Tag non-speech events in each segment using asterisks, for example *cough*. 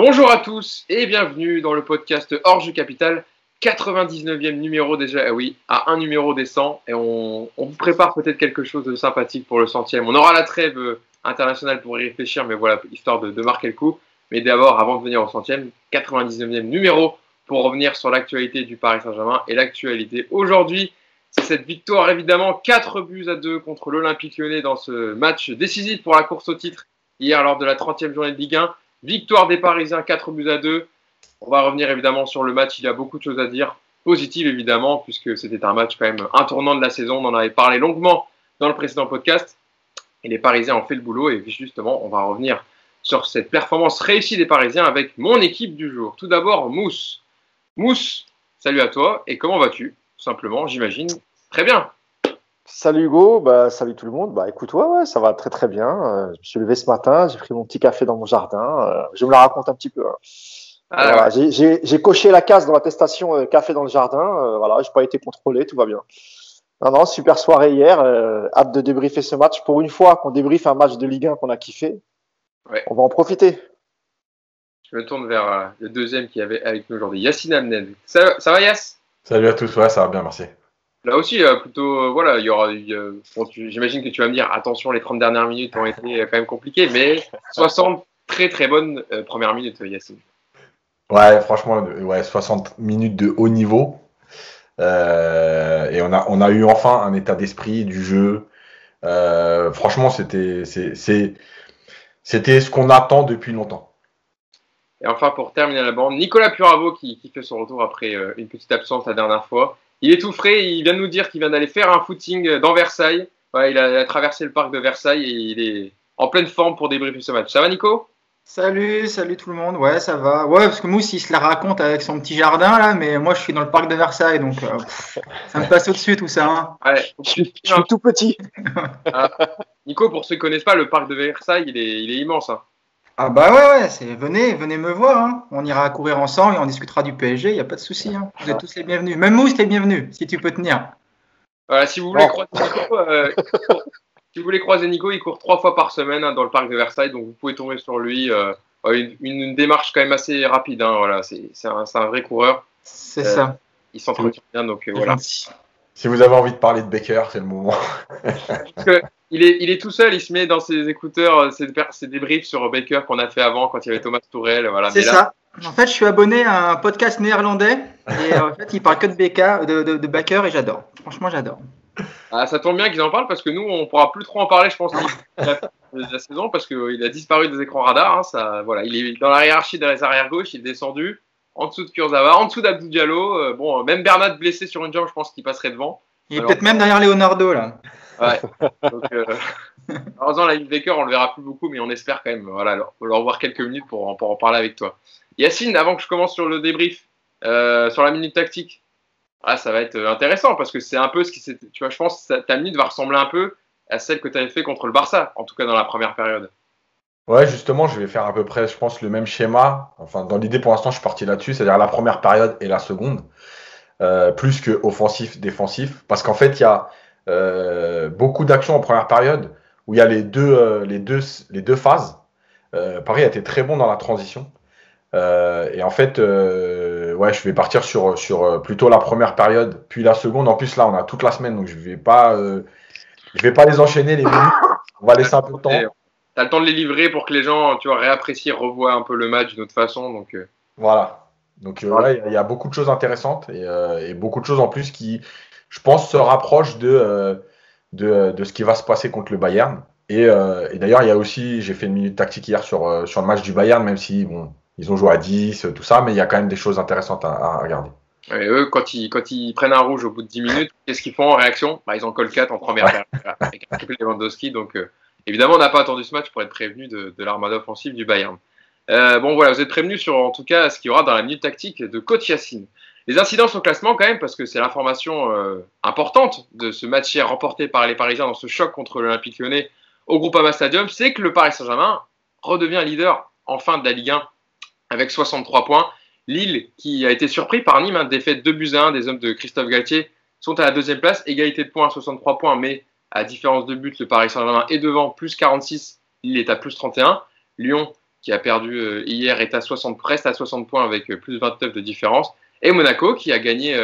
Bonjour à tous et bienvenue dans le podcast Orge Capital, 99e numéro déjà, ah oui, à un numéro des 100 et on, vous prépare peut-être quelque chose de sympathique pour le centième. On aura la trêve internationale pour y réfléchir, mais voilà, histoire de, de marquer le coup. Mais d'abord, avant de venir au centième, 99e numéro pour revenir sur l'actualité du Paris Saint-Germain et l'actualité aujourd'hui. C'est cette victoire évidemment 4 buts à 2 contre l'Olympique lyonnais dans ce match décisif pour la course au titre hier lors de la 30e journée de Ligue 1. Victoire des Parisiens 4 buts à 2. On va revenir évidemment sur le match, il y a beaucoup de choses à dire. Positive évidemment, puisque c'était un match quand même un tournant de la saison. On en avait parlé longuement dans le précédent podcast. Et les Parisiens ont fait le boulot. Et justement, on va revenir sur cette performance réussie des Parisiens avec mon équipe du jour. Tout d'abord, Mousse. Mousse, salut à toi. Et comment vas-tu? Simplement, j'imagine. Très bien. Salut Hugo, bah, salut tout le monde. Bah écoute, ouais, ouais, ça va très très bien. Euh, je me suis levé ce matin, j'ai pris mon petit café dans mon jardin. Euh, je me la raconte un petit peu. Hein. Ah, voilà, j'ai coché la case dans l'attestation euh, café dans le jardin. Euh, voilà, j'ai pas été contrôlé, tout va bien. Non, non, super soirée hier. Euh, hâte de débriefer ce match. Pour une fois qu'on débriefe un match de Ligue 1 qu'on a kiffé, Ouais. on va en profiter. Je me tourne vers euh, le deuxième qui avait avec nous aujourd'hui, Yacine Amnen. Ça, ça va Yass? Salut à tous, ouais, ça va bien, merci. Là aussi, euh, plutôt, euh, voilà, il y aura. bon, J'imagine que tu vas me dire, attention, les 30 dernières minutes ont été quand même compliquées, mais *laughs* 60 très très bonnes euh, premières minutes, Yacine. Ouais, franchement, ouais, 60 minutes de haut niveau. Euh, et on a, on a eu enfin un état d'esprit du jeu. Euh, franchement, c'était, c'était ce qu'on attend depuis longtemps. Et enfin, pour terminer la bande, Nicolas Puravo qui, qui fait son retour après euh, une petite absence la dernière fois. Il est tout frais, il vient de nous dire qu'il vient d'aller faire un footing dans Versailles. Ouais, il a traversé le parc de Versailles et il est en pleine forme pour débriefer ce match. Ça va, Nico? Salut, salut tout le monde. Ouais, ça va. Ouais, parce que Mousse, il se la raconte avec son petit jardin là, mais moi, je suis dans le parc de Versailles, donc euh, pff, ça me passe au-dessus tout ça. hein. Ouais. Je suis, je suis tout petit. *laughs* Nico, pour ceux qui ne connaissent pas, le parc de Versailles, il est, il est immense. hein. Ah bah ouais, ouais, c'est venez, venez me voir. hein. On ira courir ensemble et on discutera du PSG. Il y a pas de souci. hein. Vous êtes tous les bienvenus. Même Mousse, t'es bienvenu si tu peux tenir. Voilà, si vous voulez Bon. croiser Nico, euh, si vous voulez croiser Nico, il court trois fois par semaine hein, dans le parc de Versailles, donc vous pouvez tomber sur lui. euh, une, une démarche quand même assez rapide. hein, voilà, c'est c'est un, c'est un vrai coureur. C'est Euh, ça. Il s'entretient bien, donc euh, voilà. Gentil. Si vous avez envie de parler de Baker, c'est le moment. Parce que il est, il est tout seul, il se met dans ses écouteurs, euh, ses, ses débriefs sur Baker qu'on a fait avant quand il y avait Thomas Tourel. Voilà. C'est là, ça. En fait, je suis abonné à un podcast néerlandais et euh, en fait, il parle que de Becca, de, de, de Baker et j'adore. Franchement, j'adore. ah, ça tombe bien qu'ils en parlent parce que nous, on pourra plus trop en parler, je pense, *laughs* de la, de la saison parce qu'il a disparu des écrans radars. hein, ça, voilà, il est dans la hiérarchie des arrières gauche, il est descendu en dessous de Kurzawa, en dessous d'Abdou Diallo. euh, bon, même Bernat blessé sur une jambe, je pense qu'il passerait devant. Il est peut-être même derrière Leonardo là. Ouais. Donc, euh, *laughs* heureusement, la Baker, on le verra plus beaucoup, mais on espère quand même voilà, leur, leur voir quelques minutes pour, en- pour en parler avec toi. Yacine, avant que je commence sur le débrief, euh, sur la minute tactique, ah, ça va être intéressant parce que c'est un peu ce qui s'est. Tu vois, je pense que ta minute va ressembler un peu à celle que tu avais fait contre le Barça, en tout cas dans la première période. Ouais, justement, je vais faire à peu près, je pense, le même schéma. Enfin, dans l'idée, pour l'instant, je suis parti là-dessus, c'est-à-dire la première période et la seconde, euh, plus que offensif, défensif, parce qu'en fait, il y a euh, beaucoup d'actions en première période où il y a les deux, euh, les deux, les deux phases. Euh, Paris a été très bon dans la transition. Euh, et en fait, euh, ouais, je vais partir sur, sur plutôt la première période, puis la seconde. En plus, là, on a toute la semaine, donc je vais pas, je vais pas les enchaîner les minutes. On va laisser un peu de temps. T'as le temps de les livrer pour que les gens, tu vois, réapprécient, revoient un peu le match d'une autre façon. Donc, euh, Voilà. Donc euh, ouais, il y a beaucoup de choses intéressantes et, euh, et beaucoup de choses en plus qui, je pense, se rapprochent de, de, de ce qui va se passer contre le Bayern. Et, et d'ailleurs, il y a aussi, j'ai fait une minute tactique hier sur, sur le match du Bayern, même si bon, ils ont joué à 10, euh, tout ça, mais il y a quand même des choses intéressantes à, à regarder. et eux, quand ils, quand ils prennent un rouge au bout de 10 minutes, qu'est-ce qu'ils font en réaction? Bah, Ils en collent 4 en première période avec Lewandowski. Donc, euh, évidemment, on n'a pas attendu ce match pour être prévenu de, de l'armada offensive du Bayern. Euh, bon, voilà, vous êtes prévenus sur en tout cas ce qu'il y aura dans la minute tactique de Coach Yacine. Les incidences au classement, quand même, parce que c'est l'information euh, importante de ce match hier remporté par les Parisiens dans ce choc contre l'Olympique lyonnais au Groupama Stadium, c'est que le Paris Saint-Germain redevient leader en fin de la Ligue 1 avec 63 points. Lille, qui a été surpris par Nîmes, hein, défaite 2 buts à 1 des hommes de Christophe Galtier, sont à la deuxième place, égalité de points à 63 points, mais à différence de but, le Paris Saint-Germain est devant, plus 46, Lille est à plus 31. Lyon qui a perdu hier, est à 60, presque à 60 points avec plus de 29 de différence. Et Monaco, qui a gagné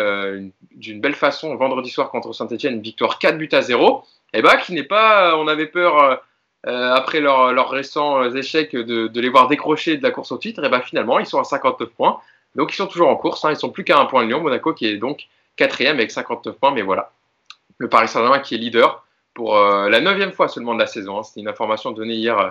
d'une belle façon vendredi soir contre Saint-Etienne, victoire 4 buts à 0. Et bah, qui n'est pas, on avait peur après leurs leur récents échecs de, les voir décrocher de la course au titre. Et bah, finalement, ils sont à 59 points. Donc ils sont toujours en course, hein. ils sont plus qu'à un point de Lyon. Monaco qui est donc quatrième avec 59 points, mais voilà. Le Paris Saint-Germain qui est leader pour euh, la neuvième fois seulement de la saison. Hein. C'était une information donnée hier euh,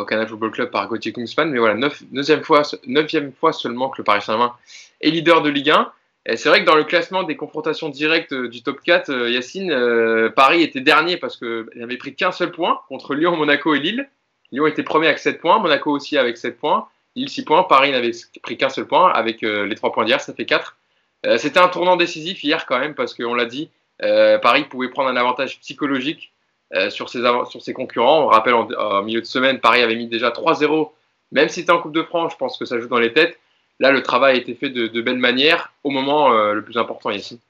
au Canal Football Club par Gauthier Kungsman, mais voilà, neuvième fois, neuvième fois seulement que le Paris Saint-Germain est leader de Ligue 1. Et c'est vrai que dans le classement des confrontations directes euh, du top 4, Yacine, Paris était dernier parce qu'il n'avait pris qu'un seul point contre Lyon, Monaco et Lille. Lyon était premier avec 7 points, Monaco aussi avec 7 points. Lille 6 points, Paris n'avait pris qu'un seul point, avec les 3 points d'hier, ça fait 4. Euh, c'était un tournant décisif hier quand même, parce qu'on l'a dit, Paris pouvait prendre un avantage psychologique sur, ses sur ses concurrents. On rappelle, en, milieu de semaine, Paris avait mis déjà 3-0, même si c'était en Coupe de France, je pense que ça joue dans les têtes. Là, le travail a été fait de, belle manière, au moment le plus important ici.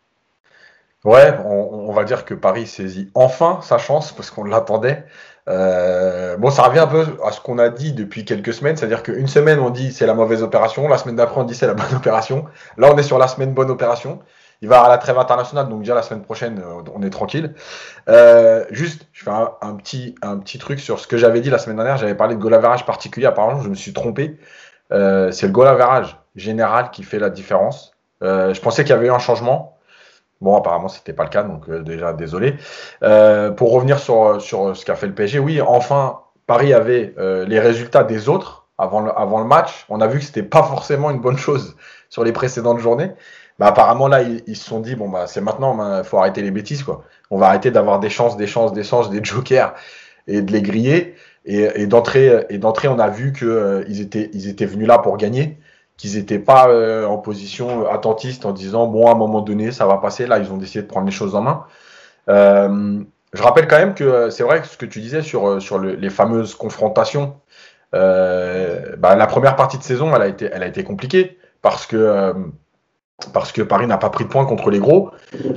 Ouais, on, va dire que Paris saisit enfin sa chance, parce qu'on l'attendait. Euh, bon, ça revient un peu à ce qu'on a dit depuis quelques semaines, c'est-à-dire qu'une semaine on dit c'est la mauvaise opération, la semaine d'après on dit c'est la bonne opération. Là on est sur la semaine bonne opération. Il va à la trêve internationale, donc déjà la semaine prochaine euh, on est tranquille. Euh, juste, je fais un, petit, un petit truc sur ce que j'avais dit la semaine dernière. J'avais parlé de goal particulier, apparemment je me suis trompé. c'est le goal général qui fait la différence. je pensais qu'il y avait eu un changement. Bon, apparemment, c'était pas le cas, donc euh, déjà désolé. Euh, pour revenir sur, sur ce qu'a fait le PSG, oui, enfin, Paris avait euh, les résultats des autres avant le, avant le match. On a vu que c'était pas forcément une bonne chose sur les précédentes journées. Bah, apparemment, là, ils, se sont dit, bon, bah, c'est maintenant, il bah, faut arrêter les bêtises, quoi. On va arrêter d'avoir des chances, des chances, des chances, des jokers et de les griller. Et, et d'entrée, on a vu qu'ils ils étaient, ils étaient venus là pour gagner qu'ils n'étaient pas euh, en position attentiste en disant bon à un moment donné ça va passer. Là ils ont décidé de prendre les choses en main. Euh, je rappelle quand même que euh, c'est vrai que ce que tu disais sur, sur les fameuses confrontations. Bah, la première partie de saison elle a été, elle a été compliquée parce que parce que Paris n'a pas pris de points contre les gros.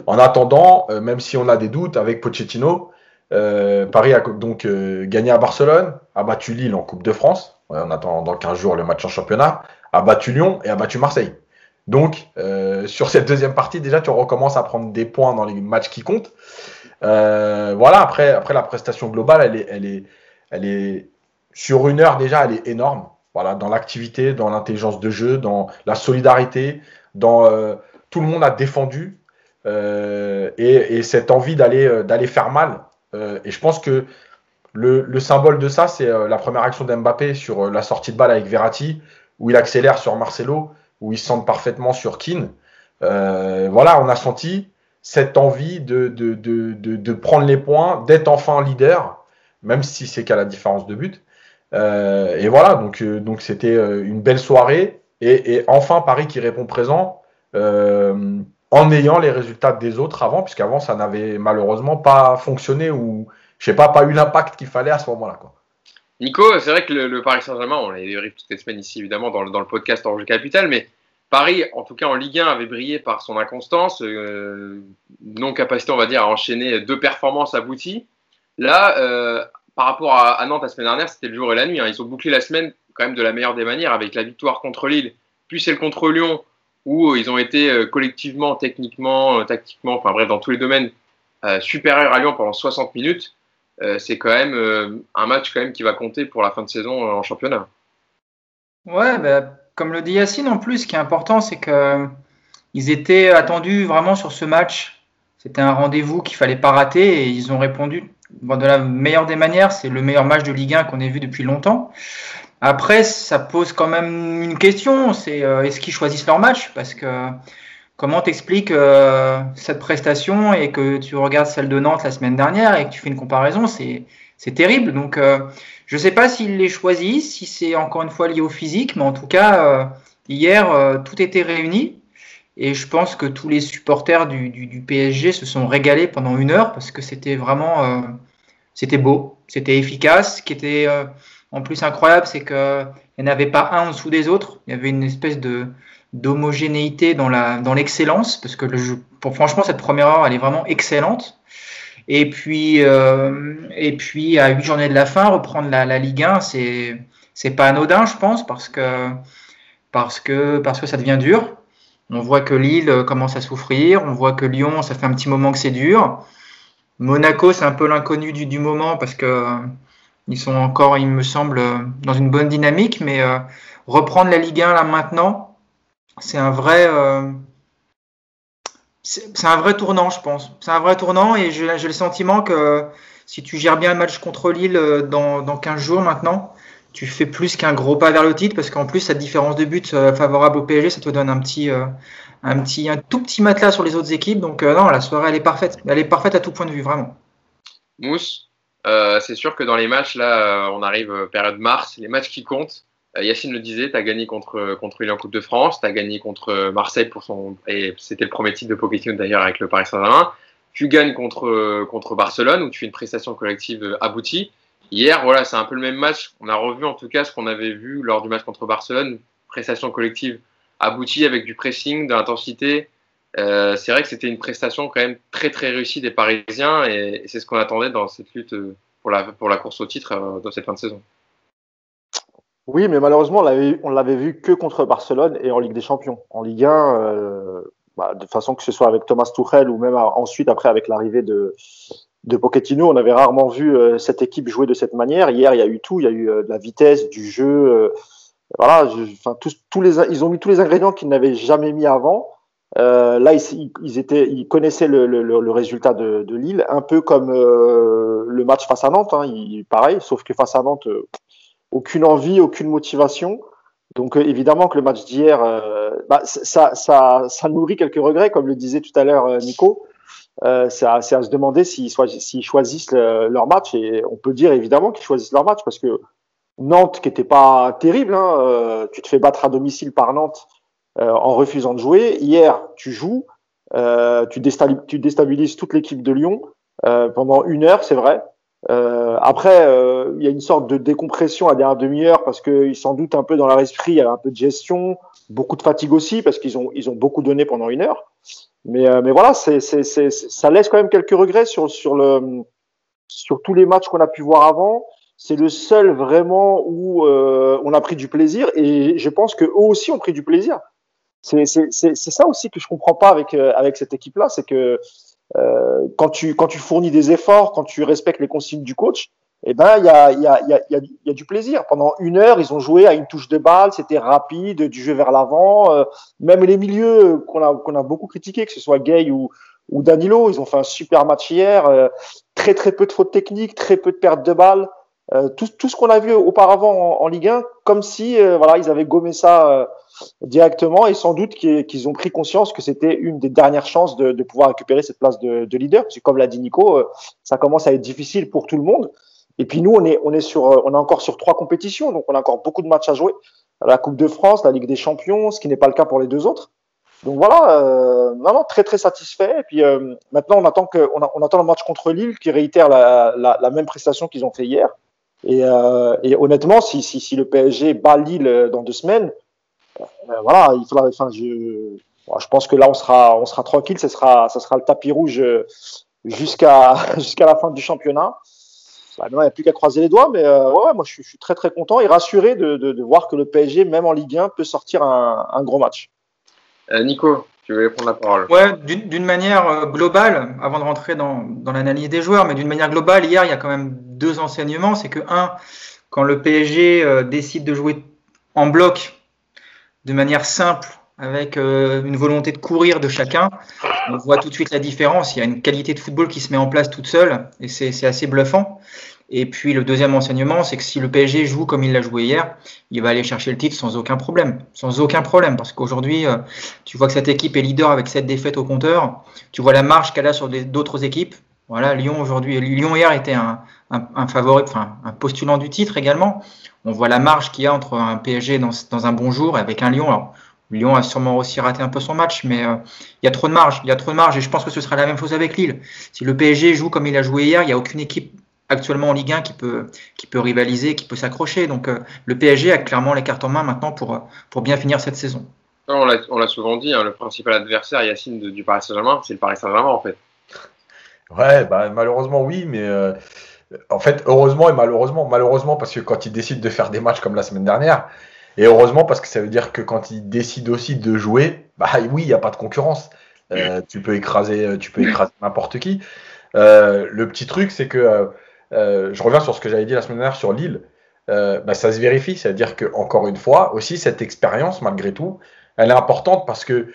En attendant, même si on a des doutes avec Pochettino, Paris a donc gagné à Barcelone, a battu Lille en Coupe de France. On attend dans 15 jours le match en championnat a battu Lyon et a battu Marseille. Donc, euh, sur cette deuxième partie, déjà, tu recommences à prendre des points dans les matchs qui comptent. Euh, voilà, après, après la prestation globale, elle est, elle, est, elle est sur une heure déjà, elle est énorme. Voilà, dans l'activité, dans l'intelligence de jeu, dans la solidarité, dans euh, tout le monde a défendu et, cette envie d'aller d'aller faire mal. et je pense que le, le symbole de ça, c'est la première action d'Mbappé sur la sortie de balle avec Verratti, où il accélère sur Marcelo, où il sent parfaitement sur Keane. Euh, voilà, on a senti cette envie de, de, de, prendre les points, d'être enfin leader, même si c'est qu'à la différence de but. Euh, et voilà, euh, donc c'était une belle soirée et, enfin Paris qui répond présent en ayant les résultats des autres avant, puisqu'avant ça n'avait malheureusement pas fonctionné ou je sais pas pas eu l'impact qu'il fallait à ce moment-là. Nico, c'est vrai que le, Paris Saint-Germain, on l'a débrief toutes les semaines ici, évidemment, dans le, dans le podcast Orge Capital, mais Paris, en tout cas en Ligue 1, avait brillé par son inconstance, euh, non-capacité, on va dire, à enchaîner deux performances abouties. Là, euh, par rapport à, Nantes la semaine dernière, c'était le jour et la nuit. Hein. Ils ont bouclé la semaine quand même de la meilleure des manières avec la victoire contre Lille, puis celle contre Lyon, où ils ont été euh, collectivement, techniquement, tactiquement, enfin bref, dans tous les domaines, supérieurs à Lyon pendant 60 minutes. Euh, c'est quand même euh, un match quand même qui va compter pour la fin de saison euh, en championnat. Ouais, bah, comme le dit Yacine, en plus, ce qui est important, c'est qu'ils étaient attendus vraiment sur ce match. C'était un rendez-vous qu'il fallait pas rater et ils ont répondu de la meilleure des manières. C'est le meilleur match de Ligue 1 qu'on ait vu depuis longtemps. Après, ça pose quand même une question, c'est est-ce qu'ils choisissent leur match? Parce que Comment t'expliques euh, cette prestation et que tu regardes celle de Nantes la semaine dernière et que tu fais une comparaison C'est terrible. Donc, euh, je ne sais pas s'ils les choisissent, si c'est encore une fois lié au physique, mais en tout cas, euh, hier, tout était réuni. Et je pense que tous les supporters du, du, PSG se sont régalés pendant une heure parce que c'était vraiment c'était beau, c'était efficace. Ce qui était en plus incroyable, c'est qu'il n'y en avait pas un en dessous des autres. Il y avait une espèce de, d'homogénéité dans l'excellence parce que franchement cette première heure elle est vraiment excellente et puis euh, et puis à huit journées de la fin reprendre la, la Ligue 1 c'est c'est pas anodin, je pense, parce que, ça devient dur. On voit que Lille commence à souffrir, on voit que Lyon, ça fait un petit moment que c'est dur. Monaco, c'est un peu l'inconnu du, moment parce que ils sont encore, il me semble, dans une bonne dynamique, mais euh, reprendre la Ligue 1 là maintenant, c'est un vrai, euh, c'est un vrai tournant, je pense. C'est un vrai tournant et j'ai le sentiment que si tu gères bien un match contre Lille euh, dans, dans 15 jours maintenant, tu fais plus qu'un gros pas vers le titre parce qu'en plus, cette différence de but favorable au PSG, ça te donne un petit, un petit, un tout petit matelas sur les autres équipes. Donc non, la soirée, elle est parfaite. Elle est parfaite à tout point de vue, vraiment. Mousse, euh, c'est sûr que dans les matchs, là, euh, on arrive euh, période mars, les matchs qui comptent. Yacine le disait, tu as gagné contre, contre Lille en Coupe de France, tu as gagné contre Marseille pour son. Et c'était le premier titre de Pochettino d'ailleurs avec le Paris Saint-Germain. Tu gagnes contre, contre Barcelone où tu fais une prestation collective aboutie. Hier, voilà, c'est un peu le même match. On a revu en tout cas ce qu'on avait vu lors du match contre Barcelone, prestation collective aboutie avec du pressing, de l'intensité. C'est vrai que c'était une prestation quand même très très réussie des Parisiens et c'est ce qu'on attendait dans cette lutte pour la, pour la course au titre euh, dans cette fin de saison. Oui, mais malheureusement, on l'avait vu que contre Barcelone et en Ligue des Champions. En Ligue 1, euh, bah, de façon que ce soit avec Thomas Tuchel ou même ensuite après avec l'arrivée de, de on avait rarement vu euh, cette équipe jouer de cette manière. Hier, il y a eu tout. Il y a eu de la vitesse, du jeu. voilà, tous, tous les, ils ont mis tous les ingrédients qu'ils n'avaient jamais mis avant. Euh, là, ils, étaient, ils connaissaient le, le, le résultat de, de, Lille, un peu comme euh, le match face à Nantes. Hein, il, pareil, sauf que face à Nantes, euh, aucune envie, aucune motivation. Donc euh, évidemment que le match d'hier, bah, ça, ça, ça, nourrit quelques regrets, comme le disait tout à l'heure Nico. c'est à, se demander s'ils choisissent leur match. Et on peut dire évidemment qu'ils choisissent leur match parce que Nantes, qui n'était pas terrible, hein, tu te fais battre à domicile par Nantes euh, en refusant de jouer. Hier, tu joues, euh, tu, déstabilises, tu, déstabilises, toute l'équipe de Lyon euh, pendant une heure, c'est vrai. après, il y a une sorte de décompression à dernière demi-heure parce qu'ils s'en doutent un peu dans leur esprit, il y a un peu de gestion, beaucoup de fatigue aussi parce qu'ils ont, ils ont beaucoup donné pendant une heure. Mais, mais voilà, c'est, ça laisse quand même quelques regrets sur, sur, le, sur tous les matchs qu'on a pu voir avant. C'est le seul vraiment où on a pris du plaisir et je pense que eux aussi ont pris du plaisir c'est ça aussi que je comprends pas avec, euh, avec cette équipe-là, c'est que euh, quand, tu, quand tu fournis des efforts, quand tu respectes les consignes du coach, eh ben il y a, y, a, y, a, y a du plaisir. Pendant une heure, ils ont joué à une touche de balle, c'était rapide, du jeu vers l'avant. Euh, même les milieux qu'on a, qu'on a beaucoup critiqués, que ce soit Gay ou, ou Danilo, ils ont fait un super match hier. Euh, très très peu de fautes techniques, très peu de pertes de balles. Euh, tout, tout, ce qu'on a vu auparavant en, en, Ligue 1, comme si voilà ils avaient gommé ça directement et sans doute qu'ils ont pris conscience que c'était une des dernières chances de, pouvoir récupérer cette place de, de leader. Parce que comme l'a dit Nico, euh, ça commence à être difficile pour tout le monde. Et puis nous, on est, on est sur, euh, on est encore sur trois compétitions, donc on a encore beaucoup de matchs à jouer. La Coupe de France, la Ligue des Champions, ce qui n'est pas le cas pour les deux autres. Donc voilà, euh, vraiment très très satisfait. Et puis euh, maintenant, on attend que, on, attend le match contre Lille qui réitère la, même prestation qu'ils ont fait hier. Et, et honnêtement, si, si, si, le PSG bat Lille dans deux semaines, voilà, il faudra. Enfin, je, je pense que là, on sera, on sera tranquille. Ce sera, ça sera le tapis rouge euh, jusqu'à *laughs* jusqu'à la fin du championnat. Bah, il n'y a plus qu'à croiser les doigts, mais euh, ouais, moi je suis, très très content et rassuré de, de, de, voir que le PSG, même en Ligue 1, peut sortir un, un gros match. Nico, tu veux prendre la parole? Ouais, d'une manière globale, avant de rentrer dans, dans l'analyse des joueurs, mais d'une manière globale, hier, il y a quand même deux enseignements. C'est que, un, quand le PSG décide de jouer en bloc, de manière simple, avec euh, une volonté de courir de chacun, on voit tout de suite la différence. Il y a une qualité de football qui se met en place toute seule et c'est assez bluffant. Et puis le deuxième enseignement, c'est que si le PSG joue comme il l'a joué hier, il va aller chercher le titre sans aucun problème. Sans aucun problème, parce qu'aujourd'hui, euh, tu vois que cette équipe est leader avec cette défaite au compteur. Tu vois la marge qu'elle a sur d'autres équipes. Voilà, Lyon aujourd'hui, Lyon hier était un, favori, enfin un postulant du titre également on voit la marge qu'il y a entre un PSG dans, dans, un bon jour et avec un Lyon. Lyon a sûrement aussi raté un peu son match, mais euh, il y a trop de marge. Il y a trop de marge et je pense que ce sera la même chose avec Lille. Si le PSG joue comme il a joué hier, il n'y a aucune équipe actuellement en Ligue 1 qui peut, qui peut rivaliser, qui peut s'accrocher. Donc euh, le PSG a clairement les cartes en main maintenant pour, pour bien finir cette saison. On l'a souvent dit, hein, le principal adversaire, Yacine, du Paris Saint-Germain, c'est le Paris Saint-Germain en fait. Ouais, bah, malheureusement oui, mais. Euh en fait, heureusement et malheureusement, malheureusement parce que quand il décide de faire des matchs comme la semaine dernière, et heureusement parce que ça veut dire que quand il décide aussi de jouer, bah oui, il n'y a pas de concurrence. Euh, tu peux écraser, tu peux écraser n'importe qui. Euh, le petit truc, c'est que euh, je reviens sur ce que j'avais dit la semaine dernière sur Lille. Bah, ça se vérifie, c'est-à-dire que encore une fois, aussi cette expérience, malgré tout, elle est importante parce que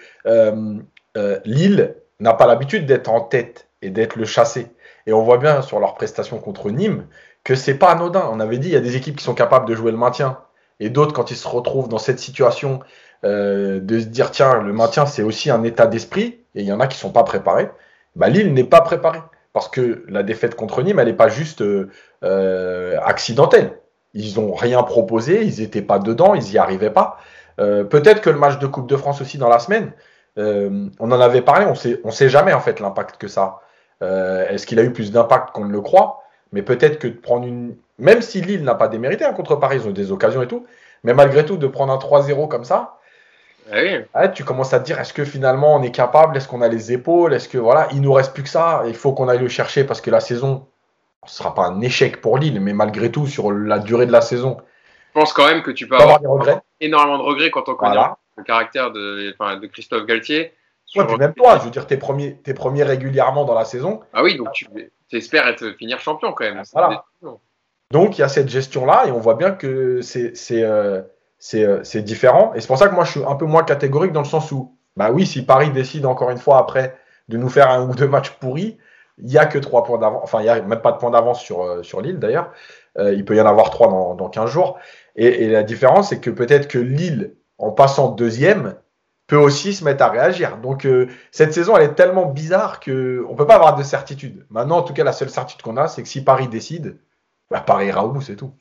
Lille n'a pas l'habitude d'être en tête et d'être le chassé. Et on voit bien sur leur prestation contre Nîmes que c'est pas anodin. On avait dit il y a des équipes qui sont capables de jouer le maintien et d'autres quand ils se retrouvent dans cette situation euh, de se dire tiens le maintien c'est aussi un état d'esprit et il y en a qui sont pas préparés. Bah, Lille n'est pas préparé parce que la défaite contre Nîmes elle n'est pas juste euh, euh, accidentelle. Ils n'ont rien proposé, ils n'étaient pas dedans, ils n'y arrivaient pas. Peut-être que le match de Coupe de France aussi dans la semaine, on en avait parlé, on sait, on sait jamais en fait l'impact que ça euh, est-ce qu'il a eu plus d'impact qu'on ne le croit? Mais peut-être que de prendre une. Même si Lille n'a pas démérité hein, contre Paris, ils ont eu des occasions et tout, mais malgré tout, de prendre un 3-0 comme ça, ah tu commences à te dire est-ce que finalement on est capable? Est-ce qu'on a les épaules? Est-ce que voilà, il nous reste plus que ça? Il faut qu'on aille le chercher parce que la saison, ce sera pas un échec pour Lille, mais malgré tout, sur la durée de la saison. Je pense quand même que tu peux avoir, énormément de regrets quand on connaît le caractère de, de Christophe Galtier. Ouais, puis même toi, je veux dire, t'es premier, es premier régulièrement dans la saison. Ah oui, donc tu espères être, finir champion quand même. Donc il y a cette gestion-là et on voit bien que c'est euh, euh, c'est différent. Et c'est pour ça que moi je suis un peu moins catégorique dans le sens où, bah oui, si Paris décide encore une fois après de nous faire un ou deux matchs pourris, il n'y a que trois points d'avance. Enfin, il n'y a même pas de points d'avance sur, euh, sur Lille d'ailleurs. il peut y en avoir trois dans, dans 15 jours. Et, et la différence, c'est que peut-être que Lille, en passant deuxième, peut aussi se mettre à réagir. Donc euh, cette saison, elle est tellement bizarre que on peut pas avoir de certitude. Maintenant, en tout cas, la seule certitude qu'on a, c'est que si Paris décide, bah, Paris ira au bout, c'est tout.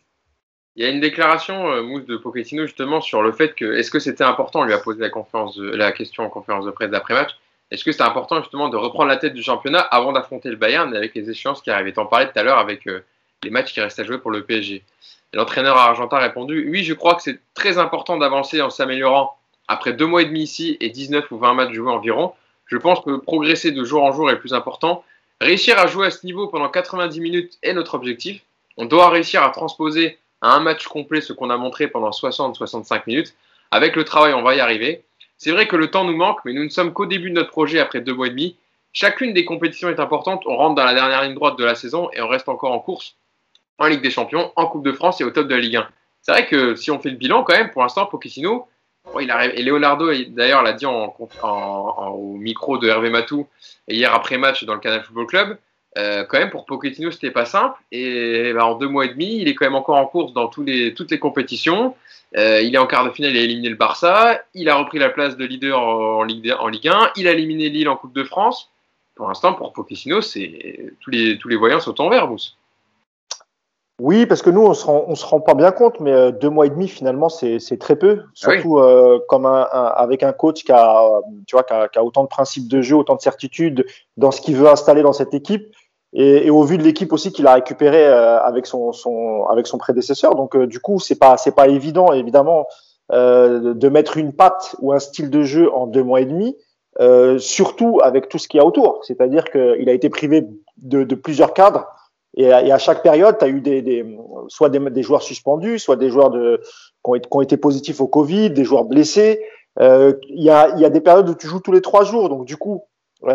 Il y a une déclaration, euh, Mousse, de Pochettino justement sur le fait que est-ce que c'était important, on lui a posé la, question en conférence de presse d'après-match, est-ce que c'était important justement de reprendre la tête du championnat avant d'affronter le Bayern avec les échéances qui arrivaient? T'en parlais tout à l'heure avec euh, les matchs qui restent à jouer pour le PSG. L'entraîneur argentin a répondu Oui, je crois que c'est très important d'avancer en s'améliorant après deux mois et demi ici et 19 ou 20 matchs joués environ, je pense que progresser de jour en jour est plus important. Réussir à jouer à ce niveau pendant 90 minutes est notre objectif. On doit réussir à transposer à un match complet ce qu'on a montré pendant 60-65 minutes. Avec le travail, on va y arriver. C'est vrai que le temps nous manque, mais nous ne sommes qu'au début de notre projet après deux mois et demi. Chacune des compétitions est importante. On rentre dans la dernière ligne droite de la saison et on reste encore en course en Ligue des Champions, en Coupe de France et au top de la Ligue 1. C'est vrai que si on fait le bilan, quand même, pour l'instant, Pochettino, il arrive, et Leonardo, d'ailleurs, l'a dit au micro de Hervé Matou hier après match dans le Canal Football Club. Euh, quand même, pour Pochettino, c'était pas simple. Et bah, en deux mois et demi, il est quand même encore en course dans toutes les compétitions. Euh, il est en quart de finale, il a éliminé le Barça. Il a repris la place de leader en, Ligue, en Ligue 1. Il a éliminé Lille en Coupe de France. Pour l'instant, pour Pochettino, c'est tous les, tous les voyants sont en vert, Mousse. Oui, parce que nous, on se rend, se rend pas bien compte, mais euh, deux mois et demi, finalement, c'est très peu. Ah Surtout euh, comme un, avec un coach qui a, euh, tu vois, qui a, autant de principes de jeu, autant de certitudes dans ce qu'il veut installer dans cette équipe. Et, au vu de l'équipe aussi qu'il a récupéré avec son, son, avec son prédécesseur. Donc, du coup, c'est pas, c'est pas évident, évidemment, de mettre une patte ou un style de jeu en deux mois et demi. surtout avec tout ce qu'il y a autour. C'est-à-dire qu'il a été privé de, de plusieurs cadres et à, chaque période, tu as eu des, soit des, joueurs suspendus, soit des joueurs de, qui, ont, été positifs au Covid, des joueurs blessés. Euh, il y, a, y, a, des périodes où tu joues tous les trois jours, donc du coup,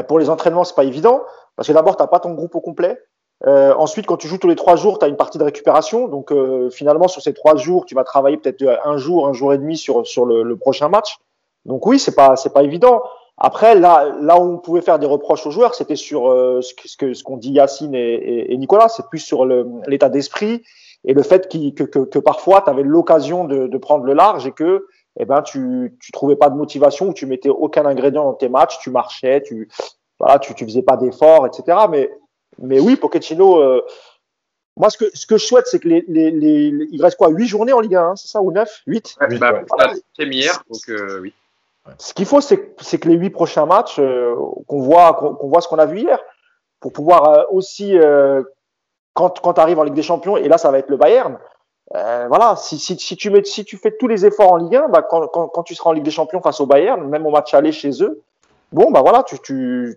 pour les entraînements, c'est pas évident, parce que d'abord, tu pas ton groupe au complet. Euh, ensuite, quand tu joues tous les trois jours, tu as une partie de récupération. Donc euh, finalement, sur ces trois jours, tu vas travailler peut-être un jour, un jour et demi sur, sur le, le prochain match. Donc oui, c'est pas c'est pas évident. Après, là, là où on pouvait faire des reproches aux joueurs, c'était sur euh, ce que ce qu'on dit Yacine et, et, Nicolas, c'est plus sur l'état d'esprit et le fait que, que, que, parfois tu avais l'occasion de, de, prendre le large et que eh ben tu tu trouvais pas de motivation ou tu mettais aucun ingrédient dans tes matchs, tu marchais, tu voilà, tu, tu faisais pas d'efforts, etc. Mais mais oui, Pochettino. Euh, moi, ce que, ce que je souhaite, c'est que les, les, les, il reste quoi 8 journées en Ligue 1, hein, c'est ça, ou 9 8 ouais, bah, C'est hier, donc euh, oui. Ce qu'il faut, c'est que les huit prochains matchs, euh, qu'on voit, voit ce qu'on a vu hier, pour pouvoir euh, aussi, euh, quand, tu arrives en Ligue des Champions, et là, ça va être le Bayern, voilà, si, tu fais tous les efforts en Ligue 1, bah, quand, tu seras en Ligue des Champions face au Bayern, même au match aller chez eux, bon, bah voilà, tu,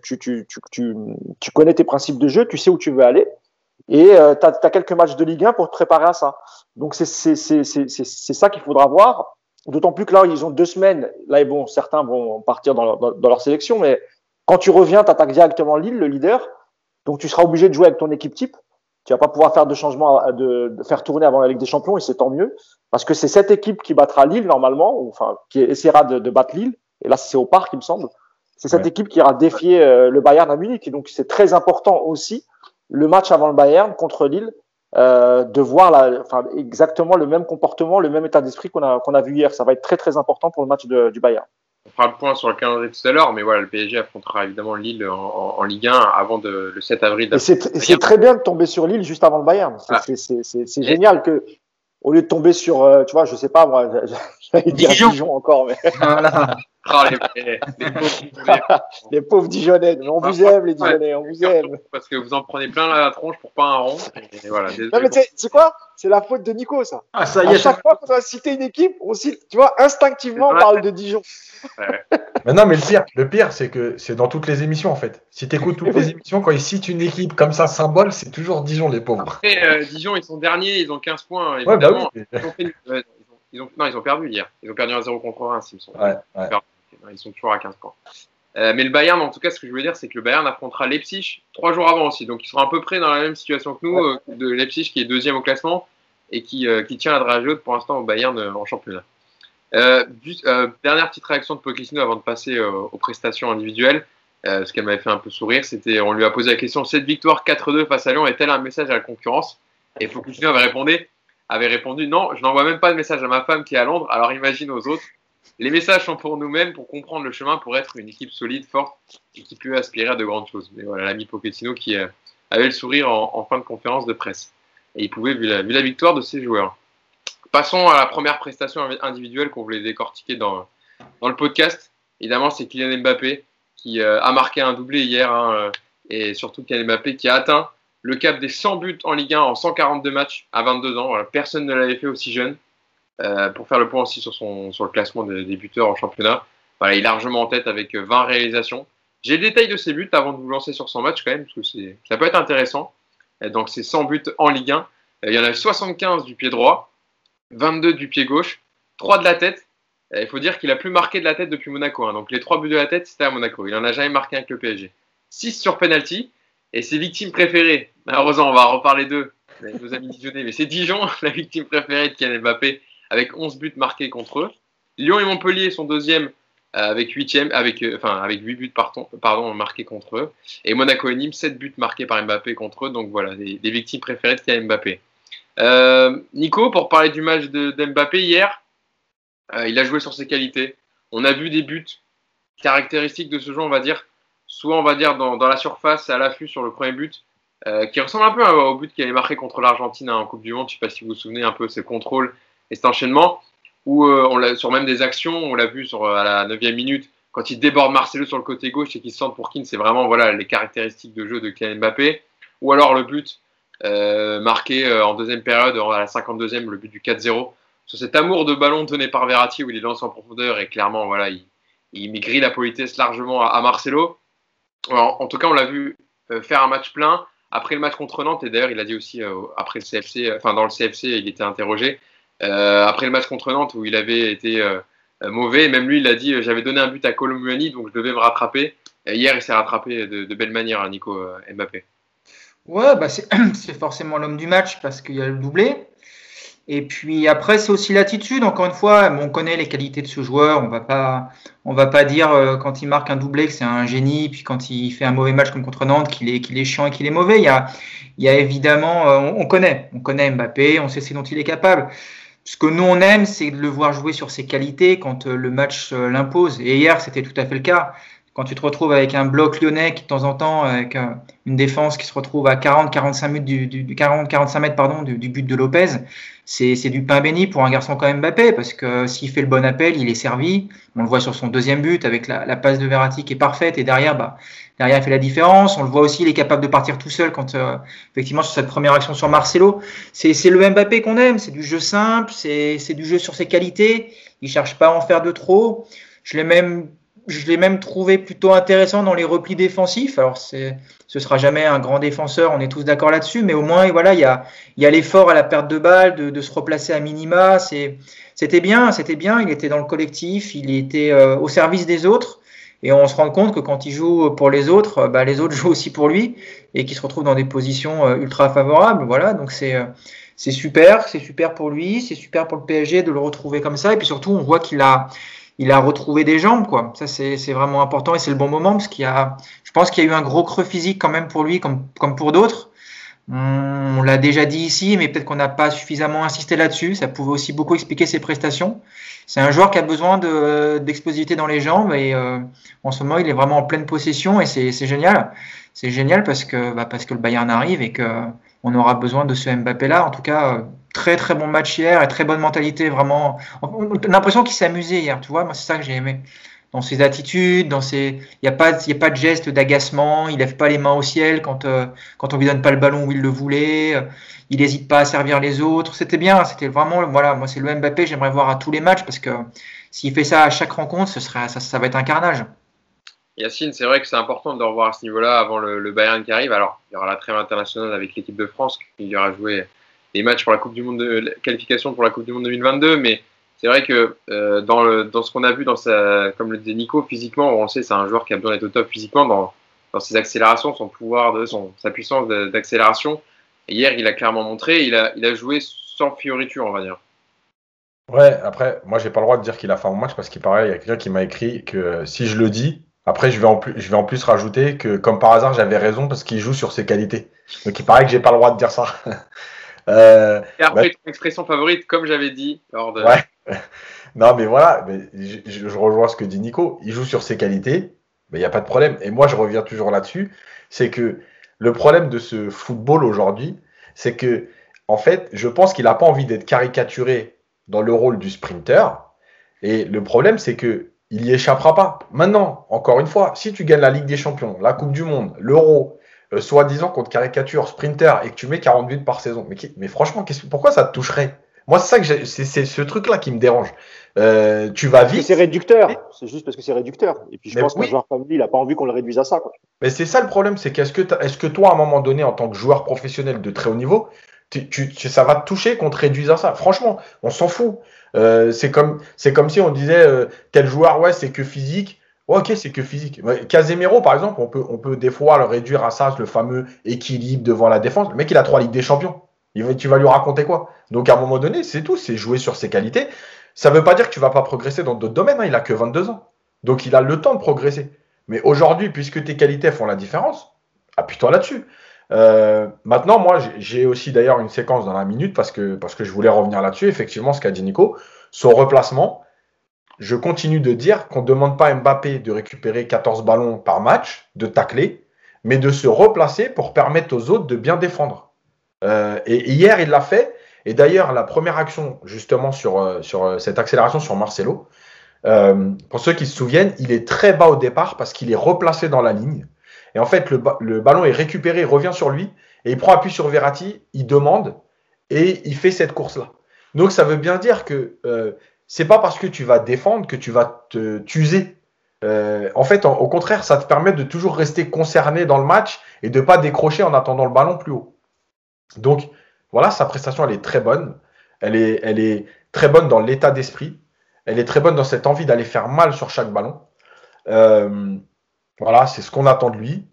connais tes principes de jeu, tu sais où tu veux aller. Et tu as, quelques matchs de Ligue 1 pour te préparer à ça. Donc c'est ça qu'il faudra voir. D'autant plus que là, ils ont deux semaines. Là, bon, certains vont partir dans leur, dans leur sélection, mais quand tu reviens, tu attaques directement Lille, le leader. Donc tu seras obligé de jouer avec ton équipe type. Tu vas pas pouvoir faire de changement, de, faire tourner avant la Ligue des Champions, et c'est tant mieux, parce que c'est cette équipe qui battra Lille normalement, ou, enfin qui essaiera de, de battre Lille. Et là, c'est au parc, il me semble. C'est cette équipe qui ira défier euh, le Bayern à Munich. Et donc c'est très important aussi le match avant le Bayern contre Lille, euh, de voir la, enfin, exactement le même comportement, le même état d'esprit qu'on a, qu'on a vu hier. Ça va être très très important pour le match de, du Bayern on fera le point sur le calendrier tout à l'heure, mais voilà, le PSG affrontera évidemment Lille en, en, Ligue 1 avant de, le 7 avril. C'est très bien de tomber sur Lille juste avant le Bayern. C'est ah. génial que, au lieu de tomber sur, euh, tu vois, je sais pas moi, *laughs* j'allais dire Dijon encore, mais. Voilà. *laughs* Oh, les, pauvres, *laughs* Dijonnais. On vous aime, les Dijonnais, on vous aime. Parce que vous en prenez plein la tronche pour pas un rond. Et voilà, non, mais c'est quoi? C'est la faute de Nico, ça. Ah, ça y est, à chaque fois qu'on doit citer une équipe, on cite, tu vois, instinctivement, on parle de Dijon. *laughs* mais non, mais le pire, le pire c'est que c'est dans toutes les émissions, en fait. Si tu écoutes toutes *laughs* les émissions, quand ils citent une équipe comme ça, symbole, c'est toujours Dijon, les pauvres. Après, euh, Dijon, ils sont derniers, ils ont 15 points. Ouais, bah oui. ils, ont non, ils ont perdu hier. Ils ont perdu un 0 contre 1, ils sont. Ouais, ouais. Ils sont toujours à 15 points. Euh, mais le Bayern, en tout cas, ce que je veux dire, c'est que le Bayern affrontera Leipzig trois jours avant aussi. Donc, ils seront à peu près dans la même situation que nous, euh, de Leipzig qui est deuxième au classement et qui, euh, qui tient la dragée pour l'instant au Bayern en championnat. dernière petite réaction de Pochettino avant de passer aux prestations individuelles, ce qu'elle m'avait fait un peu sourire, c'était on lui a posé la question cette victoire 4-2 face à Lyon est-elle un message à la concurrence? Et Pochettino avait répondu, avait répondu non, je n'envoie même pas de message à ma femme qui est à Londres, alors imagine aux autres. Les messages sont pour nous-mêmes, pour comprendre le chemin, pour être une équipe solide, forte et qui peut aspirer à de grandes choses. Mais voilà, l'ami Pochettino qui euh, avait le sourire en, fin de conférence de presse. Et il pouvait, vu la, victoire de ses joueurs. Passons à la première prestation individuelle qu'on voulait décortiquer dans, dans le podcast. Évidemment, c'est Kylian Mbappé qui euh, a marqué un doublé hier. Hein, euh, et surtout Kylian Mbappé qui a atteint le cap des 100 buts en Ligue 1 en 142 matchs à 22 ans. personne ne l'avait fait aussi jeune. Euh, pour faire le point aussi sur, son, sur le classement des, buteurs en championnat, il est largement en tête avec 20 euh, réalisations. J'ai le détail de ses buts avant de vous lancer sur son match quand même, parce que ça peut être intéressant. donc c'est 100 buts en Ligue 1. Euh, il y en a 75 du pied droit, 22 du pied gauche, 3 de la tête. Il faut dire qu'il a plus marqué de la tête depuis Monaco. Hein. Donc les 3 buts de la tête, c'était à Monaco. Il n'en a jamais marqué avec le PSG. 6 sur penalty. Et ses victimes préférées, malheureusement, on va reparler d'eux, nos amis Dijonais, mais c'est Dijon, *laughs* la victime préférée de Kylian Mbappé, avec 11 buts marqués contre eux. Lyon et Montpellier sont deuxièmes euh, avec 8 avec, euh, enfin, avec 8 buts marqués contre eux. Et Monaco et Nîmes, 7 buts marqués par Mbappé contre eux. Donc voilà, des, victimes préférées de Mbappé. Euh, Nico, pour parler du match de, Mbappé hier, il a joué sur ses qualités. On a vu des buts caractéristiques de ce jeu, on va dire, soit on va dire dans, la surface, à l'affût sur le premier but, qui ressemble un peu au but qu'il avait marqué contre l'Argentine hein, en Coupe du Monde. Je ne sais pas si vous vous souvenez un peu, ce contrôle et cet enchaînement, où euh, sur même des actions, on l'a vu sur, à la 9 minute, quand il déborde Marcelo sur le côté gauche et qu'il se centre pour Keane, c'est vraiment voilà, les caractéristiques de jeu de Kylian Mbappé. Ou alors le but euh, marqué euh, en deuxième période, à la 52e, le but du 4-0. Sur cet amour de ballon donné par Verratti où il lance en profondeur et clairement, voilà, il, il la politesse largement à, Marcelo. en tout cas, on l'a vu faire un match plein. Après le match contre Nantes, et d'ailleurs, il a dit aussi après le CFC, enfin dans le CFC, il était interrogé. Euh, après le match contre Nantes où il avait été euh, mauvais, même lui il a dit j'avais donné un but à Colomboigny donc je devais me rattraper. Hier il s'est rattrapé de, belle manière, hein, Nico euh, Mbappé. Ouais, bah *clears throat* c'est forcément l'homme du match parce qu'il y a le doublé. Et puis après, c'est aussi l'attitude. Encore une fois, on connaît les qualités de ce joueur. On va pas, on va pas dire quand il marque un doublé que c'est un génie, puis quand il fait un mauvais match comme contre Nantes qu'il est, chiant et qu'il est mauvais. Il y a, évidemment, on, connaît, on connaît Mbappé, on sait ce dont il est capable. Ce que nous on aime, c'est de le voir jouer sur ses qualités quand euh, le match euh, l'impose. Et hier, c'était tout à fait le cas. Quand tu te retrouves avec un bloc lyonnais qui de temps en temps, avec euh, une défense qui se retrouve à 40-45 mètres du, du, 40, 45 mètres du, du but de Lopez, c'est du pain béni pour un garçon comme Mbappé parce que s'il fait le bon appel, il est servi. On le voit sur son deuxième but avec la, la passe de Verratti qui est parfaite et derrière, bah, derrière il fait la différence. On le voit aussi, il est capable de partir tout seul quand euh, effectivement sur cette première action sur Marcelo. C'est le Mbappé qu'on aime, c'est du jeu simple, c'est du jeu sur ses qualités. Il cherche pas à en faire de trop. Je l'ai même je l'ai même trouvé plutôt intéressant dans les replis défensifs. Alors, c'est, ce sera jamais un grand défenseur, on est tous d'accord là-dessus, mais au moins, voilà, il y a, il y a l'effort à la perte de balle, de, de se replacer à minima. C'est, c'était bien, c'était bien. Il était dans le collectif, il était euh, au service des autres. Et on se rend compte que quand il joue pour les autres, bah, les autres *laughs* jouent aussi pour lui et qu'il se retrouve dans des positions euh, ultra favorables. Voilà, donc c'est euh, c'est super, c'est super pour lui, c'est super pour le PSG de le retrouver comme ça. Et puis surtout, on voit qu'il a il a retrouvé des jambes, quoi. Ça, c'est vraiment important et c'est le bon moment parce qu'il y a, je pense qu'il y a eu un gros creux physique quand même pour lui, comme, pour d'autres. On, l'a déjà dit ici, mais peut-être qu'on n'a pas suffisamment insisté là-dessus. Ça pouvait aussi beaucoup expliquer ses prestations. C'est un joueur qui a besoin d'explosivité dans les jambes et euh, en ce moment, il est vraiment en pleine possession et c'est génial. C'est génial parce que, bah, parce que le Bayern arrive et que on aura besoin de ce Mbappé-là. En tout cas, euh, très très bon match hier et très bonne mentalité, vraiment. On l'impression qu'il s'est amusé hier, tu vois. Moi, c'est ça que j'ai aimé. Dans ses attitudes, dans ses, il n'y a pas, y a pas de geste d'agacement. Il lève pas les mains au ciel quand euh, quand on lui donne pas le ballon où il le voulait. Il n'hésite pas à servir les autres. C'était bien. C'était vraiment, voilà. Moi, c'est le Mbappé. J'aimerais voir à tous les matchs parce que s'il fait ça à chaque rencontre, ce sera, ça, ça va être un carnage. Yacine, c'est vrai que c'est important de revoir à ce niveau-là avant le, Bayern qui arrive. Alors, il y aura la trêve internationale avec l'équipe de France qui aura joué des matchs pour la Coupe du Monde de qualification pour la Coupe du Monde 2022, mais c'est vrai que euh, dans, le, dans ce qu'on a vu dans sa, comme le disait Nico, physiquement, on sait c'est un joueur qui a besoin d'être au top physiquement dans, dans ses accélérations, son pouvoir, son, sa puissance d'accélération. hier, il a clairement montré, il a, il a joué sans fioriture, on va dire. Ouais, après, moi, j'ai pas le droit de dire qu'il a fait un match parce qu'il paraît, il y a quelqu'un qui m'a écrit que si je le dis, après, je vais, en plus, je vais en plus rajouter que, comme par hasard, j'avais raison parce qu'il joue sur ses qualités. Donc, il paraît que j'ai pas le droit de dire ça. *laughs* euh, Et après, ton expression favorite, comme j'avais dit lors de. Ouais. *laughs* non, mais voilà, mais je, je, rejoins ce que dit Nico. Il joue sur ses qualités, mais il n'y a pas de problème. Et moi, je reviens toujours là-dessus. C'est que le problème de ce football aujourd'hui, c'est que, en fait, je pense qu'il n'a pas envie d'être caricaturé dans le rôle du sprinter. Et le problème, c'est que il y échappera pas. Maintenant, encore une fois, si tu gagnes la Ligue des Champions, la Coupe du Monde, l'Euro, euh, soi-disant contre caricature, sprinter, et que tu mets 40 buts par saison, mais, mais franchement, pourquoi ça te toucherait? Moi, c'est ça que c'est ce truc-là qui me dérange. Euh, tu vas vite. C'est réducteur. C'est juste parce que c'est réducteur. Et puis je pense qu'un joueur comme lui, il n'a pas envie qu'on le réduise à ça. Quoi. Mais c'est ça le problème, c'est qu'est-ce que, est -ce que toi, à un moment donné, en tant que joueur professionnel de très haut niveau, tu, ça va te toucher qu'on te réduise à ça? Franchement, on s'en fout. Euh, c'est comme, c'est comme si on disait euh, tel joueur, ouais, c'est que physique. Ok, c'est que physique. Casemiro, par exemple, on peut, on peut des fois le réduire à ça, le fameux équilibre devant la défense. Le mec, il a trois Ligues des Champions. Tu vas lui raconter quoi? Donc, à un moment donné, c'est tout. C'est jouer sur ses qualités. Ça ne veut pas dire que tu vas pas progresser dans d'autres domaines. Hein. Il a que 22 ans. Donc, il a le temps de progresser. Mais aujourd'hui, puisque tes qualités font la différence, appuie-toi là-dessus. Euh, maintenant, moi, j'ai aussi d'ailleurs une séquence dans la minute parce que, parce que je voulais revenir là-dessus. Effectivement, ce qu'a dit Nico, son replacement, je continue de dire qu'on ne demande pas à Mbappé de récupérer 14 ballons par match, de tacler, mais de se replacer pour permettre aux autres de bien défendre. Euh, et hier, il l'a fait. Et d'ailleurs, la première action, justement, sur, euh, sur cette accélération sur Marcelo, pour ceux qui se souviennent, il est très bas au départ parce qu'il est replacé dans la ligne. Et en fait, le, ballon est récupéré, revient sur lui, et il prend appui sur Verratti, il demande, et il fait cette course-là. Donc ça veut bien dire que euh, c'est pas parce que tu vas défendre que tu vas te t'user. Euh, en fait, au contraire, ça te permet de toujours rester concerné dans le match et de pas décrocher en attendant le ballon plus haut. Donc voilà, sa prestation, elle est très bonne. Elle est, elle est très bonne dans l'état d'esprit. Elle est très bonne dans cette envie d'aller faire mal sur chaque ballon. Euh, voilà, c'est ce qu'on attend de lui.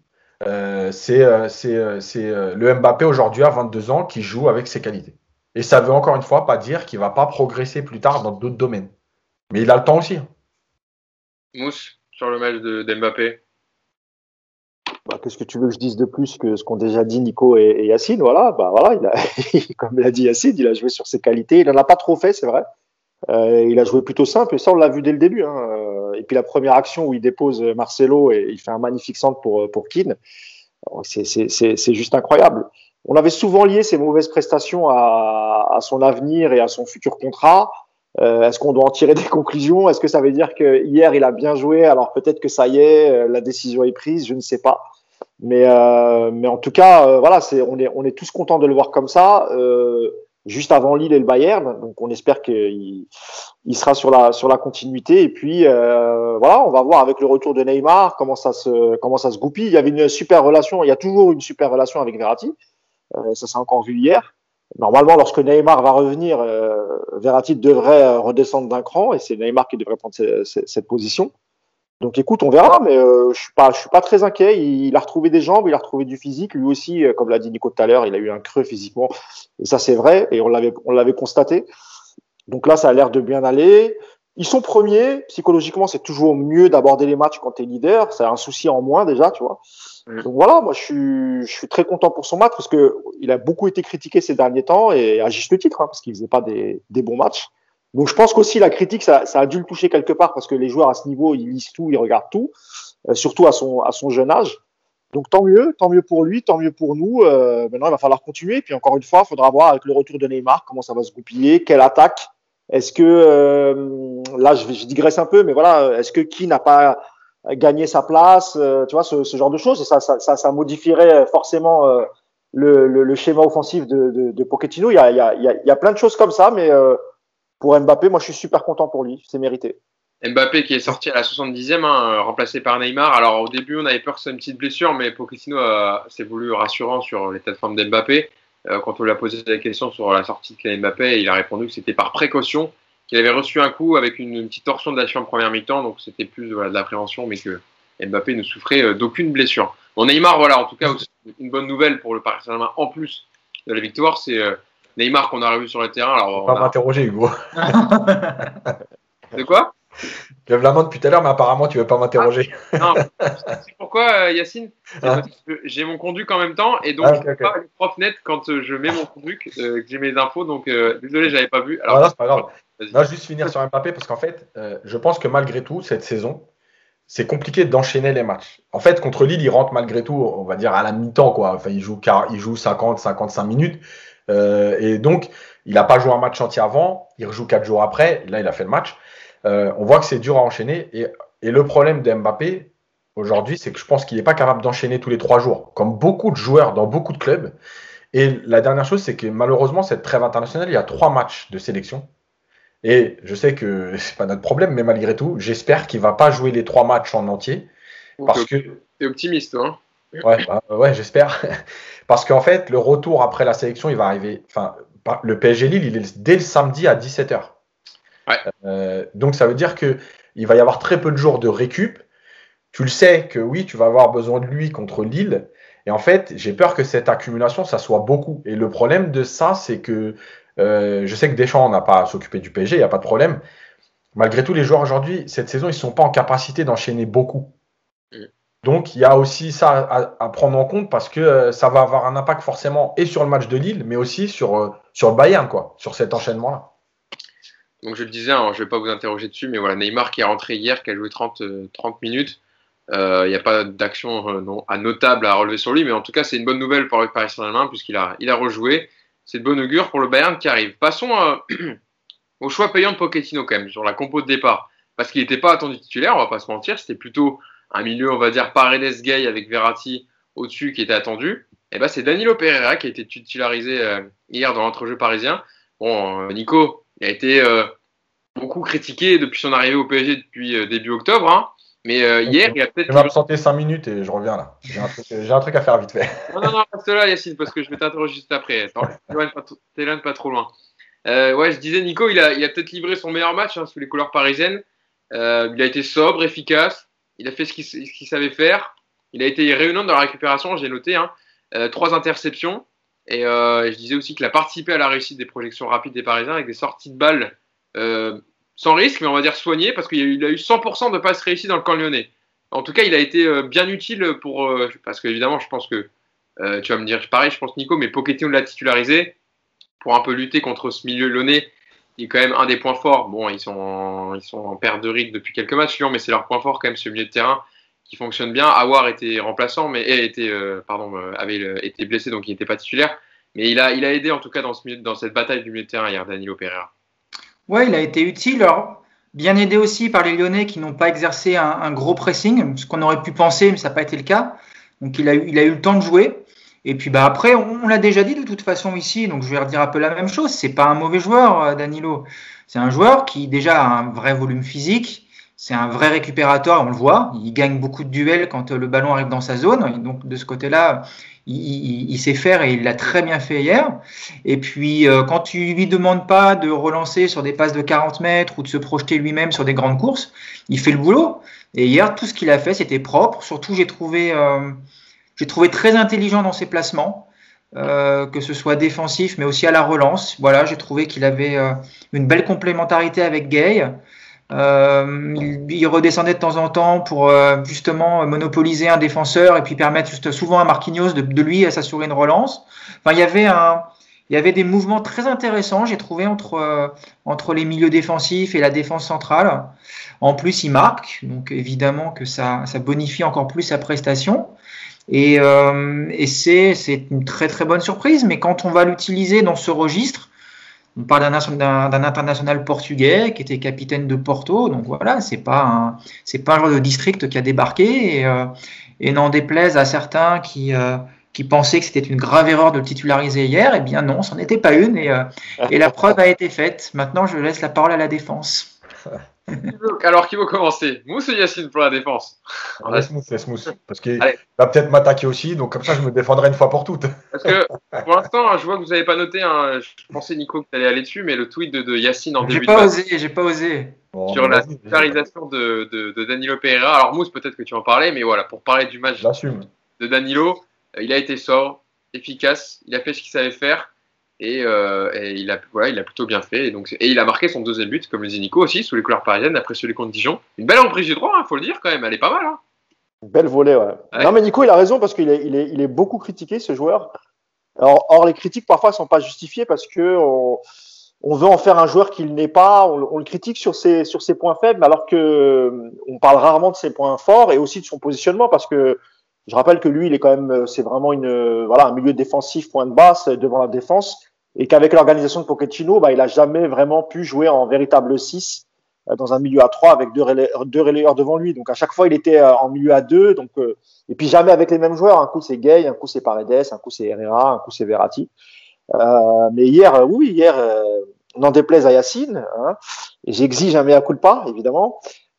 Euh, c'est euh, le Mbappé aujourd'hui à 22 ans qui joue avec ses qualités. Et ça veut encore une fois pas dire qu'il va pas progresser plus tard dans d'autres domaines. Mais il a le temps aussi. Mousse, sur le match de, Mbappé. Bah, Qu'est-ce que tu veux que je dise de plus que ce qu'ont déjà dit Nico et, Yacine? Voilà, bah, voilà il a, *laughs* comme l'a dit Yacine, il a joué sur ses qualités. Il n'en a pas trop fait, c'est vrai. il a joué plutôt simple et ça, on l'a vu dès le début. Hein. Et puis la première action où il dépose Marcelo et il fait un magnifique centre pour, pour Keane, c'est juste incroyable. On avait souvent lié ses mauvaises prestations à, à son avenir et à son futur contrat. Euh, Est-ce qu'on doit en tirer *laughs* des conclusions? Est-ce que ça veut dire que hier il a bien joué Alors peut-être que ça y est, euh, la décision est prise, je ne sais pas. Mais, euh, mais en tout cas, euh, voilà, on est on est tous contents de le voir comme ça. Juste avant Lille et le Bayern. Donc on espère qu'il il sera sur la sur la continuité. Et puis euh, voilà, on va voir avec le retour de Neymar comment ça se comment ça se goupille. Il y avait une super relation, il y a toujours une super relation avec Verratti. Euh, ça s'est encore vu hier. Normalement, lorsque Neymar va revenir, euh, Verratti devrait redescendre d'un cran et c'est Neymar qui devrait prendre cette position. Donc écoute, on verra, mais euh, je suis pas, je suis pas très inquiet. Il, a retrouvé des jambes, il a retrouvé du physique. Lui aussi, euh, comme l'a dit Nico tout à l'heure, il a eu un creux physiquement, et ça c'est vrai, et on l'avait, on l'avait constaté. Donc là, ça a l'air de bien aller. Ils sont premiers. Psychologiquement, c'est toujours mieux d'aborder les matchs quand tu es leader. C'est un souci en moins déjà, tu vois. Donc voilà, moi je suis, je suis très content pour son match parce que il a beaucoup été critiqué ces derniers temps et à juste titre, hein, parce qu'il faisait pas des, des bons matchs. Donc je pense qu'aussi la critique, ça, ça, a dû le toucher quelque part parce que les joueurs à ce niveau, ils lisent tout, ils regardent tout, euh, surtout à son, à son jeune âge. Donc tant mieux, tant mieux pour lui, tant mieux pour nous. Euh, maintenant, il va falloir continuer. Puis encore une fois, il faudra voir avec le retour de Neymar comment ça va se goupiller, quelle attaque. Est-ce que euh, là, je, je, digresse un peu, mais voilà, est-ce que qui n'a pas gagné sa place, euh, tu vois, ce, ce, genre de choses. Et ça, ça, ça, ça modifierait forcément le, le, le, schéma offensif de, de, de Pochettino. Il y a, il y, a, il y a plein de choses comme ça, mais pour Mbappé, moi je suis super content pour lui, c'est mérité. Mbappé qui est sorti à la 70e, hein, remplacé par Neymar. Alors au début, on avait peur que ce soit une petite blessure, mais Pochettino s'est voulu rassurant sur l'état de forme d'Mbappé. Euh, quand on lui a posé la question sur la sortie de Mbappé, il a répondu que c'était par précaution, qu'il avait reçu un coup avec une, petite torsion de la en première mi-temps, donc c'était plus de l'appréhension, mais que Mbappé ne souffrait euh, d'aucune blessure. Bon, Neymar, voilà, en tout cas, *laughs* une bonne nouvelle pour le Paris Saint-Germain en plus de la victoire, c'est euh, Neymar qu'on a revu sur le terrain. Alors, on pas m'interroger, Hugo. *laughs* de quoi? Tu lèves la main depuis tout à l'heure, mais apparemment, tu ne veux pas m'interroger. Ah, non, *laughs* c'est pourquoi, euh, Yacine? Hein? J'ai mon conduc en même temps, et donc ah, je ne pas le prof net quand euh, je mets mon conduc, euh, que j'ai mes infos. Donc, désolé, je n'avais pas vu. Alors, ah, non, c'est pas grave. Non, juste finir sur Mbappé, parce qu'en fait, je pense que malgré tout, cette saison, c'est compliqué d'enchaîner les matchs. En fait, contre Lille, il rentre malgré tout, on va dire, à la mi-temps. Quoi. Enfin, il joue, il joue 50, 55 minutes. Euh, et donc, il n'a pas joué un match entier avant, il rejoue quatre jours après, là il a fait le match. Euh, on voit que c'est dur à enchaîner. Et, le problème de Mbappé aujourd'hui, c'est que je pense qu'il n'est pas capable d'enchaîner tous les trois jours, comme beaucoup de joueurs dans beaucoup de clubs. Et la dernière chose, c'est que malheureusement, cette trêve internationale, il y a trois matchs de sélection. Et je sais que *laughs* c'est pas notre problème, mais malgré tout, j'espère qu'il va pas jouer les trois matchs en entier. Parce que. T'es optimiste, hein? Ouais, bah, ouais j'espère. *laughs* Parce qu'en fait, le retour après la sélection, il va arriver. Enfin, le PSG Lille, il est dès le samedi à 17h. Euh, donc, ça veut dire qu'il va y avoir très peu de jours de récup. Tu le sais que oui, tu vas avoir besoin de lui contre Lille. Et en fait, j'ai peur que cette accumulation, ça soit beaucoup. Et le problème de ça, c'est que euh, je sais que Deschamps n'a pas à s'occuper du PSG, il n'y a pas de problème. Malgré tout, les joueurs aujourd'hui, cette saison, ils ne sont pas en capacité d'enchaîner beaucoup. Donc il y a aussi ça à, prendre en compte parce que euh, ça va avoir un impact forcément et sur le match de Lille, mais aussi sur, euh, sur le Bayern, quoi, sur cet enchaînement-là. Donc je le disais, hein, je ne vais pas vous interroger dessus, mais voilà, Neymar qui est rentré hier, qui a joué 30, 30 euh, minutes. Il n'y a pas d'action à notable à relever sur lui, mais en tout cas c'est une bonne nouvelle pour le Paris Saint-Germain puisqu'il a, il a rejoué. C'est de bonne augure pour le Bayern qui arrive. Passons *clears throat* au choix payant de Pochettino quand même sur la compo de départ, parce qu'il n'était pas attendu titulaire, on va pas se mentir, c'était plutôt un milieu, on va dire, Paredes Gay avec Verratti au-dessus qui était attendu, et eh ben c'est Danilo Pereira qui a été titularisé euh, hier dans l'entrejeu parisien. Bon, euh, Nico il a été euh, beaucoup critiqué depuis son arrivée au PSG depuis début octobre, hein, mais hier, il a peut-être. Je vais m'absenter 5 minutes et je reviens là. J'ai un, un, truc à faire vite fait. Non, non, non, reste là, Yacine, parce que je vais t'interroger juste après. T'éloigne pas, pas trop loin. ouais, je disais, Nico, il a, il a peut-être livré son meilleur match hein, sous les couleurs parisiennes. il a été sobre, efficace il a fait ce qu'il savait faire. Il a été réunion dans la récupération, j'ai noté, hein. euh, trois interceptions. Euh, et je disais aussi qu'il a participé à la réussite des projections rapides des Parisiens avec des sorties de balles euh, sans risque, mais on va dire soignées, parce qu'il a, eu 100% de passes réussies dans le camp lyonnais. En tout cas, il a été bien utile pour. parce qu'évidemment, je pense que. tu vas me dire pareil, je pense Nico, mais Pochettino l'a titularisé pour un peu lutter contre ce milieu lyonnais qui est quand même un des points forts. Bon, ils sont en, ils perte de rythme depuis quelques matchs, Lyon, mais c'est leur point fort quand même, ce milieu de terrain qui fonctionne bien. Awar était remplaçant, mais était, euh, euh, avait euh, été blessé, donc il n'était pas titulaire. Mais il a, il a aidé en tout cas dans, ce, dans cette bataille du milieu de terrain hier, Danilo Pereira. Ouais, il a été utile. Bien aidé aussi par les Lyonnais qui n'ont pas exercé un, gros pressing, ce qu'on aurait pu penser, mais ça n'a pas été le cas. Donc il il a eu le temps de jouer. Et puis bah après, on, l'a déjà dit de toute façon ici, donc je vais redire un peu la même chose. C'est pas un mauvais joueur, euh, Danilo. C'est un joueur qui déjà a un vrai volume physique. C'est un vrai récupérateur, on le voit. Il gagne beaucoup de duels quand euh, le ballon arrive dans sa zone. donc de ce côté-là, il, sait faire et il l'a très bien fait hier. Et puis euh, quand tu lui demandes pas de relancer sur des passes de 40 mètres ou de se projeter lui-même sur des grandes courses, il fait le boulot. Et hier, tout ce qu'il a fait, c'était propre. Surtout, j'ai trouvé j'ai trouvé très intelligent dans ses placements, euh, que ce soit défensif, mais aussi à la relance. Voilà, j'ai trouvé qu'il avait euh, une belle complémentarité avec Gay. Euh, il, redescendait de temps en temps pour justement monopoliser un défenseur et puis permettre juste souvent à Marquinhos de, lui s'assurer une relance. Enfin, il y avait des mouvements très intéressants, j'ai trouvé, entre, les milieux défensifs et la défense centrale. En plus, il marque, donc évidemment que ça bonifie encore plus sa prestation. Et, euh, et c'est, une très très bonne surprise, mais quand on va l'utiliser dans ce registre, on parle d'un, international portugais qui était capitaine de Porto, donc voilà, c'est pas un, c'est pas un joueur de district qui a débarqué et, euh, et n'en déplaise à certains qui, euh, qui pensaient que c'était une grave erreur de le titulariser hier, eh bien non, c'en était pas une et, et la preuve a été faite. Maintenant, je laisse la parole à la défense. *laughs* Alors, qui veut commencer? Mousse ou Yacine pour la défense? Laisse Mousse, laisse Mousse. Parce qu'il va peut-être m'attaquer aussi, donc comme ça, je me défendrai une fois pour toutes. Parce que pour l'instant, je vois que vous n'avez pas noté, hein, je pensais, Nico, que tu allais aller dessus, mais le tweet de, Yacine en début j'ai pas osé, J'ai pas osé, sur la titularisation de, de, Danilo Pereira. Alors, Mousse, peut-être que tu en parlais, mais voilà, pour parler du match de Danilo, euh, il a été sort, efficace, il a fait ce qu'il savait faire. Euh, et, il, a, voilà, il a plutôt bien fait. Et, donc, et il a marqué son deuxième but, comme le disait Nico aussi, sous les couleurs parisiennes, après celui contre Dijon. Une belle emprise du droit, il faut le dire quand même, elle est pas mal. Hein. belle volée, ouais. Non, mais Nico, il a raison parce qu'il est, il est, il est, beaucoup critiqué, ce joueur. Alors, or, les critiques parfois ne sont pas justifiées parce que on, veut en faire un joueur qu'il n'est pas. On, le critique sur ses, sur ses points faibles, alors que on parle rarement de ses points forts et aussi de son positionnement parce que je rappelle que lui, il est quand même, c'est vraiment une, voilà, un milieu défensif, point de basse devant la défense et qu'avec l'organisation de Pochettino, bah, il a jamais vraiment pu jouer en véritable 6 euh, dans un milieu à 3 avec deux, deux relayeurs devant lui. Donc à chaque fois, il était euh, en milieu à 2. Donc, euh, et puis jamais avec les mêmes joueurs. Un coup c'est Gay, un coup c'est Paredes, un coup c'est Herrera, un coup c'est Verratti. Euh, mais hier, oui, hier, n'en déplaise à Yacine, hein, et j'exige un mea culpa, évidemment.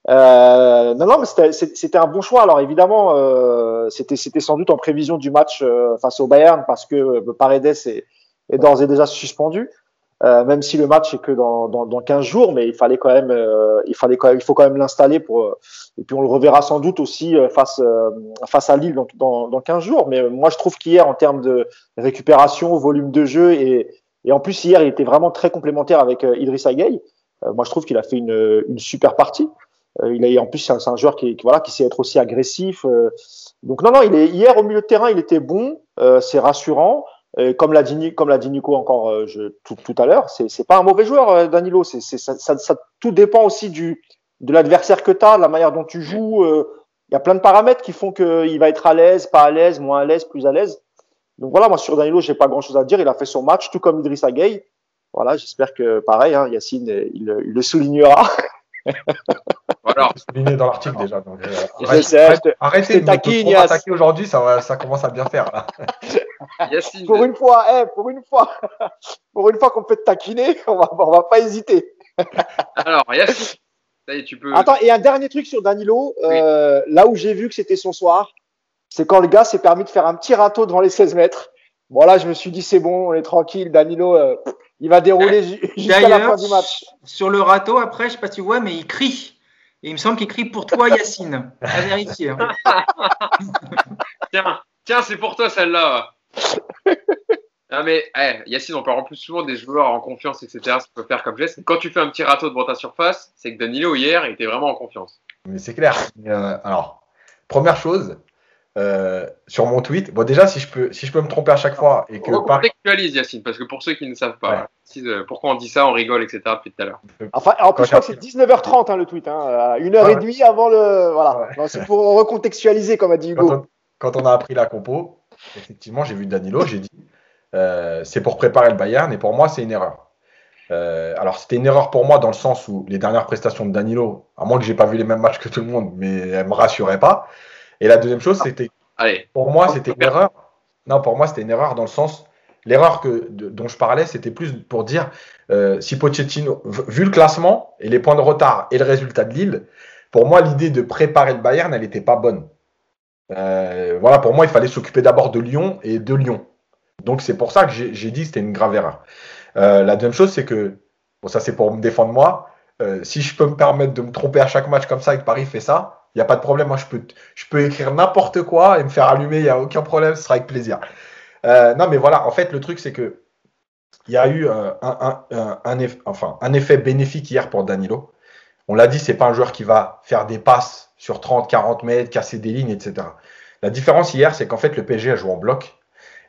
Euh, non, non, mais c'était un bon choix. Alors évidemment, euh, c'était sans doute en prévision du match face au Bayern parce que Paredes est, est d'ores et déjà suspendu. Euh, même si le match est que dans, dans, dans 15 jours, mais il fallait quand même, euh, il fallait quand même, il faut quand même l'installer pour. Euh, et puis on le reverra sans doute aussi face face à Lille dans, dans, dans 15 jours. Mais moi je trouve qu'hier en termes de récupération, volume de jeu et, et en plus hier il était vraiment très complémentaire avec Idrissa Gueye. moi je trouve qu'il a fait une, une super partie. il a en plus c'est un, un, joueur qui, qui, voilà qui sait être aussi agressif. donc non non il est hier au milieu de terrain il était bon, c'est rassurant comme l'a dit, comme l'a dit Nico encore euh, je, tout, tout, à l'heure, c'est, c'est pas un mauvais joueur, euh, Danilo. C'est, c'est, ça, ça, ça, tout dépend aussi du, de l'adversaire que tu as, de la manière dont tu joues. Euh, il y a plein de paramètres qui font qu'il va être à l'aise, pas à l'aise, moins à l'aise, plus à l'aise. Donc voilà, moi sur Danilo, j'ai pas grand chose à dire. Il a fait son match, tout comme Idrissa Gueye. Voilà, j'espère que pareil, hein, Yacine, il, il le soulignera. *laughs* Voilà. souligné dans l'article déjà. Donc, euh, *laughs* arrête, arrêtez de taquine, attaquer aujourd'hui, ça, ça commence à bien faire. Là. *laughs* pour une fois, eh, pour une fois, *laughs* pour une fois qu'on peut te taquiner, on va, on va pas hésiter. Alors, Yacine, tu peux. Attends, et un dernier truc sur Danilo, euh, là où j'ai vu que c'était son soir, c'est quand le gars s'est permis de faire un petit râteau devant les 16 mètres. Bon, là, je me suis dit, c'est bon, on est tranquille, Danilo. Euh, il va dérouler jusqu'à la fin du match. Sur le râteau, après, je sais pas si tu vois, mais il crie. Et il me semble qu'il crie pour toi, Yacine. À vérifier. Hein. *laughs* tiens, tiens c'est pour toi celle-là. *laughs* Non mais eh, Yacine, on parle en plus souvent des joueurs en confiance, etc. Ce qu'il peut faire comme geste. Quand tu fais un petit râteau devant ta surface, c'est que Danilo hier il était vraiment en confiance. Mais c'est clair. Euh, alors, première chose, euh, sur mon tweet. Bon, déjà, si je peux, si je peux me tromper à chaque fois et que. On contextualise, Yacine, parce que pour ceux qui ne savent pas, euh, pourquoi on dit ça, on rigole, etc. depuis tout à l'heure. Enfin, en plus, je crois que c'est 19h30 hein, le tweet, hein, une heure et demie avant le. Voilà. C'est pour recontextualiser, comme a dit Hugo. Quand on, a appris la compo, effectivement, j'ai vu Danilo, j'ai dit euh, c'est pour préparer le Bayern, et pour moi, c'est une erreur. alors, c'était une erreur pour moi dans le sens où les dernières prestations de Danilo, à moins que j'ai pas vu les mêmes matchs que tout le monde, mais elles me rassuraient pas. Et la deuxième chose, c'était. Pour moi, c'était une erreur. Non, pour moi, c'était une erreur dans le sens. L'erreur que, dont je parlais, c'était plus pour dire euh, si Pochettino, vu le classement et les points de retard et le résultat de Lille, pour moi, l'idée de préparer le Bayern, elle n'était pas bonne. Euh, voilà, pour moi, il fallait s'occuper d'abord de Lyon et de Lyon. Donc, c'est pour ça que j'ai dit que c'était une grave erreur. Euh, la deuxième chose, c'est que, bon, ça c'est pour me défendre moi, si je peux me permettre de me tromper à chaque match comme ça et que Paris fait ça, il n'y a pas de problème. Moi, je peux, je peux écrire n'importe quoi et me faire allumer, il n'y a aucun problème, ce sera avec plaisir. Euh, non, mais voilà, en fait, le truc, c'est que il y a eu euh, un, un, effet, enfin, un effet bénéfique hier pour Danilo. On l'a dit, c'est pas un joueur qui va faire des passes sur 30, 40 mètres, casser des lignes, etc. La différence hier, c'est qu'en fait, le PSG a joué en bloc.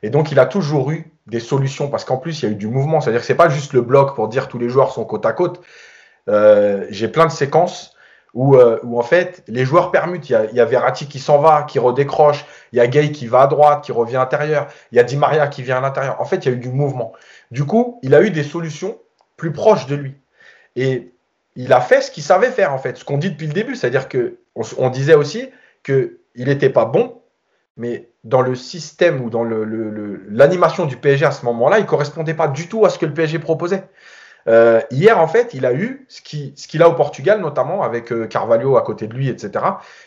Et donc, il a toujours eu des solutions parce qu'en plus, il y a eu du mouvement. C'est-à-dire que c'est pas juste le bloc pour dire tous les joueurs sont côte à côte. Euh, j'ai plein de séquences euh, où, en fait les joueurs permutent. Il y a, Verratti qui s'en va, qui redécroche. Il y a Gay qui va à droite, qui revient à l'intérieur. Il y a Di Maria qui vient à l'intérieur. En fait, il y a eu du mouvement. Du coup, il a eu des solutions plus proches de lui. Et il a fait ce qu'il savait faire en fait, ce qu'on dit depuis le début. C'est-à-dire que on, disait aussi qu'il n'était pas bon, mais dans le système ou dans l'animation du PSG à ce moment-là, il correspondait pas du tout à ce que le PSG proposait. Euh, hier, en fait, il a eu ce qu'il a au Portugal, notamment avec euh, Carvalho à côté de lui, etc.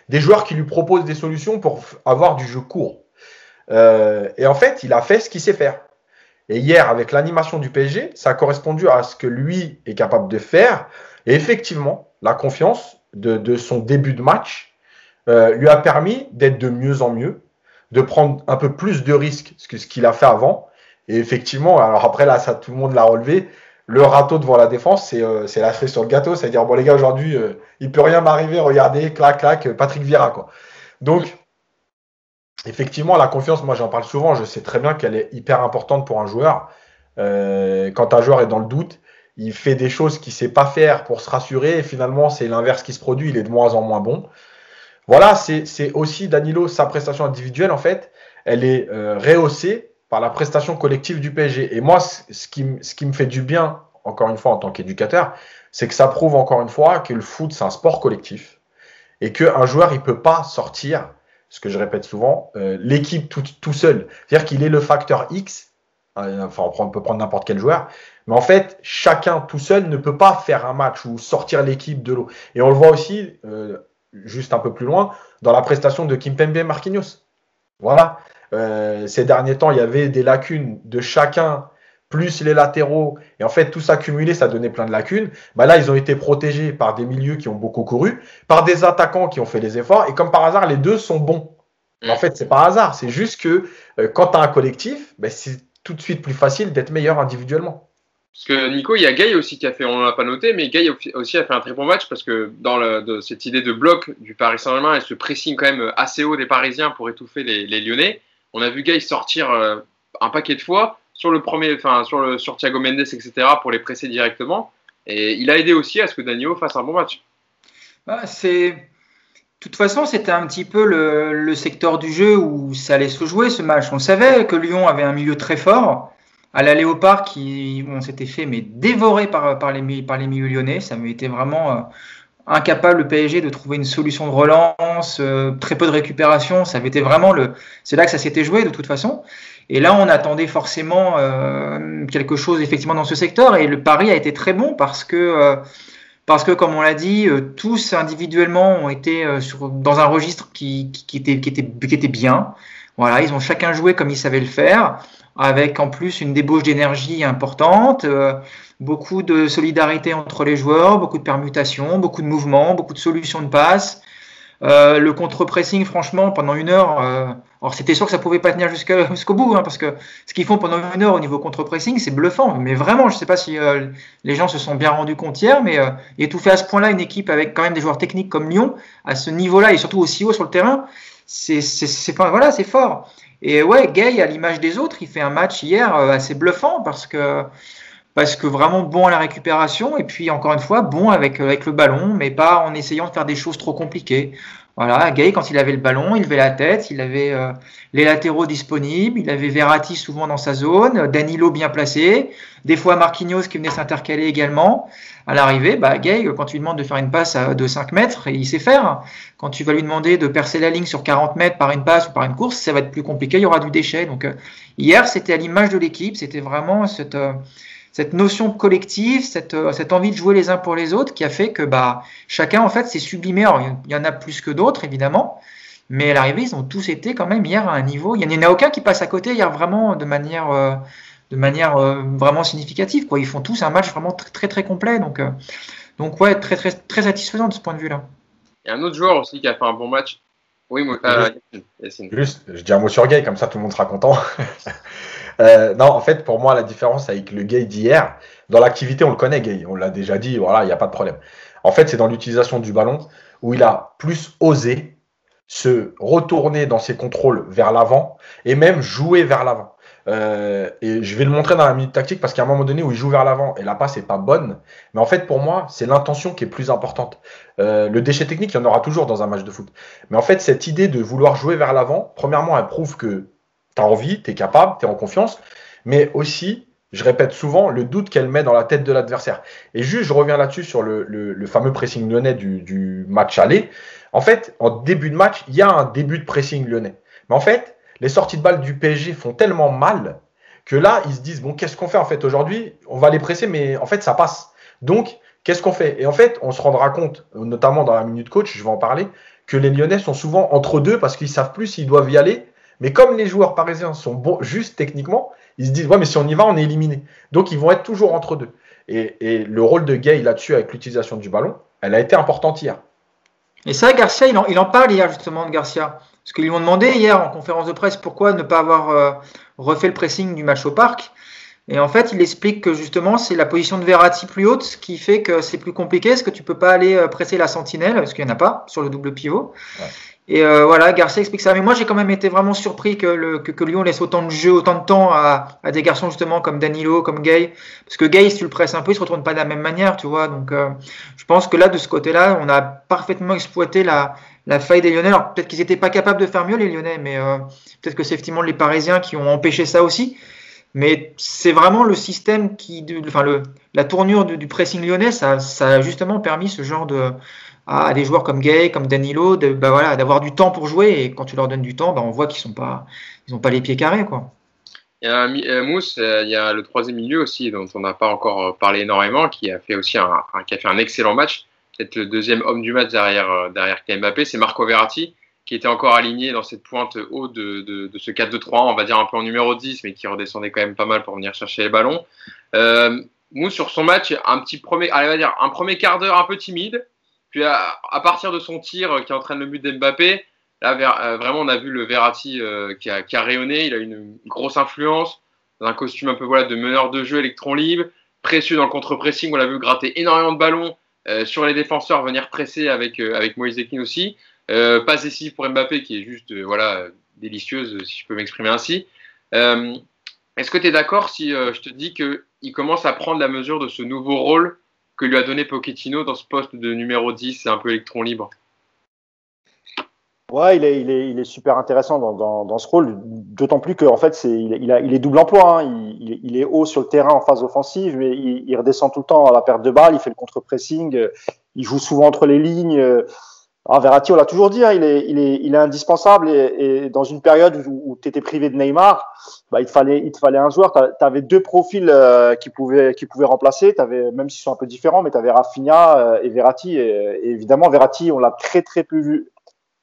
Des joueurs qui lui proposent des solutions pour avoir du jeu court. Euh, et en fait, il a fait ce qu'il sait faire. Et hier, avec l'animation du PSG, ça a correspondu à ce que lui est capable de faire. Et effectivement, la confiance de, de son début de match lui a permis d'être de mieux en mieux, de prendre un peu plus de risques que ce qu'il a fait avant. Et effectivement, alors après là, ça tout le monde l'a relevé le râteau devant la défense, c'est euh, la cerise sur le gâteau. C'est-à-dire, bon, les gars, aujourd'hui, euh, il peut rien m'arriver. Regardez, clac, clac, Patrick Vieira, quoi. Donc, effectivement, la confiance, moi, j'en parle souvent. Je sais très bien qu'elle est hyper importante pour un joueur. Euh, quand un joueur est dans le doute, il fait des choses qu'il sait pas faire pour se rassurer. Et finalement, c'est l'inverse qui se produit. Il est de moins en moins bon. Voilà, c'est aussi Danilo, sa prestation individuelle, en fait, elle est rehaussée la prestation collective du PSG. Et moi, ce qui, ce qui me fait du bien, encore une fois, en tant qu'éducateur, c'est que ça prouve encore une fois que le foot, c'est un sport collectif et qu'un joueur, il peut pas sortir, ce que je répète souvent, euh, l'équipe tout, tout, seul. C'est-à-dire qu'il est le facteur X, euh, enfin, on peut prendre n'importe quel joueur, mais en fait, chacun tout seul ne peut pas faire un match ou sortir l'équipe de l'eau. Et on le voit aussi, euh, juste un peu plus loin, dans la prestation de Kimpembe Marquinhos. Voilà. Euh, ces derniers temps, il y avait des lacunes de chacun, plus les latéraux, et en fait, tout ça cumulé, ça donnait plein de lacunes. Bah là, ils ont été protégés par des milieux qui ont beaucoup couru, par des attaquants qui ont fait les efforts, et comme par hasard, les deux sont bons. en fait, c'est pas hasard, c'est juste que euh, quand tu as un collectif, bah, c'est tout de suite plus facile d'être meilleur individuellement. Parce que Nico, il y a Gay aussi qui a fait, on ne l'a pas noté, mais Gay aussi a fait un très bon match parce que dans le, cette idée de bloc du Paris Saint-Germain et ce pressing quand même assez haut des Parisiens pour étouffer les, les Lyonnais, on a vu Gay sortir euh, un paquet de fois sur le premier, enfin sur le Thiago Mendes, etc. pour les presser directement. Et il a aidé aussi à ce que Danilo fasse un bon match. Bah, c'est de toute façon, c'était un petit peu le, secteur du jeu où ça allait se jouer ce match. On savait que Lyon avait un milieu très fort. À la Léopard, qui on s'était fait mais dévorer par, les, par les milieux lyonnais. Ça m'était vraiment euh, incapable le PSG de trouver une solution de relance, euh, très peu de récupération. Ça avait été vraiment le, c'est là que ça s'était joué de toute façon. Et là, on attendait forcément euh, quelque chose effectivement dans ce secteur. Et le pari a été très bon parce que, euh, parce que comme on l'a dit, tous individuellement ont été sur, dans un registre qui, qui, était, qui, était, qui était bien. Voilà, ils ont chacun joué comme ils savaient le faire, avec en plus une débauche d'énergie importante beaucoup de solidarité entre les joueurs, beaucoup de permutations, beaucoup de mouvements, beaucoup de solutions de passe. Euh, le contre-pressing, franchement, pendant une heure, euh, alors c'était sûr que ça pouvait pas tenir *laughs* jusqu'au bout, hein, parce que ce qu'ils font pendant une heure au niveau contre-pressing, c'est bluffant. Mais vraiment, je sais pas si euh, les gens se sont bien rendus compte hier, mais étouffer à ce point-là une équipe avec quand même des joueurs techniques comme Lyon, à ce niveau-là et surtout aussi haut sur le terrain, c'est voilà, c'est fort. Et ouais, Gay, à l'image des autres, il fait un match hier assez bluffant parce que parce que vraiment bon à la récupération et puis encore une fois bon avec, avec le ballon, mais pas en essayant de faire des choses trop compliquées. Voilà, Gay, quand il avait le ballon, il levait la tête, il avait euh, les latéraux disponibles, il avait Verratti souvent dans sa zone, Danilo bien placé, des fois Marquinhos qui venait s'intercaler également. À l'arrivée, bah, Gay, quand tu lui demandes de faire une passe de 5 mètres, il sait faire. Quand tu vas lui demander de percer la ligne sur 40 mètres par une passe ou par une course, ça va être plus compliqué, il y aura du déchet. Donc euh, hier, c'était à l'image de l'équipe, c'était vraiment cette... Euh, cette notion collective, cette, euh, cette, envie de jouer les uns pour les autres qui a fait que bah, chacun en fait s'est sublimé. Alors, il y en a plus que d'autres évidemment, mais à l'arrivée ils ont tous été quand même hier à un niveau. Il n'y en a aucun qui passe à côté hier vraiment de manière, euh, de manière euh, vraiment significative. Quoi. Ils font tous un match vraiment très très, très complet. Donc, donc ouais, très, très, très satisfaisant de ce point de vue-là. Il y a un autre joueur aussi qui a fait un bon match. Oui, moi, Juste, je dis un mot sur Gay, comme ça tout le monde sera content. *laughs* Euh, non, en fait, pour moi, la différence avec le gay d'hier, dans l'activité, on le connaît, gay. On l'a déjà dit, voilà, il n'y a pas de problème. En fait, c'est dans l'utilisation du ballon où il a plus osé se retourner dans ses contrôles vers l'avant et même jouer vers l'avant. Euh, et je vais le montrer dans la minute tactique parce qu'à un moment donné où il joue vers l'avant et la passe n'est pas bonne, mais en fait pour moi c'est l'intention qui est plus importante. Euh, le déchet technique il y en aura toujours dans un match de foot, mais en fait cette idée de vouloir jouer vers l'avant, premièrement elle prouve que tu as envie, tu es capable, tu es en confiance, mais aussi, je répète souvent, le doute qu'elle met dans la tête de l'adversaire. Et juste, je reviens là-dessus sur le, fameux pressing lyonnais du, match aller. En fait, en début de match, il y a un début de pressing lyonnais. Mais en fait, les sorties de balles du PSG font tellement mal que là, ils se disent, bon, qu'est-ce qu'on fait en fait aujourd'hui? On va les presser, mais en fait, ça passe. Donc, qu'est-ce qu'on fait? Et en fait, on se rendra compte, notamment dans la minute coach, je vais en parler, que les Lyonnais sont souvent entre deux parce qu'ils savent plus s'ils doivent y aller mais comme les joueurs parisiens sont bons, juste techniquement, ils se disent ouais, mais si on y va, on est éliminé. Donc ils vont être toujours entre deux. Et, le rôle de Gay là-dessus, avec l'utilisation du ballon, elle a été importante hier. Et ça, Garcia, il en, parle hier justement de Garcia. Parce qu'ils lui ont demandé hier en conférence de presse pourquoi ne pas avoir euh, refait le pressing du match au parc. Et en fait, il explique que justement, c'est la position de Verratti plus haute qui fait que c'est plus compliqué, parce que tu peux pas aller euh, presser la sentinelle, parce qu'il n'y en a pas sur le double pivot. Et euh, voilà, Garcia explique ça. Mais moi, j'ai quand même été vraiment surpris que, le, que, Lyon laisse autant de jeu, autant de temps à, à, des garçons justement comme Danilo, comme Gay. Parce que Gay, si tu le presses un peu, il se retourne pas de la même manière, tu vois. Donc, euh, je pense que là, de ce côté-là, on a parfaitement exploité la, la faille des Lyonnais. Alors, peut-être qu'ils n'étaient pas capables de faire mieux, les Lyonnais, mais euh, peut-être que c'est effectivement les Parisiens qui ont empêché ça aussi. Mais c'est vraiment le système qui, enfin le, la tournure du, du pressing lyonnais, ça, ça a justement permis ce genre de, à, des joueurs comme Gay, comme Danilo, de, bah voilà, d'avoir du temps pour jouer. Et quand tu leur donnes du temps, bah on voit qu'ils sont pas, ils n'ont pas les pieds carrés, quoi. Il y a euh, Mousse, euh, il y a le troisième milieu aussi dont on n'a pas encore euh, parlé énormément, qui a fait aussi un, qui a fait un excellent match. Peut-être le deuxième homme du match derrière derrière Mbappé, c'est Marco Verratti qui était encore aligné dans cette pointe haute de, de, de ce 4-2-3, on va dire un peu en numéro 10, mais qui redescendait quand même pas mal pour venir chercher les ballons. Euh, Mousse, sur son match, un petit premier, allez, va dire, un premier quart d'heure un peu timide, puis à, partir de son tir euh, qui entraîne le but d'Mbappé, là euh, vraiment on a vu le Verratti euh, qui, a, rayonné, il a une grosse influence, dans un costume un peu voilà, de meneur de jeu électron libre, précieux dans le contre-pressing, on l'a vu gratter énormément de ballons sur les défenseurs, venir presser avec, avec Moïse Ekin aussi. pas décisif pour Mbappé qui est juste voilà, délicieuse si je peux m'exprimer ainsi. Est-ce que tu es d'accord si je te dis qu'il commence à prendre la mesure de ce nouveau rôle que lui a donné Pochettino dans ce poste de numéro 10, c'est un peu électron libre. Ouais, il est, super intéressant dans, ce rôle, d'autant plus qu'en fait, il, est double emploi. Hein. Il, est haut sur le terrain en phase offensive, mais il, redescend tout le temps à la perte de balle, il fait le contre-pressing, il joue souvent entre les lignes. Alors, Verratti, on l'a toujours dit, hein, il, est, indispensable et, dans une période où, tu étais privé de Neymar, bah, il, te fallait, un joueur. Tu avais deux profils euh, qui, pouvaient, qui pouvaient remplacer, avais, même s'ils sont un peu différents, mais tu avais Rafinha euh, et Verratti. Et, évidemment, Verratti, on l'a très très peu vu,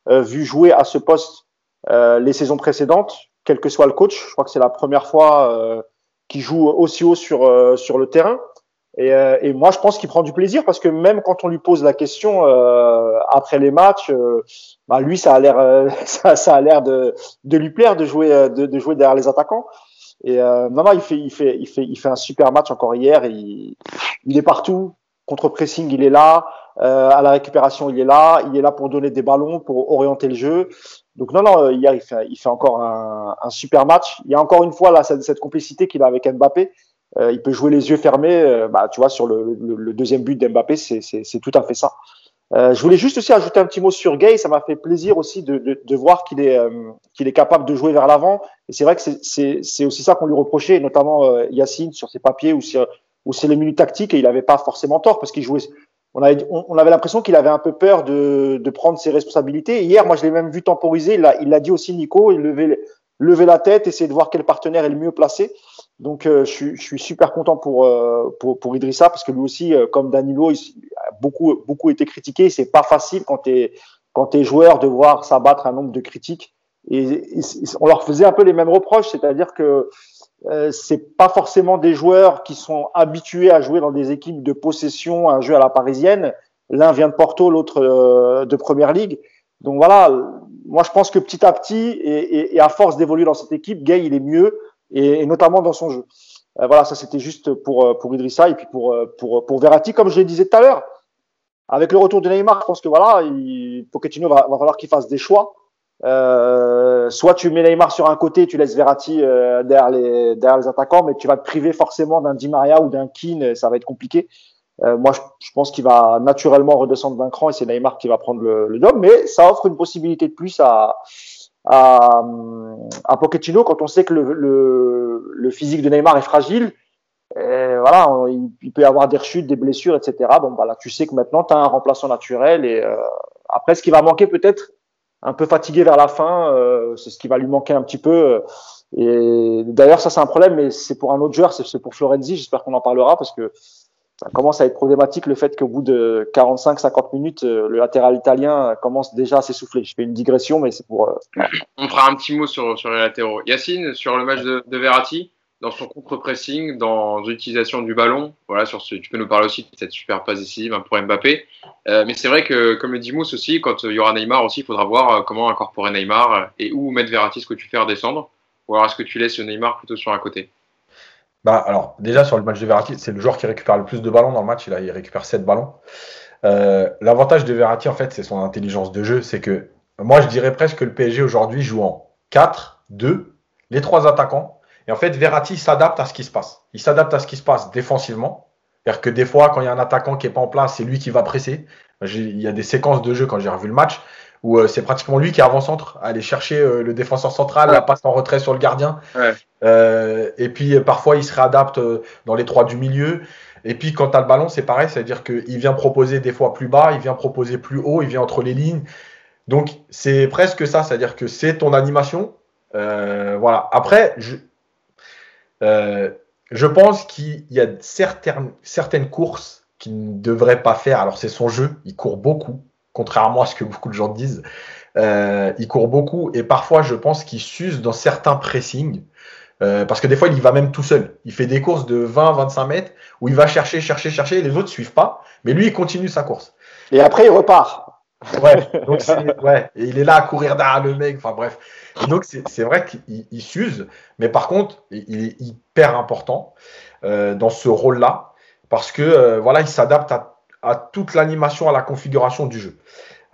euh, jouer à ce poste les saisons précédentes, quel que soit le coach. Je crois que c'est la première fois qu'il joue aussi haut sur le terrain. Et, euh, et, moi, je pense qu'il prend du plaisir parce que même quand on lui pose la question euh, après les matchs, euh, bah lui, ça a l'air, euh, *laughs* ça, ça, a l'air de, de, lui plaire de jouer, de, de, jouer derrière les attaquants. Et non, non, il fait, il fait, il fait, il fait un super match encore hier. Il, il est partout. Contre pressing, il est là. à la récupération, il est là. Il est là pour donner des ballons, pour orienter le jeu. Donc non, non, hier, il fait, il fait encore un, un super match. Il y a encore une fois là cette, cette complicité qu'il a avec Mbappé. Euh, il peut jouer les yeux fermés. Euh, bah, tu vois, sur le, le, deuxième but d'Mbappé, c'est tout à fait ça. Euh, je voulais juste aussi ajouter un petit mot sur Gay. Ça m'a fait plaisir aussi de, de, de voir qu'il est, euh, est capable de jouer vers l'avant. Et c'est vrai que c'est aussi ça qu'on lui reprochait, notamment euh, Yacine sur ses papiers ou sur, les minutes tactiques et il n'avait pas forcément tort parce qu'il jouait. On avait, on, avait l'impression qu'il avait un peu peur de, de prendre ses responsabilités. Hier, moi, je l'ai même vu temporiser. Il l'a dit aussi, Nico. Il levait, lever la tête, essayer de voir quel partenaire est le mieux placé. Donc, euh, je, je, suis super content pour, euh, pour, pour, Idrissa parce que lui aussi, euh, comme Danilo, il a beaucoup, beaucoup été critiqué. C'est pas facile quand tu es, quand es joueur de voir s'abattre un nombre de critiques. Et, on leur faisait un peu les mêmes reproches, c'est-à-dire que euh, c'est pas forcément des joueurs qui sont habitués à jouer dans des équipes de possession, un jeu à la parisienne. L'un vient de Porto, l'autre de Première Ligue. Donc voilà, moi je pense que petit à petit et, et, à force d'évoluer dans cette équipe, Gay il est mieux et, notamment dans son jeu. Euh, voilà, ça c'était juste pour euh, pour Idrissa et puis pour euh, pour pour Verratti, comme je le disais tout à l'heure. Avec le retour de Neymar, je pense que voilà, il, Pochettino va, va falloir qu'il fasse des choix. Soit tu mets Neymar sur un côté, tu laisses Verratti derrière les derrière les attaquants, mais tu vas te priver forcément d'un Di Maria ou d'un Keane, ça va être compliqué. Moi, je, je pense qu'il va naturellement redescendre d'un cran et c'est Neymar qui va prendre le, le job, mais ça offre une possibilité de plus à, à, à Pochettino quand on sait que le, le, le physique de Neymar est fragile. Voilà, il, peut y avoir des rechutes, des blessures, etc. Donc voilà, tu sais que maintenant tu as un remplaçant naturel et euh, après ce qui va manquer peut-être un peu fatigué vers la fin, euh, c'est ce qui va lui manquer un petit peu. Et d'ailleurs ça c'est un problème, mais c'est pour un autre joueur, c'est pour Florenzi. J'espère qu'on en parlera parce que ça commence à être problématique le fait qu'au bout de 45-50 minutes, euh, le latéral italien commence déjà à s'essouffler. Je fais une digression, mais c'est pour. Euh, On fera un petit mot sur, sur les latéraux. Yacine, sur le match de, de Verratti, dans son contre-pressing, dans l'utilisation du ballon, voilà, sur ce, tu peux nous parler aussi de cette super passe décisive hein, pour Mbappé. Euh, mais c'est vrai que, comme le dit Mousse aussi, quand il y aura Neymar aussi, il faudra voir comment incorporer Neymar et où mettre Verratti, ce que tu fais redescendre. Ou alors est-ce que tu laisses Neymar plutôt sur un côté? Bah, alors, déjà, sur le match de Verratti, c'est le joueur qui récupère le plus de ballons dans le match. Il, récupère 7 ballons. Euh, L'avantage de Verratti, en fait, c'est son intelligence de jeu. C'est que, moi, je dirais presque que le PSG aujourd'hui joue en 4, 2, les trois attaquants. Et en fait, Verratti s'adapte à ce qui se passe. Il s'adapte à ce qui se passe défensivement. C'est-à-dire que des fois, quand il y a un attaquant qui est pas en place, c'est lui qui va presser. Il y a des séquences de jeu quand j'ai revu le match où euh, c'est pratiquement lui qui est avant-centre, aller chercher euh, le défenseur central, la passe en retrait sur le gardien. Ouais. Euh, et puis parfois il se réadapte dans les trois du milieu. Et puis quand tu as le ballon, c'est pareil, c'est-à-dire qu'il vient proposer des fois plus bas, il vient proposer plus haut, il vient entre les lignes. Donc c'est presque ça, c'est-à-dire que c'est ton animation. voilà. Après, je, je pense qu'il y a certaines, certaines courses qu'il ne devrait pas faire. Alors c'est son jeu, il court beaucoup contrairement à ce que beaucoup de gens disent. Euh, il court beaucoup et parfois je pense qu'il s'use dans certains pressings. Euh, parce que des fois, il y va même tout seul. Il fait des courses de 20-25 mètres où il va chercher, chercher, chercher, et les autres ne suivent pas. Mais lui, il continue sa course. Et après, il repart. Ouais, donc ouais. Et il est là à courir derrière le mec. Enfin bref. Et donc, c'est vrai qu'il s'use. Mais par contre, il est hyper important euh, dans ce rôle-là. Parce que voilà, il s'adapte à à toute l'animation, à la configuration du jeu.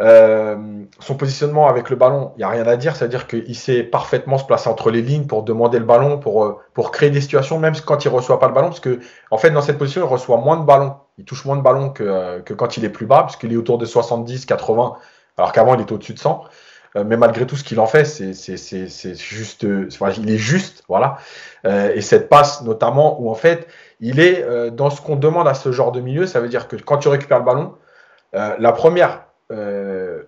Euh, son positionnement avec le ballon, il n'y a rien à dire, c'est-à-dire qu'il sait parfaitement se placer entre les lignes pour demander le ballon, pour, euh, pour créer des situations, même quand il ne reçoit pas le ballon, parce que en fait, dans cette position, il reçoit moins de ballons, il touche moins de ballons que, euh, que quand il est plus bas, puisqu'il est autour de 70, 80, alors qu'avant, il était au-dessus de 100. mais malgré tout, ce qu'il en fait, c'est juste, enfin, il est juste, voilà. et cette passe, notamment, où en fait, il est euh, dans ce qu'on demande à ce genre de milieu. Ça veut dire que quand tu récupères le ballon, euh, la première euh,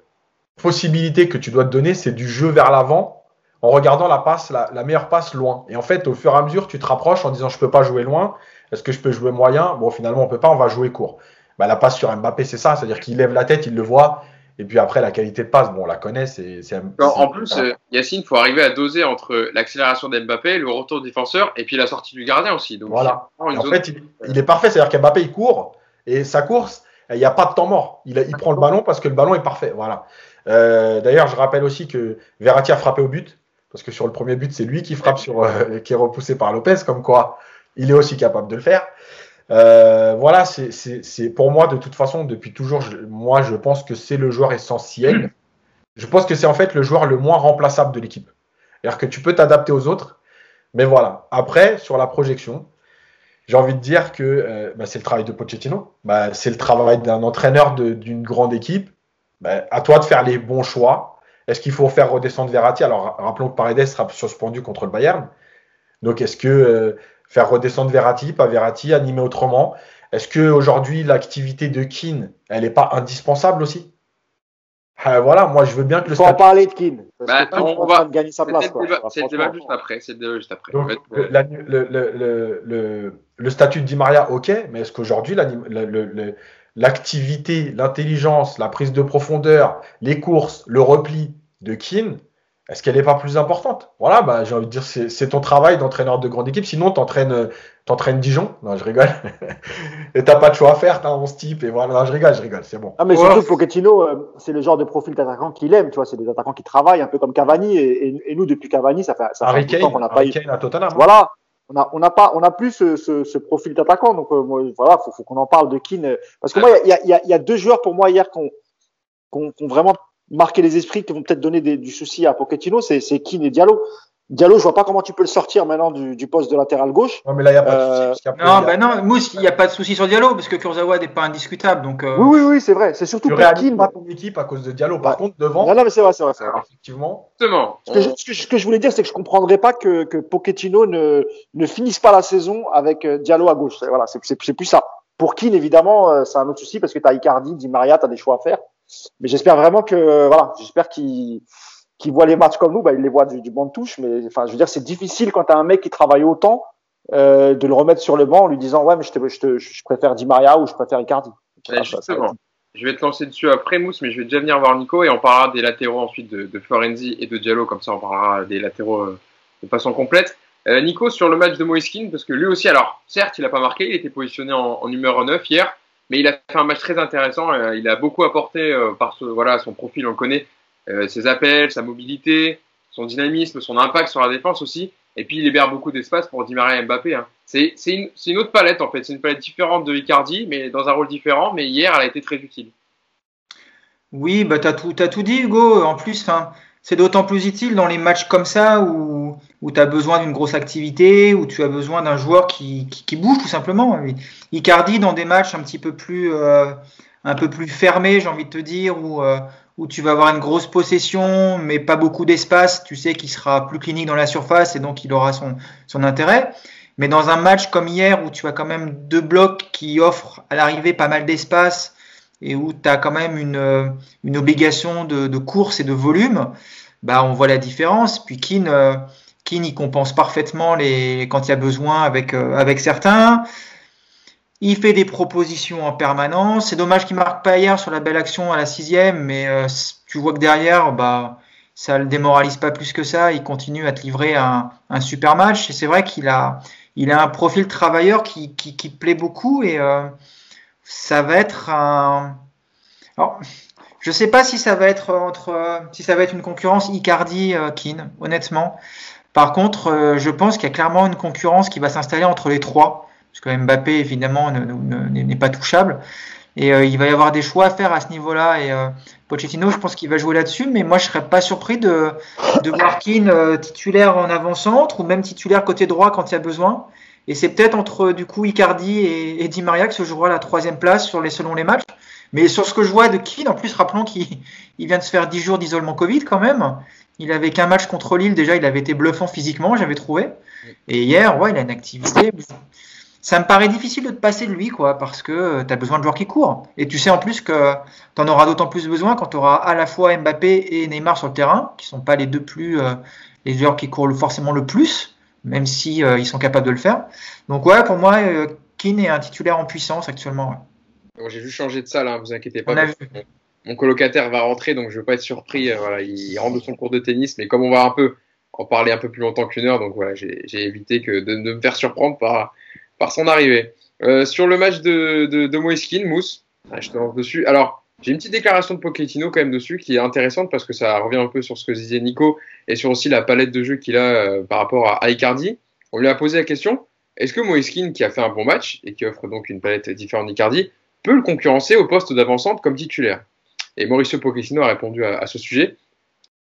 possibilité que tu dois te donner, c'est du jeu vers l'avant en regardant la passe, la, meilleure passe loin. Et en fait, au fur et à mesure, tu te rapproches en disant je peux pas jouer loin. Est-ce que je peux jouer moyen? Bon, finalement, on peut pas. On va jouer court. Bah, la passe sur Mbappé, c'est ça. C'est-à-dire qu'il lève la tête, il le voit. Et puis après, la qualité de passe, bon, on la connaît. c'est En plus, euh, Yacine, il faut arriver à doser entre l'accélération d'Mbappé, le retour du défenseur et puis la sortie du gardien aussi. Donc, voilà. En fait, il, est parfait. C'est-à-dire qu'Mbappé, il court et sa course, il n'y a pas de temps mort. Il, il, prend le ballon parce que le ballon est parfait. Voilà. Euh, D'ailleurs, je rappelle aussi que Verratti a frappé au but. Parce que sur le premier but, c'est lui qui frappe sur, euh, qui est repoussé par Lopez, comme quoi il est aussi capable de le faire. Euh, voilà, c'est pour moi de toute façon depuis toujours. moi, je pense que c'est le joueur essentiel. Je pense que c'est en fait le joueur le moins remplaçable de l'équipe. C'est-à-dire que tu peux t'adapter aux autres, mais voilà. Après, sur la projection, j'ai envie de dire que euh, bah, c'est le travail de Pochettino, bah, c'est le travail d'un entraîneur d'une grande équipe. Bah, à toi de faire les bons choix. Est-ce qu'il faut faire redescendre Verratti? Alors rappelons que Paredes sera suspendu contre le Bayern. Donc est-ce que euh, faire redescendre Verratti, pas Verratti, animer autrement Est-ce que aujourd'hui l'activité de Keane, elle n'est pas indispensable aussi? Euh, voilà, moi je veux bien que le. Faut en parler de Keane. Bah, on, va gagner sa place. C'est le débat juste après. C'est le juste après. Donc, le, le, le, le, statut de Di Maria, ok, mais est-ce qu'aujourd'hui l'activité, l'intelligence, la prise de profondeur, les courses, le repli de Keane, est-ce qu'elle n'est pas plus importante? Voilà, bah, j'ai envie de dire, c'est ton travail d'entraîneur de grande équipe. Sinon, tu entraînes, Dijon. Non, je rigole. *laughs* et t'as pas de choix à faire, t'as 11 types. Et voilà, non, je rigole, je rigole, c'est bon. Ah, mais surtout, Pochettino, euh, c'est le genre de profil d'attaquant qu'il aime. Tu vois, c'est des attaquants qui travaillent un peu comme Cavani. Et, nous, depuis Cavani, ça fait, ça fait Kane, qu'on n'a pas eu. À Tottenham. Hein. Voilà. On a, on a pas, on a plus ce, ce, profil d'attaquant. Donc, euh, voilà, faut, faut qu'on en parle de Keane. Parce que moi, il y a, y, a, y a, deux joueurs pour moi hier qui ont vraiment marquer les esprits qui vont peut-être donner du souci à Pochettino, c'est Keane et Diallo. Diallo, je vois pas comment tu peux le sortir maintenant du, du poste de latéral gauche. Non, mais là, il n'y a pas de souci. Euh, non, ben non, Mousse, il n'y a pas de souci sur Diallo parce que Kurzawa n'est pas indiscutable. Donc, euh, Oui, oui, oui, c'est vrai. C'est surtout tu pour Keane. pas ton équipe à cause de Diallo. Par contre, devant. Non, non, mais c'est vrai, c'est vrai, vrai. Effectivement. Ce que, je, ce, que je, voulais dire, c'est que je comprendrais pas que, que Pochettino ne, ne finisse pas la saison avec euh, Diallo à gauche. Voilà, c'est plus ça. Pour Keane, évidemment, c'est un autre souci parce que tu as Icardi, Di Maria, tu as des choix à faire. Mais j'espère vraiment que, voilà, j'espère qu'il qui voit les matchs comme nous, bah, il les voit du, du banc de touche. Mais enfin, je veux dire, c'est difficile quand tu as un mec qui travaille autant euh, de le remettre sur le banc en lui disant ouais, mais je, te, je, te, je préfère Di Maria ou je préfère Icardi. justement, je vais te lancer dessus après Mousse, mais je vais déjà venir voir Nico et on parlera des latéraux ensuite de, de Florenzi et de Diallo, comme ça on parlera des latéraux euh, de façon complète. Euh, Nico sur le match de Moiskin, parce que lui aussi, alors certes, il n'a pas marqué, il était positionné en, en numéro 9 hier, mais il a fait un match très intéressant. Euh, il a beaucoup apporté euh, par voilà, son profil, on le connaît, euh, ses appels, sa mobilité, son dynamisme, son impact sur la défense aussi. Et puis il libère beaucoup d'espace pour Di Maria et Mbappé. Hein. C'est une, autre palette en fait. C'est une palette différente de Icardi, mais dans un rôle différent. Mais hier, elle a été très utile. Oui, bah, tu as, as, tout dit, Hugo. En plus, c'est d'autant plus utile dans les matchs comme ça où, où tu as besoin d'une grosse activité, où tu as besoin d'un joueur qui, qui, qui, bouge tout simplement. Icardi, dans des matchs un petit peu plus, euh, un peu plus fermés, j'ai envie de te dire, où, euh, où tu vas avoir une grosse possession, mais pas beaucoup d'espace, tu sais qu'il sera plus clinique dans la surface et donc il aura son, son intérêt. Mais dans un match comme hier, où tu as quand même deux blocs qui offrent à l'arrivée pas mal d'espace, et où tu as quand même une, une obligation de, de, course et de volume, bah on voit la différence. Puis Keane, euh, Keane il compense parfaitement les, quand il y a besoin avec, euh, avec certains. Il fait des propositions en permanence. C'est dommage qu'il marque pas hier sur la belle action à la sixième, mais euh, tu vois que derrière, bah, ça le démoralise pas plus que ça. Il continue à te livrer un, un super match. Et c'est vrai qu'il a, il a un profil travailleur qui, qui, qui plaît beaucoup et euh, ça va être un. Je sais pas si ça va être entre, si ça va être une concurrence Icardi-Keane, euh, honnêtement. Par contre, euh, je pense qu'il y a clairement une concurrence qui va s'installer entre les trois, parce que Mbappé évidemment n'est pas touchable. Et euh, il va y avoir des choix à faire à ce niveau-là. Et Pochettino, je pense qu'il va jouer là-dessus. Mais moi, je serais pas surpris de, de voir Keane titulaire en avant-centre ou même titulaire côté droit quand il y a besoin. Et c'est peut-être entre du coup Icardi et, et, Di Maria que se jouera la troisième place selon les matchs. Mais sur ce que je vois de Keane, en plus, rappelons qu'il vient de se faire 10 jours d'isolement Covid quand même. Il avait qu'un match contre Lille, déjà, il avait été bluffant physiquement, j'avais trouvé. Et hier, ouais, il a une activité. Ça me paraît difficile de te passer de lui, quoi, parce que tu as besoin de joueurs qui courent. Et tu sais en plus que tu en auras d'autant plus besoin quand tu auras à la fois Mbappé et Neymar sur le terrain, qui sont pas les deux plus, euh, les joueurs qui courent forcément le plus même si euh, ils sont capables de le faire. Donc ouais, pour moi, euh, Keane est un titulaire en puissance actuellement. J'ai vu changer de salle, hein, vous inquiétez pas. Mon, colocataire va rentrer, donc je ne veux pas être surpris. Euh, voilà, il rentre de son cours de tennis, mais comme on va un peu en parler un peu plus longtemps qu'une heure, donc voilà, j'ai évité que de, de, me faire surprendre par, par son arrivée. Euh, sur le match de, de, de Moiskin, Mousse, je te lance dessus. Alors, j'ai une petite déclaration de Pochettino quand même dessus qui est intéressante parce que ça revient un peu sur ce que disait Nico et sur aussi la palette de jeu qu'il a euh, par rapport à Icardi. On lui a posé la question est-ce que Moiskin, qui a fait un bon match et qui offre donc une palette différente d'Icardi, peut le concurrencer au poste d'avancante comme titulaire? Et Mauricio Pochettino a répondu à, ce sujet.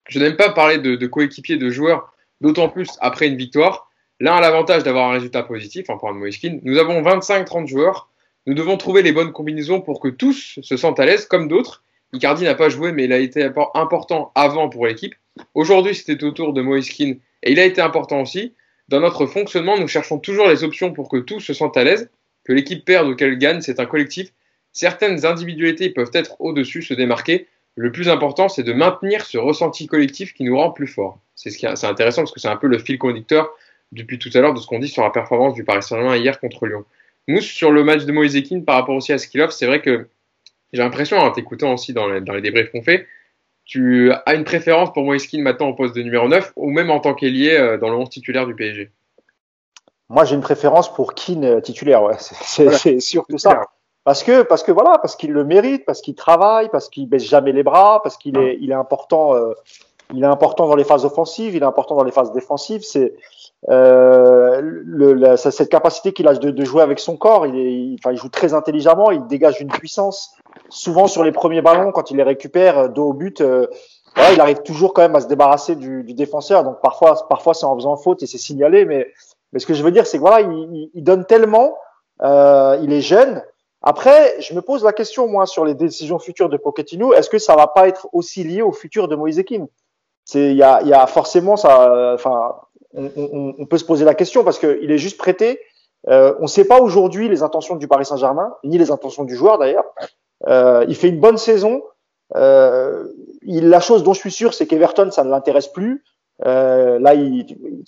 Je n'aime pas parler de, coéquipiers, de joueurs, d'autant plus après une victoire. L'un a l'avantage d'avoir un résultat positif en parlant de Moiskin. Nous avons 25-30 joueurs. Nous devons trouver les bonnes combinaisons pour que tous se sentent à l'aise, comme d'autres. Icardi n'a pas joué, mais il a été important avant pour l'équipe. Aujourd'hui, c'était au tour de Moiskin et il a été important aussi. Dans notre fonctionnement, nous cherchons toujours les options pour que tous se sentent à l'aise. Que l'équipe perde ou qu'elle gagne, c'est un collectif. Certaines individualités peuvent être au-dessus, se démarquer. Le plus important, c'est de maintenir ce ressenti collectif qui nous rend plus forts. C'est intéressant parce que c'est un peu le fil conducteur depuis tout à l'heure de ce qu'on dit sur la performance du Paris Saint-Germain hier contre Lyon. Nous, sur le match de Moïse Ekin par rapport aussi à ce qu'il offre, c'est vrai que j'ai l'impression, en t'écoutant aussi dans les, dans les débriefs qu'on fait, tu as une préférence pour Moïse Keane maintenant au poste de numéro 9 ou même en tant qu'ailier euh, dans le 11 titulaire du PSG Moi, j'ai une préférence pour Keane euh, titulaire, ouais. *laughs* c'est surtout ça. Parce que, parce que voilà, parce qu'il le mérite, parce qu'il travaille, parce qu'il baisse jamais les bras, parce qu'il est, il est important, euh, il est important dans les phases offensives, il est important dans les phases défensives. C'est euh, le, cette capacité qu'il a de, de, jouer avec son corps. Il, est, enfin, il joue très intelligemment, il dégage une puissance. Souvent sur les premiers ballons, quand il les récupère euh, dos au but, euh, il arrive toujours quand même à se débarrasser du, du défenseur. Donc parfois, parfois c'est en faisant faute et c'est signalé. Mais, mais ce que je veux dire, c'est que voilà, il, il, donne tellement, euh, il est jeune. Après, je me pose la question moi sur les décisions futures de Pochettino. Est-ce que ça va pas être aussi lié au futur de Moïse Keane C'est il y a, y a forcément ça. Enfin, on, on, on, peut se poser la question parce qu'il est juste prêté. Euh, on ne sait pas aujourd'hui les intentions du Paris Saint-Germain, ni les intentions du joueur d'ailleurs. Euh, il fait une bonne saison. Euh, il, la chose dont je suis sûr, c'est qu'Everton, ça ne l'intéresse plus. Euh, là, il,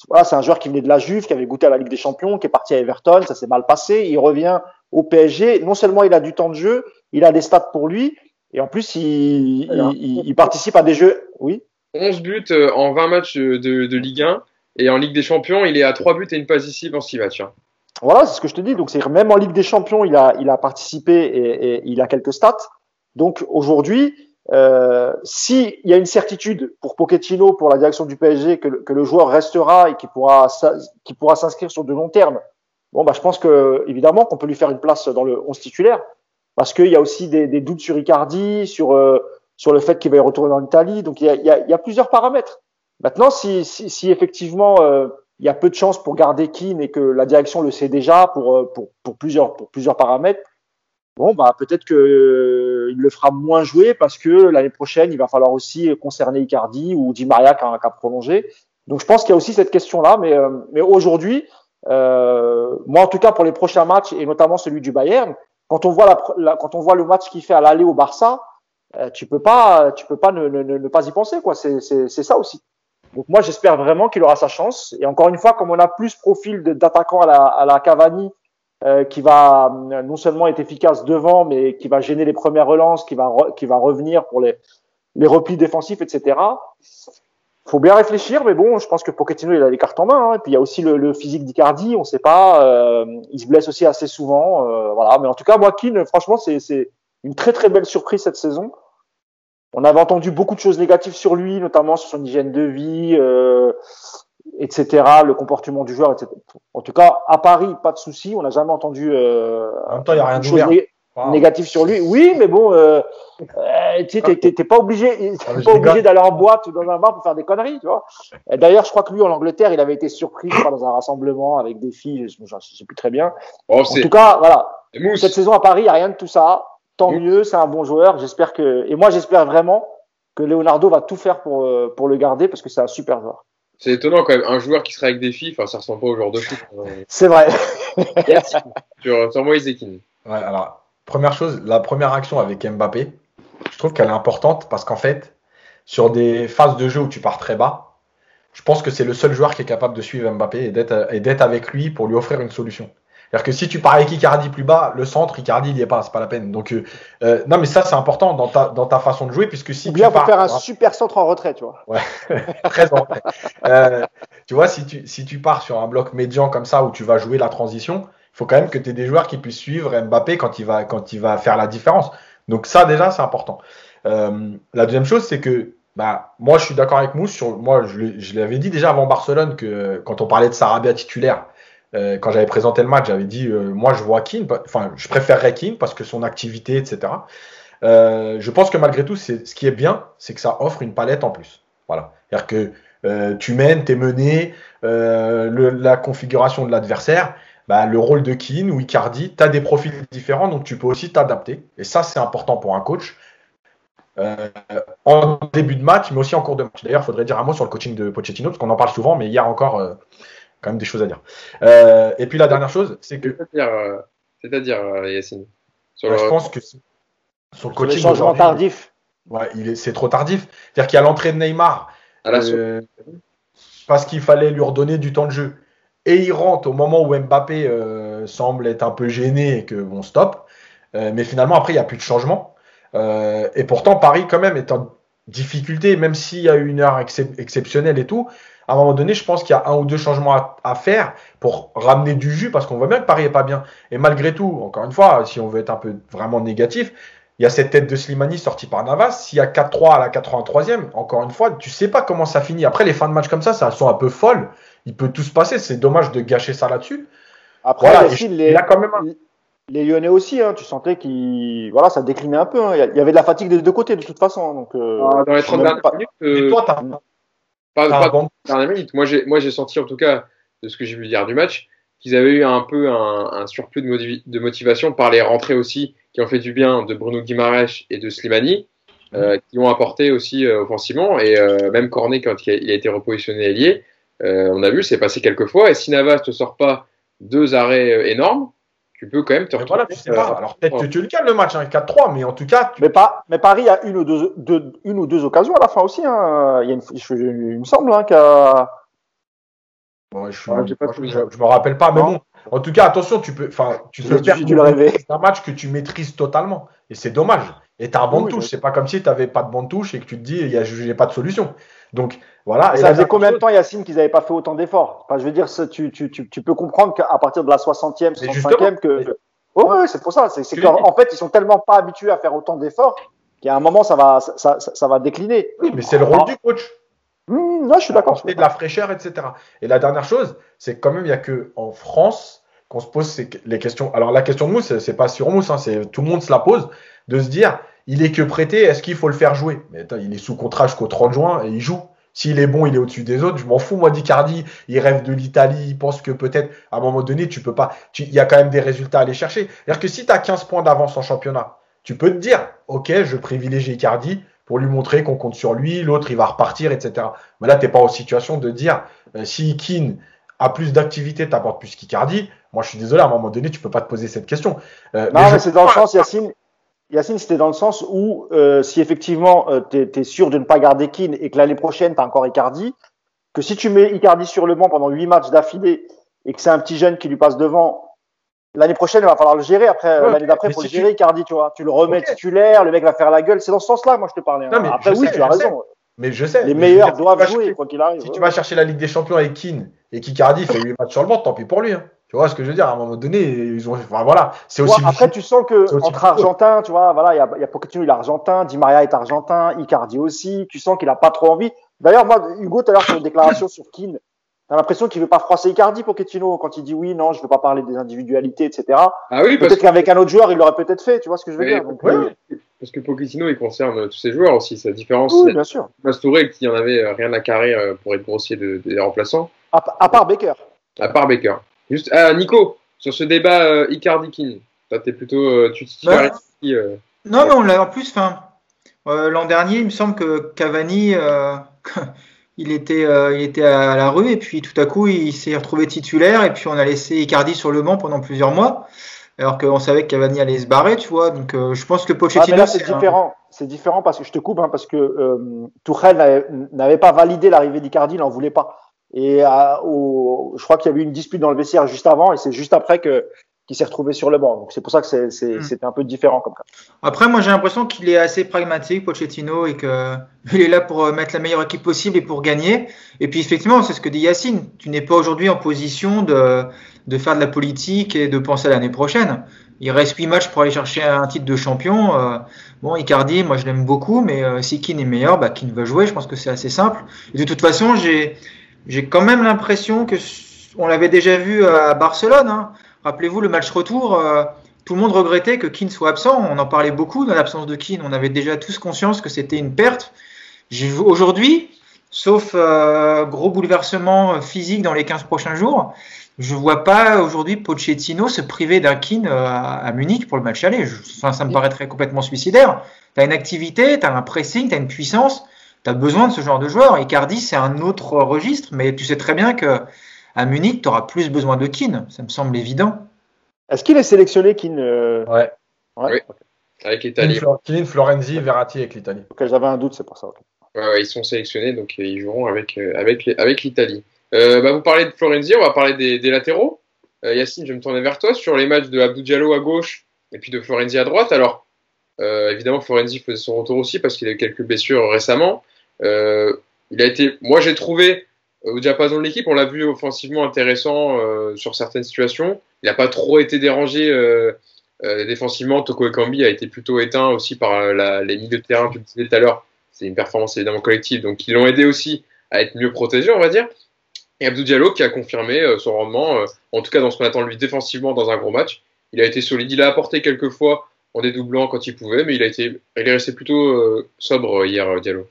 voilà, c'est un joueur qui venait de la Juve, qui avait goûté à la Ligue des Champions, qui est parti à Everton, ça s'est mal passé. Il revient au PSG. Non seulement il a du temps de jeu, il a des stats pour lui, et en plus il, il, il participe à des jeux. Oui. 11 buts euh, en 20 matchs de, de, Ligue 1, et en Ligue des Champions, il est à 3 buts et une passe ici en 6 matchs. Hein. Voilà, c'est ce que je te dis. Donc, c'est même en Ligue des Champions, il a, il a participé et, il a quelques stats. Donc, aujourd'hui, euh, s'il y a une certitude pour Pochettino, pour la direction du PSG, que, que le joueur restera et qu'il pourra, pourra s'inscrire sur de long terme, bon, bah, je pense que évidemment qu'on peut lui faire une place dans le 11 titulaire, parce qu'il y a aussi des, doutes sur Icardi, sur euh, sur le fait qu'il va y retourner en Italie. Donc, il y a plusieurs paramètres. Maintenant, si, si, si effectivement euh, il y a peu de chances pour garder Keane et que la direction le sait déjà pour, euh, pour, pour plusieurs, pour plusieurs paramètres, bon, bah, peut-être que euh, le fera moins jouer parce que l'année prochaine, il va falloir aussi concerner Icardi ou Di Maria qui a, qui a prolongé. Donc, je pense qu'il y a aussi cette question-là. Mais, euh, mais aujourd'hui, euh, moi, en tout cas, pour les prochains matchs et notamment celui du Bayern, quand on voit, la, quand on voit le match qu'il fait à l'aller au Barça, tu peux pas, tu peux pas ne, ne, ne pas y penser, quoi. C'est ça aussi. Donc moi, j'espère vraiment qu'il aura sa chance. Et encore une fois, comme on a plus profil d'attaquant à la, à la Cavani, euh, qui va euh, non seulement être efficace devant, mais qui va gêner les premières relances, qui va, qui va revenir pour les, les replis défensifs, etc. Faut bien réfléchir, mais bon, je pense que Pochettino il a les cartes en main. Hein. Et puis il y a aussi le, le physique d'Icardi, on ne sait pas. Euh, il se blesse aussi assez souvent, euh, voilà. Mais en tout cas, moi, Keane, franchement, c'est une très très belle surprise cette saison. On avait entendu beaucoup de choses négatives sur lui, notamment sur son hygiène de vie, euh, etc., le comportement du joueur, etc. En tout cas, à Paris, pas de souci. On n'a jamais entendu euh, en même temps, il y a rien de né négatif sur lui. Oui, mais bon, euh, euh tu t'es pas obligé, ah, pas obligé d'aller en boîte ou dans un bar pour faire des conneries, tu vois. D'ailleurs, je crois que lui, en Angleterre, il avait été surpris dans un rassemblement avec des filles, je, ne sais plus très bien. Oh, en tout cas, voilà. Cette saison à Paris, il n'y a rien de tout ça tant mieux, c'est un bon joueur. J'espère que et moi j'espère vraiment que Leonardo va tout faire pour euh, pour le garder parce que c'est un super joueur. C'est étonnant quand même, un joueur qui serait avec des filles, enfin ça ressemble pas au joueur de foot. c'est vrai. sur, sur Moïse Ouais, alors première chose, la première action avec Mbappé, je trouve qu'elle est importante parce qu'en fait, sur des phases de jeu où tu pars très bas, je pense que c'est le seul joueur qui est capable de suivre Mbappé et d'être avec lui pour lui offrir une solution. C'est-à-dire que si tu pars avec Icardi plus bas, le centre, Icardi, il n'y est pas, c'est pas la peine. Donc, euh, euh, non, mais ça, c'est important dans ta, dans ta façon de jouer, puisque si Ou bien tu pars, faire un super centre en retrait, tu vois. Ouais, *laughs* très en retrait. Euh, tu vois, si tu, si tu pars sur un bloc médian comme ça, où tu vas jouer la transition, il faut quand même que tu aies des joueurs qui puissent suivre Mbappé quand il va, quand il va faire la différence. Donc, ça, déjà, c'est important. Euh, la deuxième chose, c'est que bah, moi, je suis d'accord avec Mousse. Sur, moi, je, je l'avais dit déjà avant Barcelone que quand on parlait de Sarabia titulaire, euh, quand j'avais présenté le match, j'avais dit euh, moi je vois Keane, enfin je préférerais Keane parce que son activité, etc. Euh, je pense que malgré tout, ce qui est bien, c'est que ça offre une palette en plus. Voilà. C'est-à-dire que tu mènes, tu es mené, la configuration de l'adversaire, bah, le rôle de Keane ou Icardi, tu as des profils différents, donc tu peux aussi t'adapter. Et ça, c'est important pour un coach. en début de match, mais aussi en cours de match. D'ailleurs, il faudrait dire un mot sur le coaching de Pochettino, parce qu'on en parle souvent, mais a encore quand même des choses à dire. et puis la dernière chose, c'est que. C'est-à-dire, Yacine bah, Je pense que sur le coaching. changement tardif. Ouais, c'est trop tardif. C'est-à-dire qu'il y a l'entrée de Neymar. Euh, parce qu'il fallait lui redonner du temps de jeu. Et il rentre au moment où Mbappé euh, semble être un peu gêné et que bon stop. Euh, mais finalement, après, il n'y a plus de changement. et pourtant, Paris, quand même, est en difficulté, même s'il y a une heure exceptionnelle et tout. À un moment donné, je pense qu'il y a un ou deux changements à, faire pour ramener du jus parce qu'on voit bien que Paris est pas bien. Et malgré tout, encore une fois, si on veut être un peu vraiment négatif, il y a cette tête de Slimani sortie par Navas. S'il y a 4-3 à la 83e, encore une fois, tu sais pas comment ça finit. Après, les fins de match comme ça, ça sont un peu folles. Il peut tout se passer. C'est dommage de gâcher ça là-dessus. Après, les, quand même les Lyonnais aussi, hein, tu sentais qu'ils, voilà, ça déclinait un peu. Hein. Il y avait de la fatigue des deux côtés de toute façon. Donc, euh, ah, dans les 30 dernières minutes, euh, toi, pas, pas, dernières minutes. Moi, j'ai, moi, j'ai senti en tout cas de ce que j'ai vu dire du match qu'ils avaient eu un peu un, un surplus de, de, motivation par les rentrées aussi qui ont fait du bien de Bruno Guimaraes et de Slimani, euh, qui ont apporté aussi euh, offensivement. Et euh, même Cornet, quand il a été repositionné ailier, on a vu, c'est passé quelques fois. Et si Navas ne sort pas deux arrêts énormes, tu peux quand même te retrouver. Voilà, tu sais pas. Alors peut-être que tu le calmes le match, hein, 4-3, mais en tout cas. Mais, pas, mais Paris a une ou deux, une ou deux occasions à la fin aussi. Hein. Il, y a une, il me semble hein, qu'il y a. je, je, me rappelle pas, mais bon, en tout cas, attention, tu peux, enfin, tu peux C'est un match que tu maîtrises totalement, et c'est dommage. Et tu as un bon de touche. C'est pas comme si tu n'avais pas de bon de touche et que tu te dis, il n'y a, pas de solution. Donc, voilà. ça faisait combien de temps, Yacine, qu'ils n'avaient pas fait autant d'efforts? Enfin, Je veux dire, tu, tu, tu, tu, peux comprendre qu'à partir de la 60e, 65e, que. Oh, oui, c'est pour ça. C'est qu'en fait, ils sont tellement pas habitués à faire autant d'efforts qu'à un moment, ça va, ça, ça, va décliner. Oui, mais c'est le rôle du coach. Mmh, je suis d'accord. de la fraîcheur, etc. Et la dernière chose, c'est quand même, il n'y a que en France qu'on se pose les questions. Alors, la question de Mousse, c'est pas sur Mousse, hein, c'est tout le monde se la pose, de se dire, il est que prêté, est-ce qu'il faut le faire jouer? Mais attends, il est sous contrat jusqu'au 30 juin et il joue. S'il est bon, il est au-dessus des autres. Je m'en fous, moi, d'Icardi. Il rêve de l'Italie. Il pense que peut-être, à un moment donné, tu peux pas. Il y a quand même des résultats à aller chercher. C'est-à-dire que si tu as 15 points d'avance en championnat, tu peux te dire, OK, je privilégie Icardi pour lui montrer qu'on compte sur lui, l'autre il va repartir, etc. Mais là, tu n'es pas en situation de dire euh, si Keane a plus d'activité, t'apportes plus qu'Icardi. Moi, je suis désolé, à un moment donné, tu peux pas te poser cette question. Euh, non, mais, c'est dans le sens, Yacine. Yacine, c'était dans le sens où euh, si effectivement tu es, sûr de ne pas garder Keane et que l'année prochaine tu as encore Icardi, que si tu mets Icardi sur le banc pendant huit matchs d'affilée et que c'est un petit jeune qui lui passe devant, L'année prochaine, il va falloir le gérer. Après, l'année d'après, pour le gérer, Icardi, tu vois. Tu le remets titulaire, le mec va faire la gueule. C'est dans ce sens-là, moi, je te parlais. Hein. après, oui, tu as raison. Mais je sais. Les meilleurs doivent jouer, quoi qu'il arrive. Si tu vas chercher la Ligue des Champions avec Keane et qu'Icardi fait 8 matchs sur le banc, tant pis pour lui. Hein. Tu vois ce que je veux dire À un moment donné, ils ont. Enfin, voilà. C'est aussi. après, tu sens que entre Argentins, tu vois, voilà, il y a, y a Pochettino, il est argentin, Di Maria est argentin, Icardi aussi. Tu sens qu'il a pas trop envie. D'ailleurs, moi, Hugo, tout à l'heure, sur une déclaration sur Keane, T'as l'impression qu'il veut pas froisser Icardi, Pochettino, quand il dit oui, non, je veux pas parler des individualités, etc. Ah oui, peut-être qu'avec un autre joueur, il l'aurait peut-être fait, tu vois ce que je veux dire. Euh, parce que Pochettino, il concerne tous ses joueurs aussi. Sa différence, oui, bien sûr. Mastouré, qui en avait euh, rien à carrer euh, pour être grossier des remplaçants. À, part Baker. À part Baker. Juste, ah, Nico, sur ce débat Icardi-King, toi, t'es plutôt, tu bah, Non, mais on l'a en plus, enfin, l'an dernier, il me semble que Cavani. *laughs* il était, euh, il était à la rue et puis tout à coup il s'est retrouvé titulaire et puis on a laissé Icardi sur le banc pendant plusieurs mois alors qu'on savait que Cavani allait se barrer, tu vois. Donc euh, je pense que Pochettino. Ah, c'est différent. C'est différent parce que je te coupe hein, parce que euh, Tourelle n'avait pas validé l'arrivée d'Icardi, il n'en voulait pas. Et au, je crois qu'il y avait eu une dispute dans le vestiaire juste avant et c'est juste après que qui s'est retrouvé sur le banc. Donc c'est pour ça que hmm. c'était un peu différent comme cas. Après, moi j'ai l'impression qu'il est assez pragmatique, Pochettino, et qu'il *laughs* est là pour euh, mettre la meilleure équipe possible et pour gagner. Et puis effectivement, c'est ce que dit Yacine, tu n'es pas aujourd'hui en position de, de faire de la politique et de penser à l'année prochaine. Il reste 8 matchs pour aller chercher un titre de champion. Euh, bon, Icardi, moi je l'aime beaucoup, mais euh, si Keane est meilleur, bah, Keane va jouer. Je pense que c'est assez simple. Et de toute façon, j'ai quand même l'impression que on l'avait déjà vu à Barcelone. Hein. Rappelez-vous, le match retour, euh, tout le monde regrettait que Keane soit absent. On en parlait beaucoup dans l'absence de Keane. On avait déjà tous conscience que c'était une perte. Aujourd'hui, sauf gros bouleversement physique dans les 15 prochains jours, je vois pas aujourd'hui Pochettino se priver d'un kin à, Munich pour le match aller. ça me paraîtrait complètement suicidaire. Tu as une activité, tu as un pressing, tu as une puissance, tu as besoin de ce genre de joueur. Et Cardi, c'est un autre registre, mais tu sais très bien que à Munich, tu auras plus besoin de Keane. Ça me semble évident. Est-ce qu'il est sélectionné, Keane euh, ouais. Oui. Avec l'Italie. Keane, Florenzi, Verratti avec l'Italie. J'avais un doute, c'est pour ça. Ouais, ils sont sélectionnés, donc euh, ils joueront avec, euh, avec, avec l'Italie. bah, vous parlez de Florenzi, on va parler des, latéraux. Yacine, je vais me tourner vers toi sur les matchs de Abdou Diallo à gauche et puis de Florenzi à droite. Alors, évidemment, Florenzi faisait son retour aussi parce qu'il a eu quelques blessures récemment. Il a été, moi j'ai trouvé au diapason de l'équipe, on l'a vu offensivement intéressant euh, sur certaines situations. Il n'a pas trop été dérangé euh, euh, défensivement. Toko Ekambi a été plutôt éteint aussi par les milieux de terrain tu disais tout à l'heure. C'est une performance évidemment collective, donc ils l'ont aidé aussi à être mieux protégé, on va dire. Et Abdou Diallo qui a confirmé son rendement, en tout cas dans ce qu'on attend de lui défensivement dans un gros match. Il a été solide, il a apporté quelques fois en dédoublant quand il pouvait, mais il a été, il est resté plutôt sobre hier, Diallo.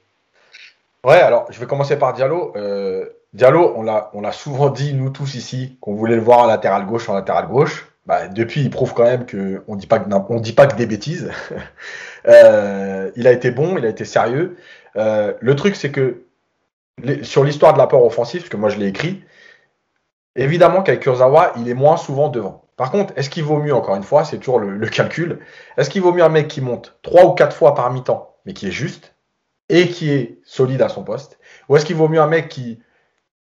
Ouais, alors je vais commencer par Diallo. Diallo, on l'a, on l'a souvent dit, nous tous ici, qu'on voulait le voir en latéral gauche, en latéral gauche. Bah, depuis, il prouve quand même qu'on dit pas que, on dit pas que des bêtises. *laughs* euh, il a été bon, il a été sérieux. Euh, le truc, c'est que sur l'histoire de l'apport offensif, parce que moi je l'ai écrit, évidemment qu'avec Kurzawa, il est moins souvent devant. Par contre, est-ce qu'il vaut mieux, encore une fois, c'est toujours le, le calcul, est-ce qu'il vaut mieux un mec qui monte trois ou quatre fois par mi-temps, mais qui est juste, et qui est solide à son poste, ou est-ce qu'il vaut mieux un mec qui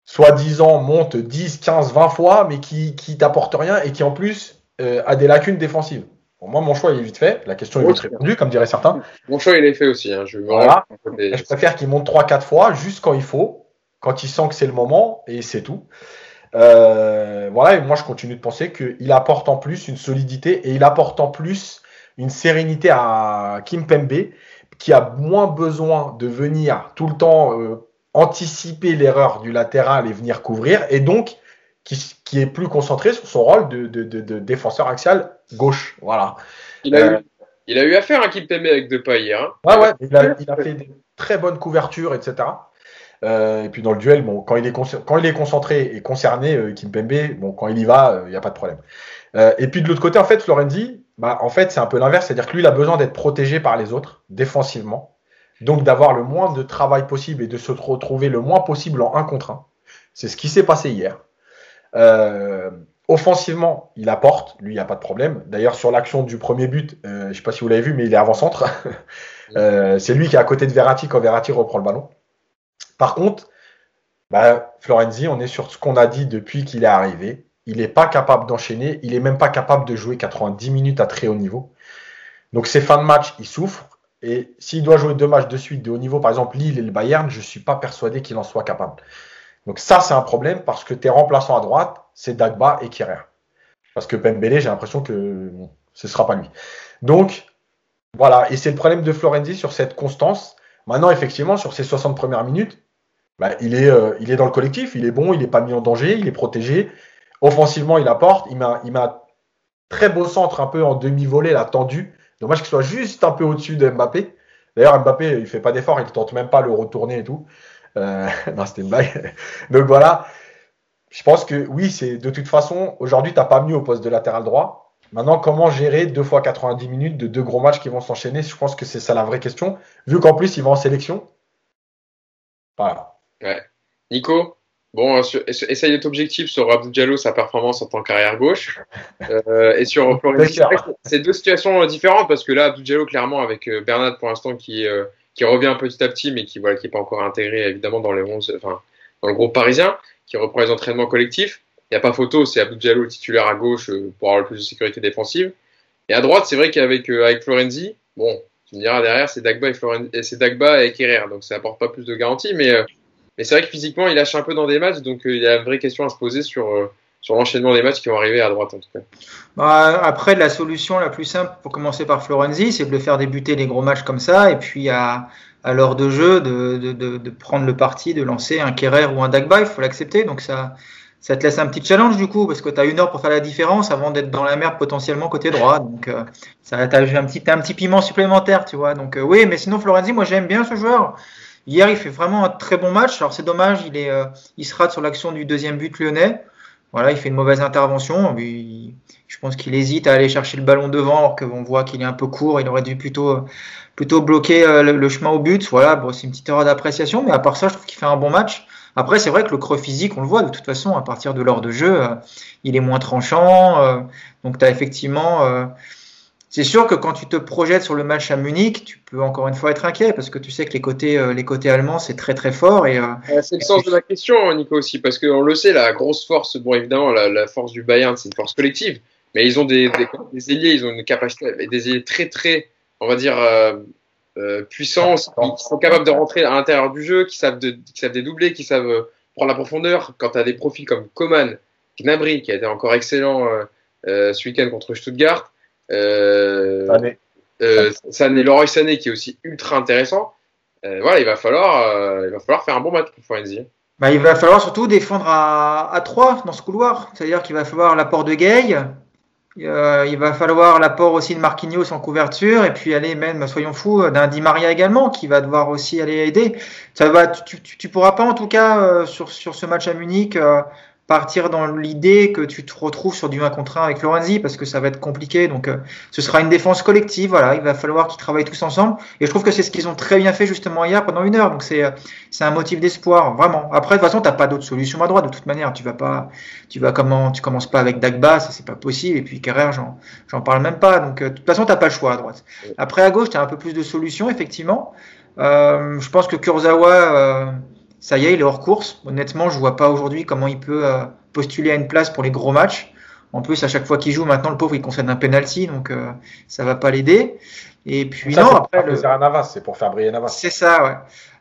soi-disant monte 10, 15, 20 fois, mais qui, qui t'apporte rien et qui en plus euh, a des lacunes défensives? moi, mon choix il est vite fait. La question est vite répondue, comme diraient certains. Mon choix il est fait aussi. Hein. Je, je préfère qu'il monte 3-4 fois, juste quand il faut, quand il sent que c'est le moment, et c'est tout. Euh, voilà, et moi je continue de penser qu'il apporte en plus une solidité et il apporte en plus une sérénité à Kim Pembe, qui a moins besoin de venir tout le temps euh, anticiper l'erreur du latéral et venir couvrir, et donc qui, qui est plus concentré sur son rôle de, de, de, défenseur axial gauche. Voilà. Il a, eu, euh, il a eu affaire à Kimpembe avec Depay hier. Hein. Ouais, ouais, il a, il a fait des très bonnes couvertures, etc. Euh, et puis dans le duel, bon, quand il est, quand il est concentré et concerné, euh, Kimpembe, bon, quand il y va, euh, il n'y a pas de problème. Euh, et puis de l'autre côté, en fait, Florenzi, bah, en fait, c'est un peu l'inverse, c'est-à-dire que lui, il a besoin d'être protégé par les autres, défensivement. Donc d'avoir le moins de travail possible et de se retrouver le moins possible en 1 contre 1. C'est ce qui s'est passé hier. Euh, offensivement, il apporte, lui, il n'y a pas de problème. D'ailleurs, sur l'action du premier but, euh, je ne sais pas si vous l'avez vu, mais il est avant-centre. *laughs* euh, c'est lui qui est à côté de Verratti quand Verratti reprend le ballon. Par contre, bah, Florenzi, on est sur ce qu'on a dit depuis qu'il est arrivé. Il n'est pas capable d'enchaîner, il n'est même pas capable de jouer 90 minutes à très haut niveau. Donc ces fins de match, il souffre. Et s'il doit jouer deux matchs de suite de haut niveau, par exemple Lille et le Bayern, je ne suis pas persuadé qu'il en soit capable. Donc ça, c'est un problème parce que tes remplaçants à droite, c'est Dagba et Kierer. Parce que Pembele, j'ai l'impression que ce ne sera pas lui. Donc, voilà. Et c'est le problème de Florenzi sur cette constance. Maintenant, effectivement, sur ces 60 premières minutes, bah, euh, il est dans le collectif, il est bon, il n'est pas mis en danger, il est protégé. Offensivement, il apporte. Il m'a, il m'a très beau centre un peu en demi-volée, là, tendu. Dommage qu'il soit juste un peu au-dessus de Mbappé. D'ailleurs, Mbappé, il fait pas d'effort, il tente même pas le retourner et tout. Euh, *laughs* non, c'était une blague. *laughs* Donc voilà. Je pense que oui, c'est de toute façon, aujourd'hui, tu n'as pas mieux au poste de latéral droit. Maintenant, comment gérer deux fois 90 minutes de deux gros matchs qui vont s'enchaîner? Je pense que c'est ça la vraie question. Vu qu'en plus, il va en sélection. Voilà. Ouais. Nico, Bon, essaye d'être objectif sur Abdou Diallo, sa performance en tant qu'arrière gauche. Euh, et sur Florenzi, c'est deux situations différentes parce que là, Abdou Diallo, clairement, avec euh, Bernard pour l'instant qui, euh, qui revient petit à petit, mais qui voilà, qui n'est pas encore intégré évidemment dans les 11, enfin, dans le groupe parisien, qui reprend les entraînements collectifs. Il n'y a pas photo, c'est Abdou Diallo titulaire à gauche pour avoir le plus de sécurité défensive. Et à droite, c'est vrai qu'avec avec Florenzi, bon, tu me diras derrière, c'est Dagba et Florenzi, c'est Dagba et Kerrer, donc ça apporte pas plus de garantie, mais mais c'est vrai que physiquement, il lâche un peu dans des matchs, donc euh, il y a une vraie question à se poser sur, euh, sur l'enchaînement des matchs qui vont arriver à droite en tout cas. Bah, après, la solution la plus simple pour commencer par Florenzi, c'est de le faire débuter les gros matchs comme ça, et puis à, à l'heure de jeu, de, de, de, prendre le parti, de lancer un Kerrer ou un Dagba, il faut l'accepter. Donc ça, ça te laisse un petit challenge du coup, parce que tu as une heure pour faire la différence avant d'être dans la merde potentiellement côté droit. Donc euh, ça, as un petit, un petit piment supplémentaire, tu vois. Donc oui, mais sinon Florenzi, moi j'aime bien ce joueur Hier, il fait vraiment un très bon match. Alors c'est dommage, il, est, il se rate sur l'action du deuxième but lyonnais. Voilà, il fait une mauvaise intervention. je pense qu'il hésite à aller chercher le ballon devant alors qu'on voit qu'il est un peu court. Il aurait dû plutôt, plutôt bloquer le, chemin au but. Voilà, bon, c'est une petite erreur d'appréciation, mais à part ça, je trouve qu'il fait un bon match. Après, c'est vrai que le creux physique, on le voit de toute façon, à partir de l'heure de jeu, euh, il est moins tranchant. Euh, donc, tu as effectivement. Euh, c'est sûr que quand tu te projettes sur le match à Munich, tu peux encore une fois être inquiet parce que tu sais que les côtés, les côtés allemands, c'est très très fort. Et, c'est le sens de ma question, Nico, aussi, parce qu'on le sait, la grosse force, bon, évidemment, la, force du Bayern, c'est une force collective, mais ils ont des, des, ailiers, ils ont une capacité, des ailiers très très, on va dire, euh, puissance, qui sont capables de rentrer à l'intérieur du jeu, qui savent, de, qui savent dédoubler, qui savent euh, prendre la profondeur. Quand tu as des profils comme Coman, Gnabry, qui a été encore excellent euh, ce week-end contre Stuttgart, Sané. Sané, Leroy Sané, qui est aussi ultra intéressant. voilà, il va, falloir, il va falloir faire un bon match pour Forenzi. Bah, il va falloir surtout défendre à, à 3 dans ce couloir. C'est-à-dire qu'il va falloir l'apport de Gay, euh, il va falloir l'apport aussi de Marquinhos en couverture et puis aller même, soyons fous, d'un Di Maria également qui va devoir aussi aller aider. Ça va, tu, tu, pourras pas en tout cas euh, sur, sur ce match à Munich euh, partir dans l'idée que tu te retrouves sur du 1 contre 1 avec Lorenzi parce que ça va être compliqué. Donc, euh, ce sera une défense collective. Voilà, il va falloir qu'ils travaillent tous ensemble. Et je trouve que c'est ce qu'ils ont très bien fait justement hier pendant une heure. Donc, c'est euh, c'est un motif d'espoir, vraiment. Après, de toute façon, t'as pas d'autre solution à droite. De toute manière, tu vas pas, tu vas comment, tu commences pas avec Dagba, ça c'est pas possible. Et puis Carrère, j'en j'en parle même pas. Donc, euh, de toute façon, t'as pas le choix à droite. Après, à gauche, tu as un peu plus de solutions, effectivement. je pense que Kurzawa ça y est, il est hors course. Honnêtement, je vois pas aujourd'hui comment il peut euh, postuler à une place pour les gros matchs. En plus, à chaque fois qu'il joue, maintenant, le pauvre, il concède un penalty, donc euh, ça va pas l'aider. Et puis non, après le... Navas, c'est pour faire briller Navas. C'est ça, ouais.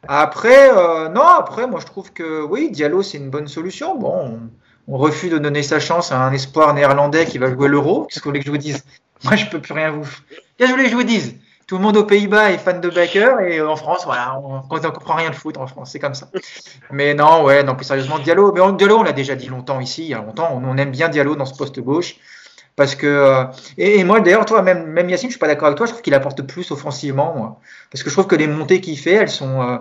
Après, euh, non, après, moi je trouve que oui, Diallo c'est une bonne solution. Bon, on, refuse de donner sa chance à un espoir néerlandais qui va jouer l'Euro. Qu'est-ce que vous voulez que je vous dise? Moi, je peux plus rien vous. Qu'est-ce que vous voulez que je vous dise? Tout le monde aux Pays-Bas est fan de Baker et en France, voilà, on ne comprend rien de foot en France, c'est comme ça. Mais non, ouais, non, plus sérieusement, Diallo, mais Diallo, on l'a déjà dit longtemps ici, il y a longtemps, on, aime bien Diallo dans ce poste gauche. Parce que, euh, et, moi d'ailleurs, toi, même, même Yacine, je suis pas d'accord avec toi, je trouve qu'il apporte plus offensivement, moi. Parce que je trouve que les montées qu'il fait, elles sont. Euh,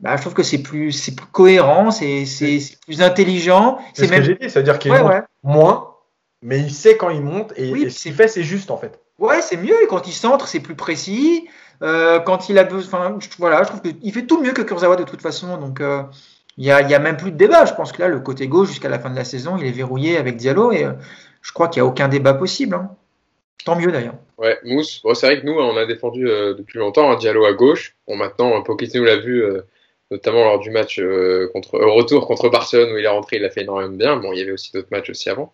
bah, je trouve que c'est plus, c'est plus cohérent, c'est, c'est, plus intelligent. C'est ce même... que j'ai dit, c'est-à-dire qu'il monte moins, mais il sait quand il monte et, et ce qu'il fait, c'est juste en fait. Ouais, c'est mieux. Et quand il centre, c'est plus précis. Euh, quand il a besoin, voilà, je trouve qu'il fait tout mieux que Kurzawa de toute façon. Donc, euh, il n'y a, y a, même plus de débat. Je pense que là, le côté gauche, jusqu'à la fin de la saison, il est verrouillé avec Diallo. Et euh, je crois qu'il n'y a aucun débat possible. Hein. Tant mieux d'ailleurs. Ouais, Mousse. C'est vrai que nous, on a défendu depuis longtemps un Diallo à gauche. Bon, maintenant, Pochettino l'a vu, notamment lors du match retour contre Barcelone où il est rentré, il a fait énormément bien. Bon, il y avait aussi d'autres matchs aussi avant.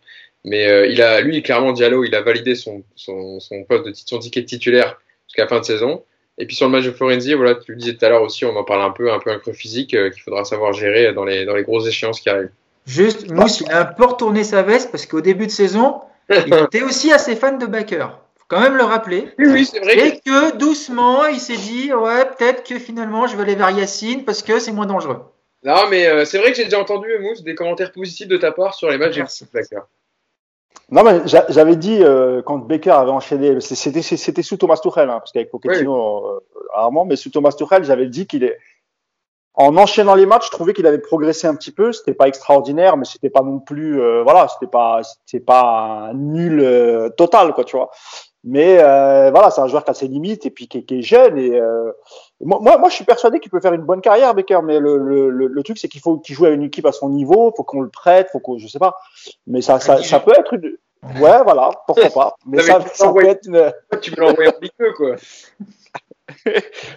Mais euh, il a, lui, clairement, Diallo, il a validé son, son, son poste de son ticket titulaire jusqu'à la fin de saison. Et puis sur le match de Florenzi, voilà, tu le disais tout à l'heure aussi, on en parle un peu, un peu un creux physique euh, qu'il faudra savoir gérer dans les, dans les grosses échéances qui arrivent. Juste, Mousse, il a un peu retourné sa veste parce qu'au début de saison, il *laughs* était aussi assez fan de Baker. Faut quand même le rappeler. Oui, oui, c'est vrai. Et que doucement, il s'est dit, ouais, peut-être que finalement, je vais aller vers Yacine parce que c'est moins dangereux. Non, mais euh, c'est vrai que j'ai déjà entendu, Mousse, des commentaires positifs de ta part sur les matchs de Baker. Non, mais j'avais dit euh, quand Becker avait enchaîné, c'était sous Thomas Tuchel, hein, parce qu'avec Pochettino, euh, rarement, mais sous Thomas Tuchel, j'avais dit qu'il est. En enchaînant les matchs, je trouvais qu'il avait progressé un petit peu. C'était pas extraordinaire, mais c'était pas non plus, euh, voilà, c'était pas, c'était pas un nul euh, total, quoi, tu vois. Mais euh, voilà, c'est un joueur qui a ses limites et puis qui, qui est jeune. Et euh, moi, moi, je suis persuadé qu'il peut faire une bonne carrière, Becker. Mais le, le, le, truc, c'est qu'il faut qu'il joue à une équipe à son niveau, faut qu'on le prête, faut qu'on, je sais pas. Mais ça, ça, ça peut être une. Ouais, voilà, pourquoi pas. *laughs* Mais ça, ça peut être une... Tu peux l'envoyer petit peu, quoi. *laughs*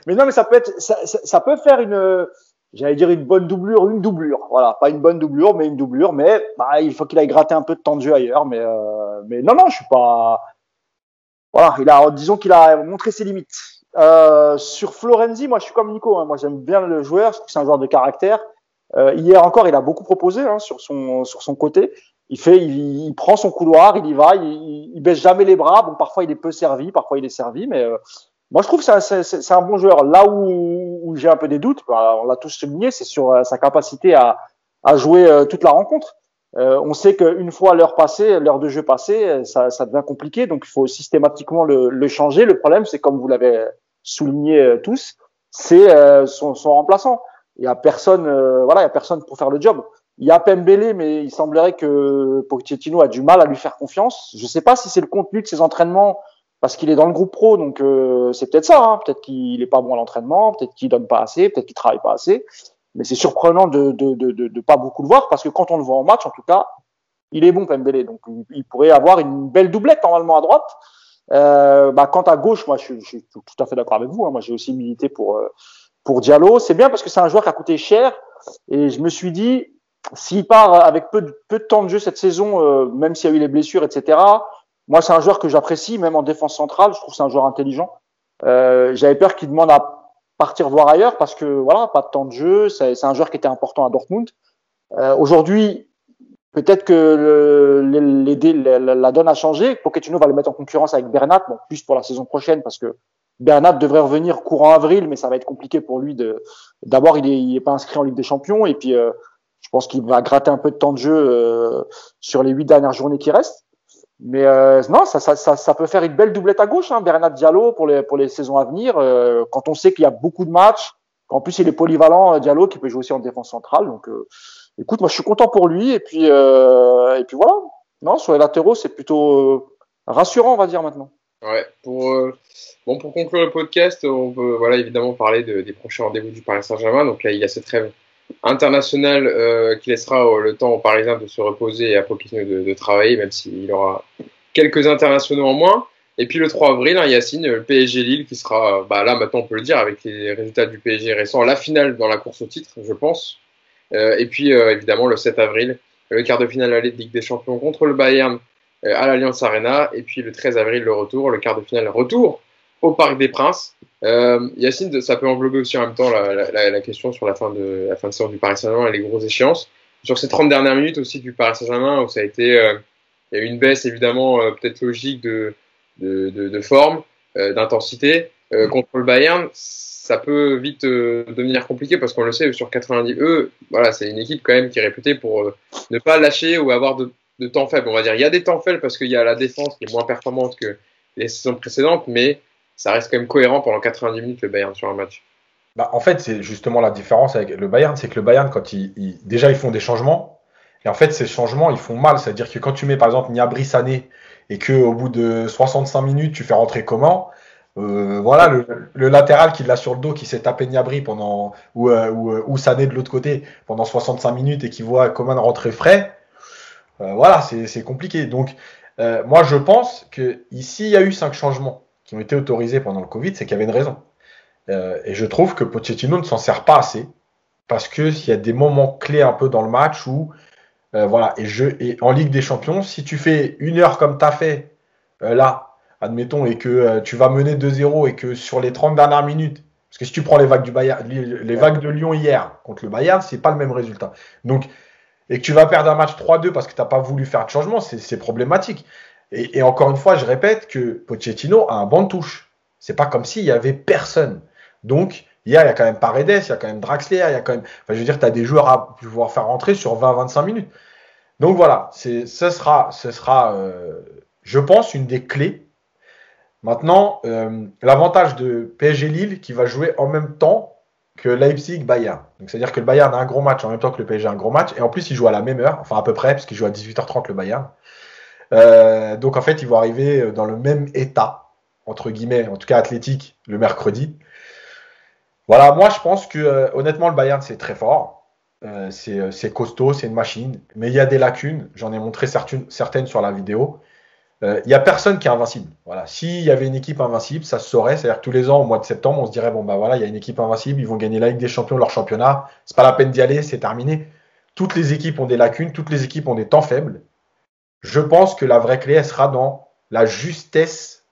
mais non, mais ça peut être, ça, ça peut faire une, j'allais dire une bonne doublure, une doublure. Voilà, pas une bonne doublure, mais une doublure. Mais bah, il faut qu'il aille gratter un peu de temps de jeu ailleurs. Mais, euh, mais non, non, je suis pas voilà, il a, disons qu'il a montré ses limites. Euh, sur Florenzi, moi je suis comme Nico, hein. moi j'aime bien le joueur, c'est un joueur de caractère. Euh, hier encore, il a beaucoup proposé hein, sur son sur son côté. Il fait, il, il, prend son couloir, il y va, il, il baisse jamais les bras. Bon, parfois il est peu servi, parfois il est servi, mais euh, moi je trouve que c'est un bon joueur. Là où, où j'ai un peu des doutes, bah, on l'a tous souligné, c'est sur euh, sa capacité à, à jouer euh, toute la rencontre. Euh, on sait qu'une fois l'heure passée, l'heure de jeu passée, ça, ça, devient compliqué, donc il faut systématiquement le, le changer. Le problème, c'est comme vous l'avez souligné euh, tous, c'est euh, son, son, remplaçant. Il y a personne, euh, voilà, il y a personne pour faire le job. Il y a Pembele, mais il semblerait que Pochettino a du mal à lui faire confiance. Je ne sais pas si c'est le contenu de ses entraînements, parce qu'il est dans le groupe pro, donc euh, c'est peut-être ça. Hein. Peut-être qu'il n'est pas bon à l'entraînement, peut-être qu'il donne pas assez, peut-être qu'il travaille pas assez. Mais c'est surprenant de, de, de, de, pas beaucoup le voir, parce que quand on le voit en match, en tout cas, il est bon Pembele. Donc il pourrait avoir une belle doublette normalement à droite. Euh, bah, quant à gauche, moi, je, je suis tout à fait d'accord avec vous. Hein. Moi, j'ai aussi milité pour euh, pour Diallo. C'est bien parce que c'est un joueur qui a coûté cher. Et je me suis dit, s'il part avec peu de, peu de temps de jeu cette saison, euh, même s'il y a eu les blessures, etc. Moi, c'est un joueur que j'apprécie, même en défense centrale. Je trouve que c'est un joueur intelligent. Euh, J'avais peur qu'il demande à partir voir ailleurs parce que voilà, pas de temps de jeu. C'est un joueur qui était important à Dortmund. Euh, Aujourd'hui, Peut-être que le, la donne a changé. Pochettino va le mettre en concurrence avec Bernat, bon, plus pour la saison prochaine parce que Bernat devrait revenir courant avril, mais ça va être compliqué pour lui de. D'abord, il est, il est pas inscrit en Ligue des Champions et puis euh, je pense qu'il va gratter un peu de temps de jeu euh, sur les huit dernières journées qui restent. Mais euh, non, ça, peut faire une belle doublette à gauche, hein, Bernat Diallo pour les pour les saisons à venir. quand on sait qu'il y a beaucoup de matchs, qu'en plus il est polyvalent, Diallo qui peut jouer aussi en défense centrale, donc écoute, moi je suis content pour lui et puis euh, et puis voilà. Non, sur les latéraux, c'est plutôt euh, rassurant, on va dire maintenant. Ouais. Pour euh, bon, pour conclure le podcast, on peut voilà évidemment parler de, des prochains rendez-vous du Paris Saint-Germain. Donc là, il y a cette trêve internationale euh, qui laissera le temps aux Parisiens de se reposer et à Pochettino de, de travailler, même s'il aura quelques internationaux en moins. Et puis le 3 avril, hein, Yacine, le PSG Lille qui sera, bah là maintenant on peut le dire avec les résultats du PSG récents, la finale dans la course au titre, je pense. Euh, et puis euh, évidemment le 7 avril, le quart de finale de la Ligue des Champions contre le Bayern euh, à l'Alliance Arena. Et puis le 13 avril, le retour, le quart de finale retour au Parc des Princes. Euh, Yacine, ça peut englober aussi en même temps la, la, la question sur la fin de la fin de saison du Paris Saint-Germain et les grosses échéances. Sur ces 30 dernières minutes aussi du Paris Saint-Germain, où ça a été, euh, il y a eu une baisse évidemment peut-être logique de, de, de, de forme, d'intensité. contre le Bayern, ça peut vite euh, devenir compliqué parce qu'on le sait, sur 90, eux, voilà, c'est une équipe quand même qui est réputée pour euh, ne pas lâcher ou avoir de, de, temps faibles. On va dire, il y a des temps faibles parce qu'il y a la défense qui est moins performante que les saisons précédentes, mais ça reste quand même cohérent pendant 90 minutes le Bayern sur un match. Bah, en fait, c'est justement la différence avec le Bayern, c'est que le Bayern, quand ils, déjà ils font des changements, et en fait ces changements ils font mal, c'est-à-dire que quand tu mets par exemple Niabri Sané et que au bout de 65 minutes tu fais rentrer comment euh, voilà, le, latéral qui l'a sur le dos, qui s'est tapé Niabri pendant, ou, euh, euh, ou Sané de l'autre côté pendant 65 minutes et qui voit Coman rentrer frais, voilà, c'est compliqué. Donc, moi, je pense que ici, il y a eu cinq changements qui ont été autorisés pendant le Covid, c'est qu'il y avait une raison. et je trouve que Pochettino ne s'en sert pas assez parce que s'il y a des moments clés un peu dans le match où, voilà, et, en Ligue des Champions, si tu fais une heure comme tu as fait là, admettons, et que euh, tu vas mener 2-0 et que sur les 30 dernières minutes, parce que si tu prends les vagues du Bayern, les, vagues de Lyon hier contre le Bayern, c'est pas le même résultat. Donc, et que tu vas perdre un match 3-2 parce que tu n'as pas voulu faire de changement, c'est problématique. Et, encore une fois, je répète que Pochettino a un banc de touche. C'est pas comme s'il y avait personne. Donc, il y a quand même Paredes, il y a quand même Draxler, il y a quand même. Enfin, je veux dire, tu as des joueurs à pouvoir faire rentrer sur 20-25 minutes. Donc voilà, ce sera, ce sera euh, je pense, une des clés Maintenant, euh, l'avantage de PSG Lille qui va jouer en même temps que Leipzig-Bayern. C'est-à-dire que le Bayern a un gros match en même temps que le PSG a un gros match. Et en plus, il joue à la même heure, enfin à peu près, parce qu'il joue à 18h30 le Bayern. Euh, donc, en fait, ils vont arriver dans le même état, entre guillemets, en tout cas athlétique, le mercredi. Voilà, moi, je pense que euh, honnêtement, le Bayern, c'est très fort. Euh, c'est costaud, c'est une machine. Mais il y a des lacunes. J'en ai montré certaines, sur la vidéo. Il euh, n'y a personne qui est invincible. Voilà. S'il y avait une équipe invincible, ça se saurait. C'est-à-dire que tous les ans, au mois de septembre, on se dirait bon bah voilà, il y a une équipe invincible, ils vont gagner la Ligue des Champions, leur championnat. C'est pas la peine d'y aller, c'est terminé. Toutes les équipes ont des lacunes, toutes les équipes ont des temps faibles. Je pense que la vraie clé, elle sera dans la justesse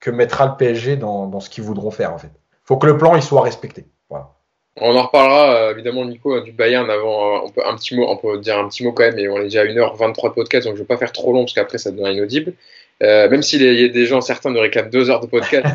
que mettra le PSG dans, dans ce qu'ils voudront faire en fait. Faut que le plan il soit respecté. Voilà. On en reparlera euh, évidemment Nico hein, du Bayern avant euh, on peut un petit mot on peut dire un petit mot quand même mais on est déjà à 1h23 de podcast donc je vais pas faire trop long parce qu'après ça devient inaudible. Euh, même s'il y a des gens certains nous réclament deux heures de podcast,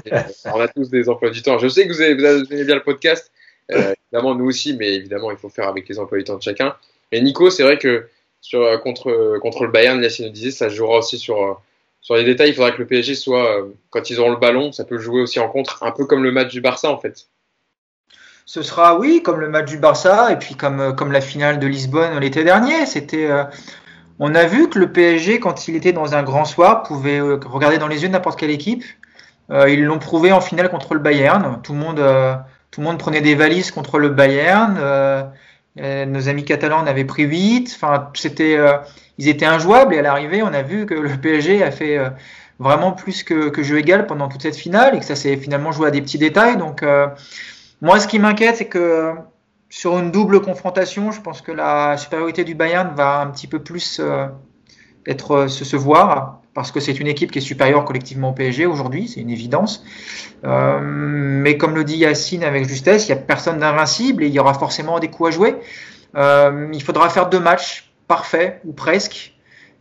on a tous des emplois du temps. Je sais que vous, avez, vous aimez bien le podcast, euh, évidemment nous aussi, mais évidemment il faut faire avec les emplois du temps de chacun. Et Nico, c'est vrai que sur contre contre le Bayern, nous disait, ça jouera aussi sur sur les détails. Il faudra que le PSG soit quand ils auront le ballon, ça peut jouer aussi en contre, un peu comme le match du Barça en fait. ce sera, oui, comme le match du Barça et puis comme, comme la finale de Lisbonne l'été dernier. C'était, on a vu que le PSG, quand il était dans un grand soir, pouvait regarder dans les yeux n'importe quelle équipe. ils l'ont prouvé en finale contre le Bayern. Tout le monde, tout le monde prenait des valises contre le Bayern. Nos amis catalans en avaient pris 8. Enfin, c'était, ils étaient injouables et à l'arrivée, on a vu que le PSG a fait vraiment plus que, que, jeu égal pendant toute cette finale et que ça s'est finalement joué à des petits détails. Donc, euh, moi, ce qui m'inquiète, c'est que sur une double confrontation, je pense que la supériorité du Bayern va un petit peu plus euh, être se, se, voir parce que c'est une équipe qui est supérieure collectivement au PSG aujourd'hui, c'est une évidence. Euh, mais comme le dit Yacine avec justesse, il n'y a personne d'invincible et il y aura forcément des coups à jouer. Euh, il faudra faire deux matchs parfaits ou presque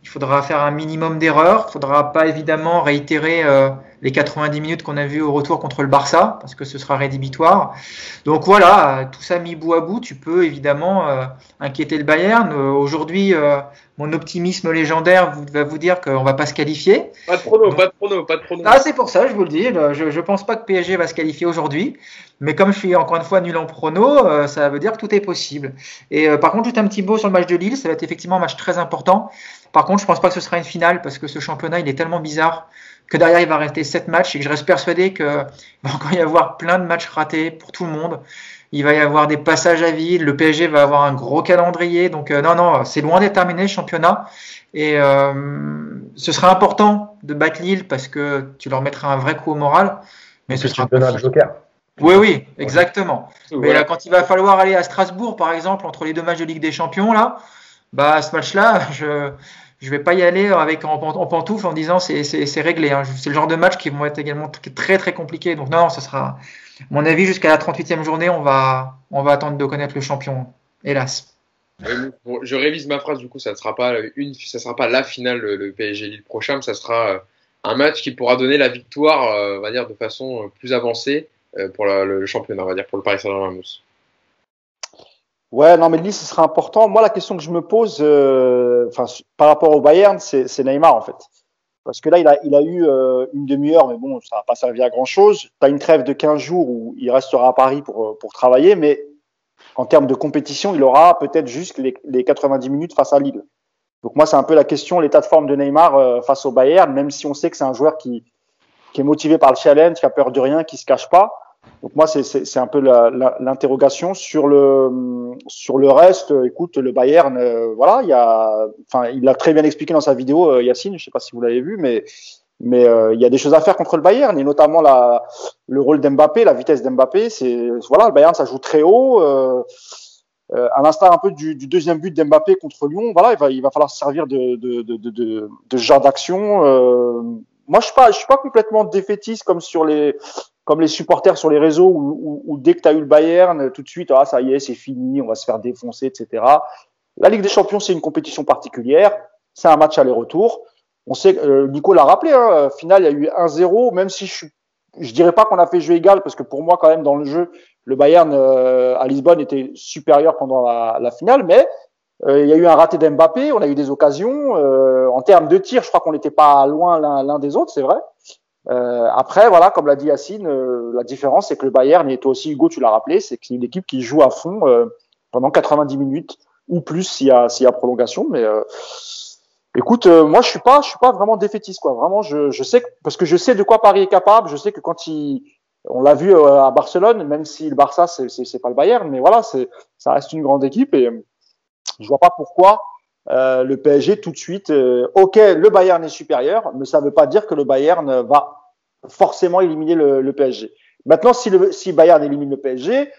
il faudra faire un minimum d'erreurs. Il faudra pas évidemment réitérer euh, les 90 minutes qu'on a vues au retour contre le Barça, parce que ce sera rédhibitoire. Donc voilà, tout ça mis bout à bout, tu peux évidemment euh, inquiéter le Bayern. Euh, aujourd'hui, mon optimisme légendaire va vous dire qu'on ne va pas se qualifier. Pas de prono, pas de prono, pas de prono. Ah, c'est pour ça, je vous le dis. Je ne pense pas que PSG va se qualifier aujourd'hui. Mais comme je suis encore une fois nul en prono, ça veut dire que tout est possible. Et par contre, juste un petit mot sur le match de Lille, ça va être effectivement un match très important. Par contre, je pense pas que ce sera une finale parce que ce championnat, il est tellement bizarre que derrière, il va rester 7 matchs et que je reste persuadé qu'il *laughs* va encore y avoir plein de matchs ratés pour tout le monde. Il va y avoir des passages à vide. Le PSG va avoir un gros calendrier. Donc, euh, non, non, c'est loin d'être terminé le championnat. Et euh, ce sera important de battre Lille parce que tu leur mettras un vrai coup au moral. Mais ce sera un joker. Oui, oui, exactement. Mais là, quand il va falloir aller à Strasbourg, par exemple, entre les deux matchs de Ligue des Champions, là, bah, ce match-là, *laughs* je, je vais pas y aller avec en, pantoufle en disant c'est réglé. Hein. C'est le genre de match qui vont être également très très compliqués. Donc non, non, ce sera, mon avis, jusqu'à la 38e journée, on va, attendre de connaître le champion, hélas. Je révise ma phrase, du coup, ça ne sera pas une, ça sera pas la finale le PSG Lille prochain, mais ça sera euh, un match qui pourra donner la victoire, euh, on va dire, de façon euh, plus avancée pour le championnat, on va dire, pour le Paris Saint-Germain. Ouais, non, mais Lille, ce sera important. Moi, la question que je me pose, euh, enfin, par rapport au Bayern, c'est Neymar, en fait. Parce que là, il a, il a eu euh, une demi-heure, mais bon, ça n'a pas servi à grand-chose. Tu as une trêve de 15 jours où il restera à Paris pour, euh, pour travailler, mais en termes de compétition, il aura peut-être juste les, les, 90 minutes face à Lille. Donc moi, c'est un peu la question, l'état de forme de Neymar face au Bayern, même si on sait que c'est un joueur qui, qui est motivé par le challenge, qui a peur de rien, qui se cache pas. Donc moi, c'est un peu l'interrogation sur le sur le reste. Écoute, le Bayern, euh, voilà, il a, enfin, il l'a très bien expliqué dans sa vidéo, euh, Yacine. Je sais pas si vous l'avez vu, mais mais euh, il y a des choses à faire contre le Bayern et notamment la le rôle d'Mbappé, la vitesse d'Mbappé. C'est voilà, le Bayern, ça joue très haut. à l'instar un peu du, du deuxième but d'Mbappé contre Lyon, voilà, il va, il va falloir se servir de, de, de, de, de ce genre d'action. moi, je suis pas, je suis pas complètement défaitiste comme sur les, comme les supporters sur les réseaux où, dès que tu as eu le Bayern, tout de suite, ah, ça y est, c'est fini, on va se faire défoncer, etc. La Ligue des Champions, c'est une compétition particulière, c'est un match aller-retour. On sait, euh, Nico l'a rappelé, hein, final, il y a eu 1-0, même si je je dirais pas qu'on a fait jeu égal, parce que pour moi, quand même, dans le jeu, le Bayern euh, à Lisbonne était supérieur pendant la, finale, mais euh, il y a eu un raté d'Mbappé, on a eu des occasions. Euh, en termes de tir, je crois qu'on n'était pas loin l'un des autres, c'est vrai. Euh, après, voilà, comme l'a dit Yacine, euh, la différence, c'est que le Bayern, et toi aussi, Hugo, tu l'as rappelé, c'est une équipe qui joue à fond euh, pendant 90 minutes ou plus s'il y a, y a prolongation. Mais euh, écoute, moi, je suis pas, je suis pas vraiment défaitiste, quoi. Vraiment, je, je sais que, parce que je sais de quoi Paris est capable. Je sais que quand il, on l'a vu à Barcelone, même si le Barça, c'est, c'est, pas le Bayern, mais voilà, ça reste une grande équipe et je vois pas pourquoi. Euh, le PSG tout de suite, euh, ok, le Bayern est supérieur, mais ça ne veut pas dire que le Bayern va forcément éliminer le, le PSG. Maintenant, si le si Bayern élimine le PSG,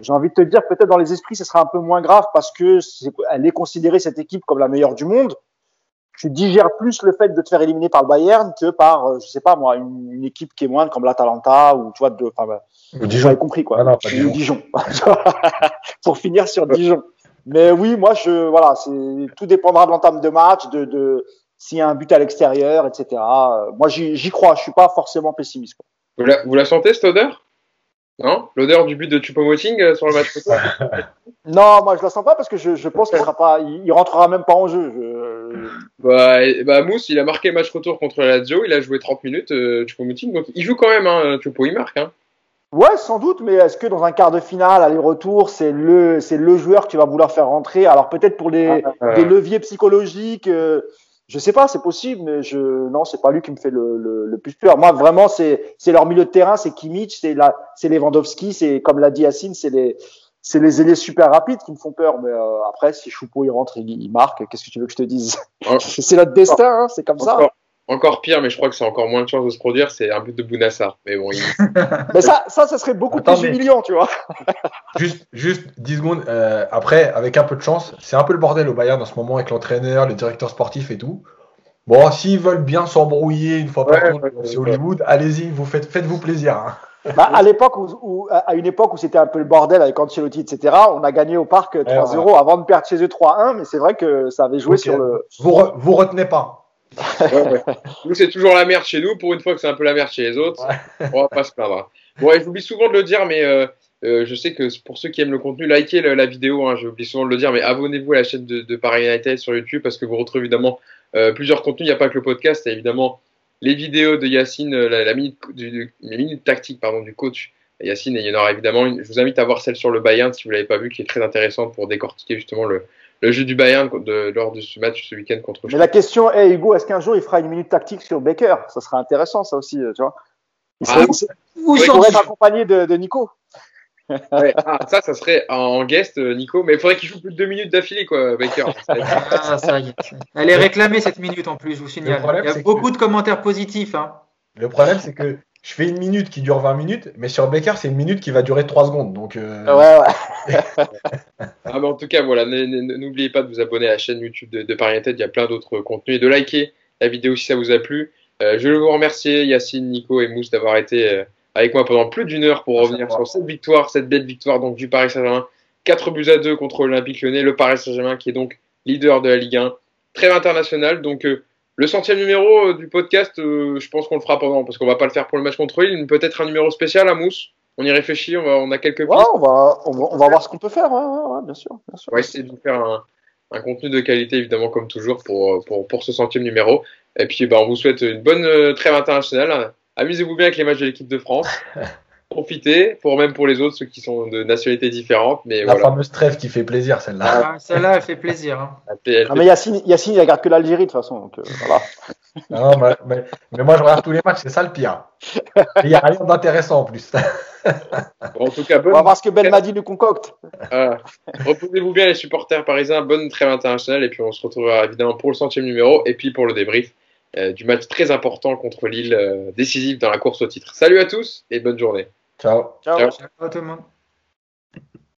j'ai envie de te dire peut-être dans les esprits, ce sera un peu moins grave parce que est, elle est considérée cette équipe comme la meilleure du monde. Tu digères plus le fait de te faire éliminer par le Bayern que par, euh, je sais pas moi, une, une équipe qui est moindre comme l'Atalanta ou tu vois, de, enfin, bah, Dijon. compris quoi. Ah non, pas Dijon. Dijon. *laughs* Pour finir sur *laughs* Dijon. Mais oui, moi, je, voilà, c'est, tout dépendra de l'entame de match, de, de s'il y a un but à l'extérieur, etc. Euh, moi, j'y crois. Je suis pas forcément pessimiste. Quoi. Vous, la, vous la sentez cette odeur? Non? L'odeur du but de Choupo-Moting euh, sur le match *laughs* Non, moi, je la sens pas parce que je, je pense qu'il sera pas, il, rentrera même pas en jeu. Je... Bah, bah, Mousse, il a marqué match retour contre la Lazio. Il a joué 30 minutes, euh, Choupo-Moting. Donc, il joue quand même. Hein, Choupo, il marque. Hein. Ouais, sans doute, mais est-ce que dans un quart de finale, aller-retour, c'est le, c'est le joueur que tu vas vouloir faire rentrer? Alors peut-être pour les, ah, des leviers psychologiques, euh, je sais pas, c'est possible, mais je, non, c'est pas lui qui me fait le, le, le plus peur. Moi, vraiment, c'est, c'est leur milieu de terrain, c'est Kimmich, c'est la, c'est Lewandowski, c'est comme l'a dit Yacine, c'est les, c'est les ailiers super rapides qui me font peur. Mais euh, après, si Choupo il rentre, il, il marque, qu'est-ce que tu veux que je te dise? *laughs* C'est notre destin, hein, c'est comme ça. Encore pire, mais je crois que c'est encore moins de chances de se produire, c'est un but de Bounassar. Mais bon, *laughs* mais ça, ça, ça serait beaucoup plus humiliant, tu vois. *laughs* juste, juste 10 secondes. Euh, après, avec un peu de chance, c'est un peu le bordel au Bayern en ce moment avec l'entraîneur, le directeur sportif et tout. Bon, s'ils veulent bien s'embrouiller une fois par an, c'est Hollywood, allez-y, vous faites, faites-vous plaisir. Hein. Bah, à l'époque où, à une époque où c'était un peu le bordel avec Ancelotti, etc., on a gagné au parc 3-0 avant de perdre chez eux 3-1, mais c'est vrai que ça avait joué sur le. Vous, vous retenez pas. Nous, c'est toujours la merde chez nous. Pour une fois que c'est un peu la merde chez les autres, on va pas se plaindre. Bon, j'oublie souvent de le dire, mais euh, euh, je sais que pour ceux qui aiment le contenu, likez la, vidéo. Hein, J'oublie souvent de le dire, mais abonnez-vous à la chaîne de, de Paris United sur YouTube parce que vous retrouvez évidemment euh, plusieurs contenus. Il n'y a pas que le podcast, il y a évidemment les vidéos de Yacine, la, la minute, du, les minutes tactiques pardon, du coach Yacine. Et il y en aura évidemment une. Je vous invite à voir celle sur le Bayern si vous l'avez pas vu, qui est très intéressante pour décortiquer justement le, le jeu du Bayern de, lors de ce match ce week-end contre. Mais la question est, Hugo, est-ce qu'un jour il fera une minute tactique sur Baker? Ça sera intéressant, ça aussi, tu vois. Il, serait, ah, il pourrait être accompagné de, de Nico. *laughs* ah, ça, ça serait en guest, euh, Nico. Mais il faudrait qu'il joue plus de deux minutes d'affilée, quoi, Baker. ah, ça y est. Elle est réclamée cette minute en plus, je vous signale. il y a beaucoup de commentaires positifs. Hein. Le problème, c'est que je fais une minute qui dure 20 minutes, mais sur Baker, c'est une minute qui va durer 3 secondes. Donc, euh, Ouais, ouais. *laughs* ah, en tout cas, voilà, n'oubliez pas de vous abonner à la chaîne YouTube de, de Paris Il y a plein d'autres contenus et de liker la vidéo si ça vous a plu. Euh, je veux vous remercier, Yacine, Nico et Mousse, d'avoir été euh, avec moi pendant plus d'une heure pour revenir sur cette victoire, cette belle victoire donc, du Paris Saint-Germain. 4 buts à 2 contre l'Olympique lyonnais. Le Paris Saint-Germain qui est donc leader de la Ligue 1. Très international. Donc, le centième numéro euh, du podcast, euh, je pense qu'on le fera pendant, parce qu'on va pas le faire pour le match contre Lille, peut-être un numéro spécial à Mousse. On y réfléchit, on, va, on a quelques pistes. on, va, on, va, voir ce qu'on peut faire, ouais, bien sûr. Bien sûr. On va essayer de faire un, un, contenu de qualité, évidemment, comme toujours, pour, pour, pour ce centième numéro. Et puis, bah, on vous souhaite une bonne euh, trêve internationale. Amusez-vous bien avec les matchs de l'équipe de France. *laughs* profiter, pour même pour les autres, ceux qui sont de nationalités différentes. Mais la fameuse trêve qui fait plaisir, celle-là. Ah, celle-là, elle fait plaisir. Hein. Ah, mais Yacine, Yacine, il regarde que l'Algérie de toute façon. Donc, euh, voilà. *laughs* non, mais, mais, moi, je regarde tous les matchs, c'est ça le pire. *laughs* Il n'y a rien d'intéressant en plus. en tout cas, On va voir ce que Ben Madi nous concocte. Ah, reposez-vous bien, les supporters parisiens. Bonne trêve internationale. Et puis, on se retrouvera évidemment pour le centième numéro et puis pour le débrief. Euh, du match très important contre Lille, euh, décisif dans la course au titre. Salut à tous et bonne journée. Ciao. Ciao. Ciao tout le monde.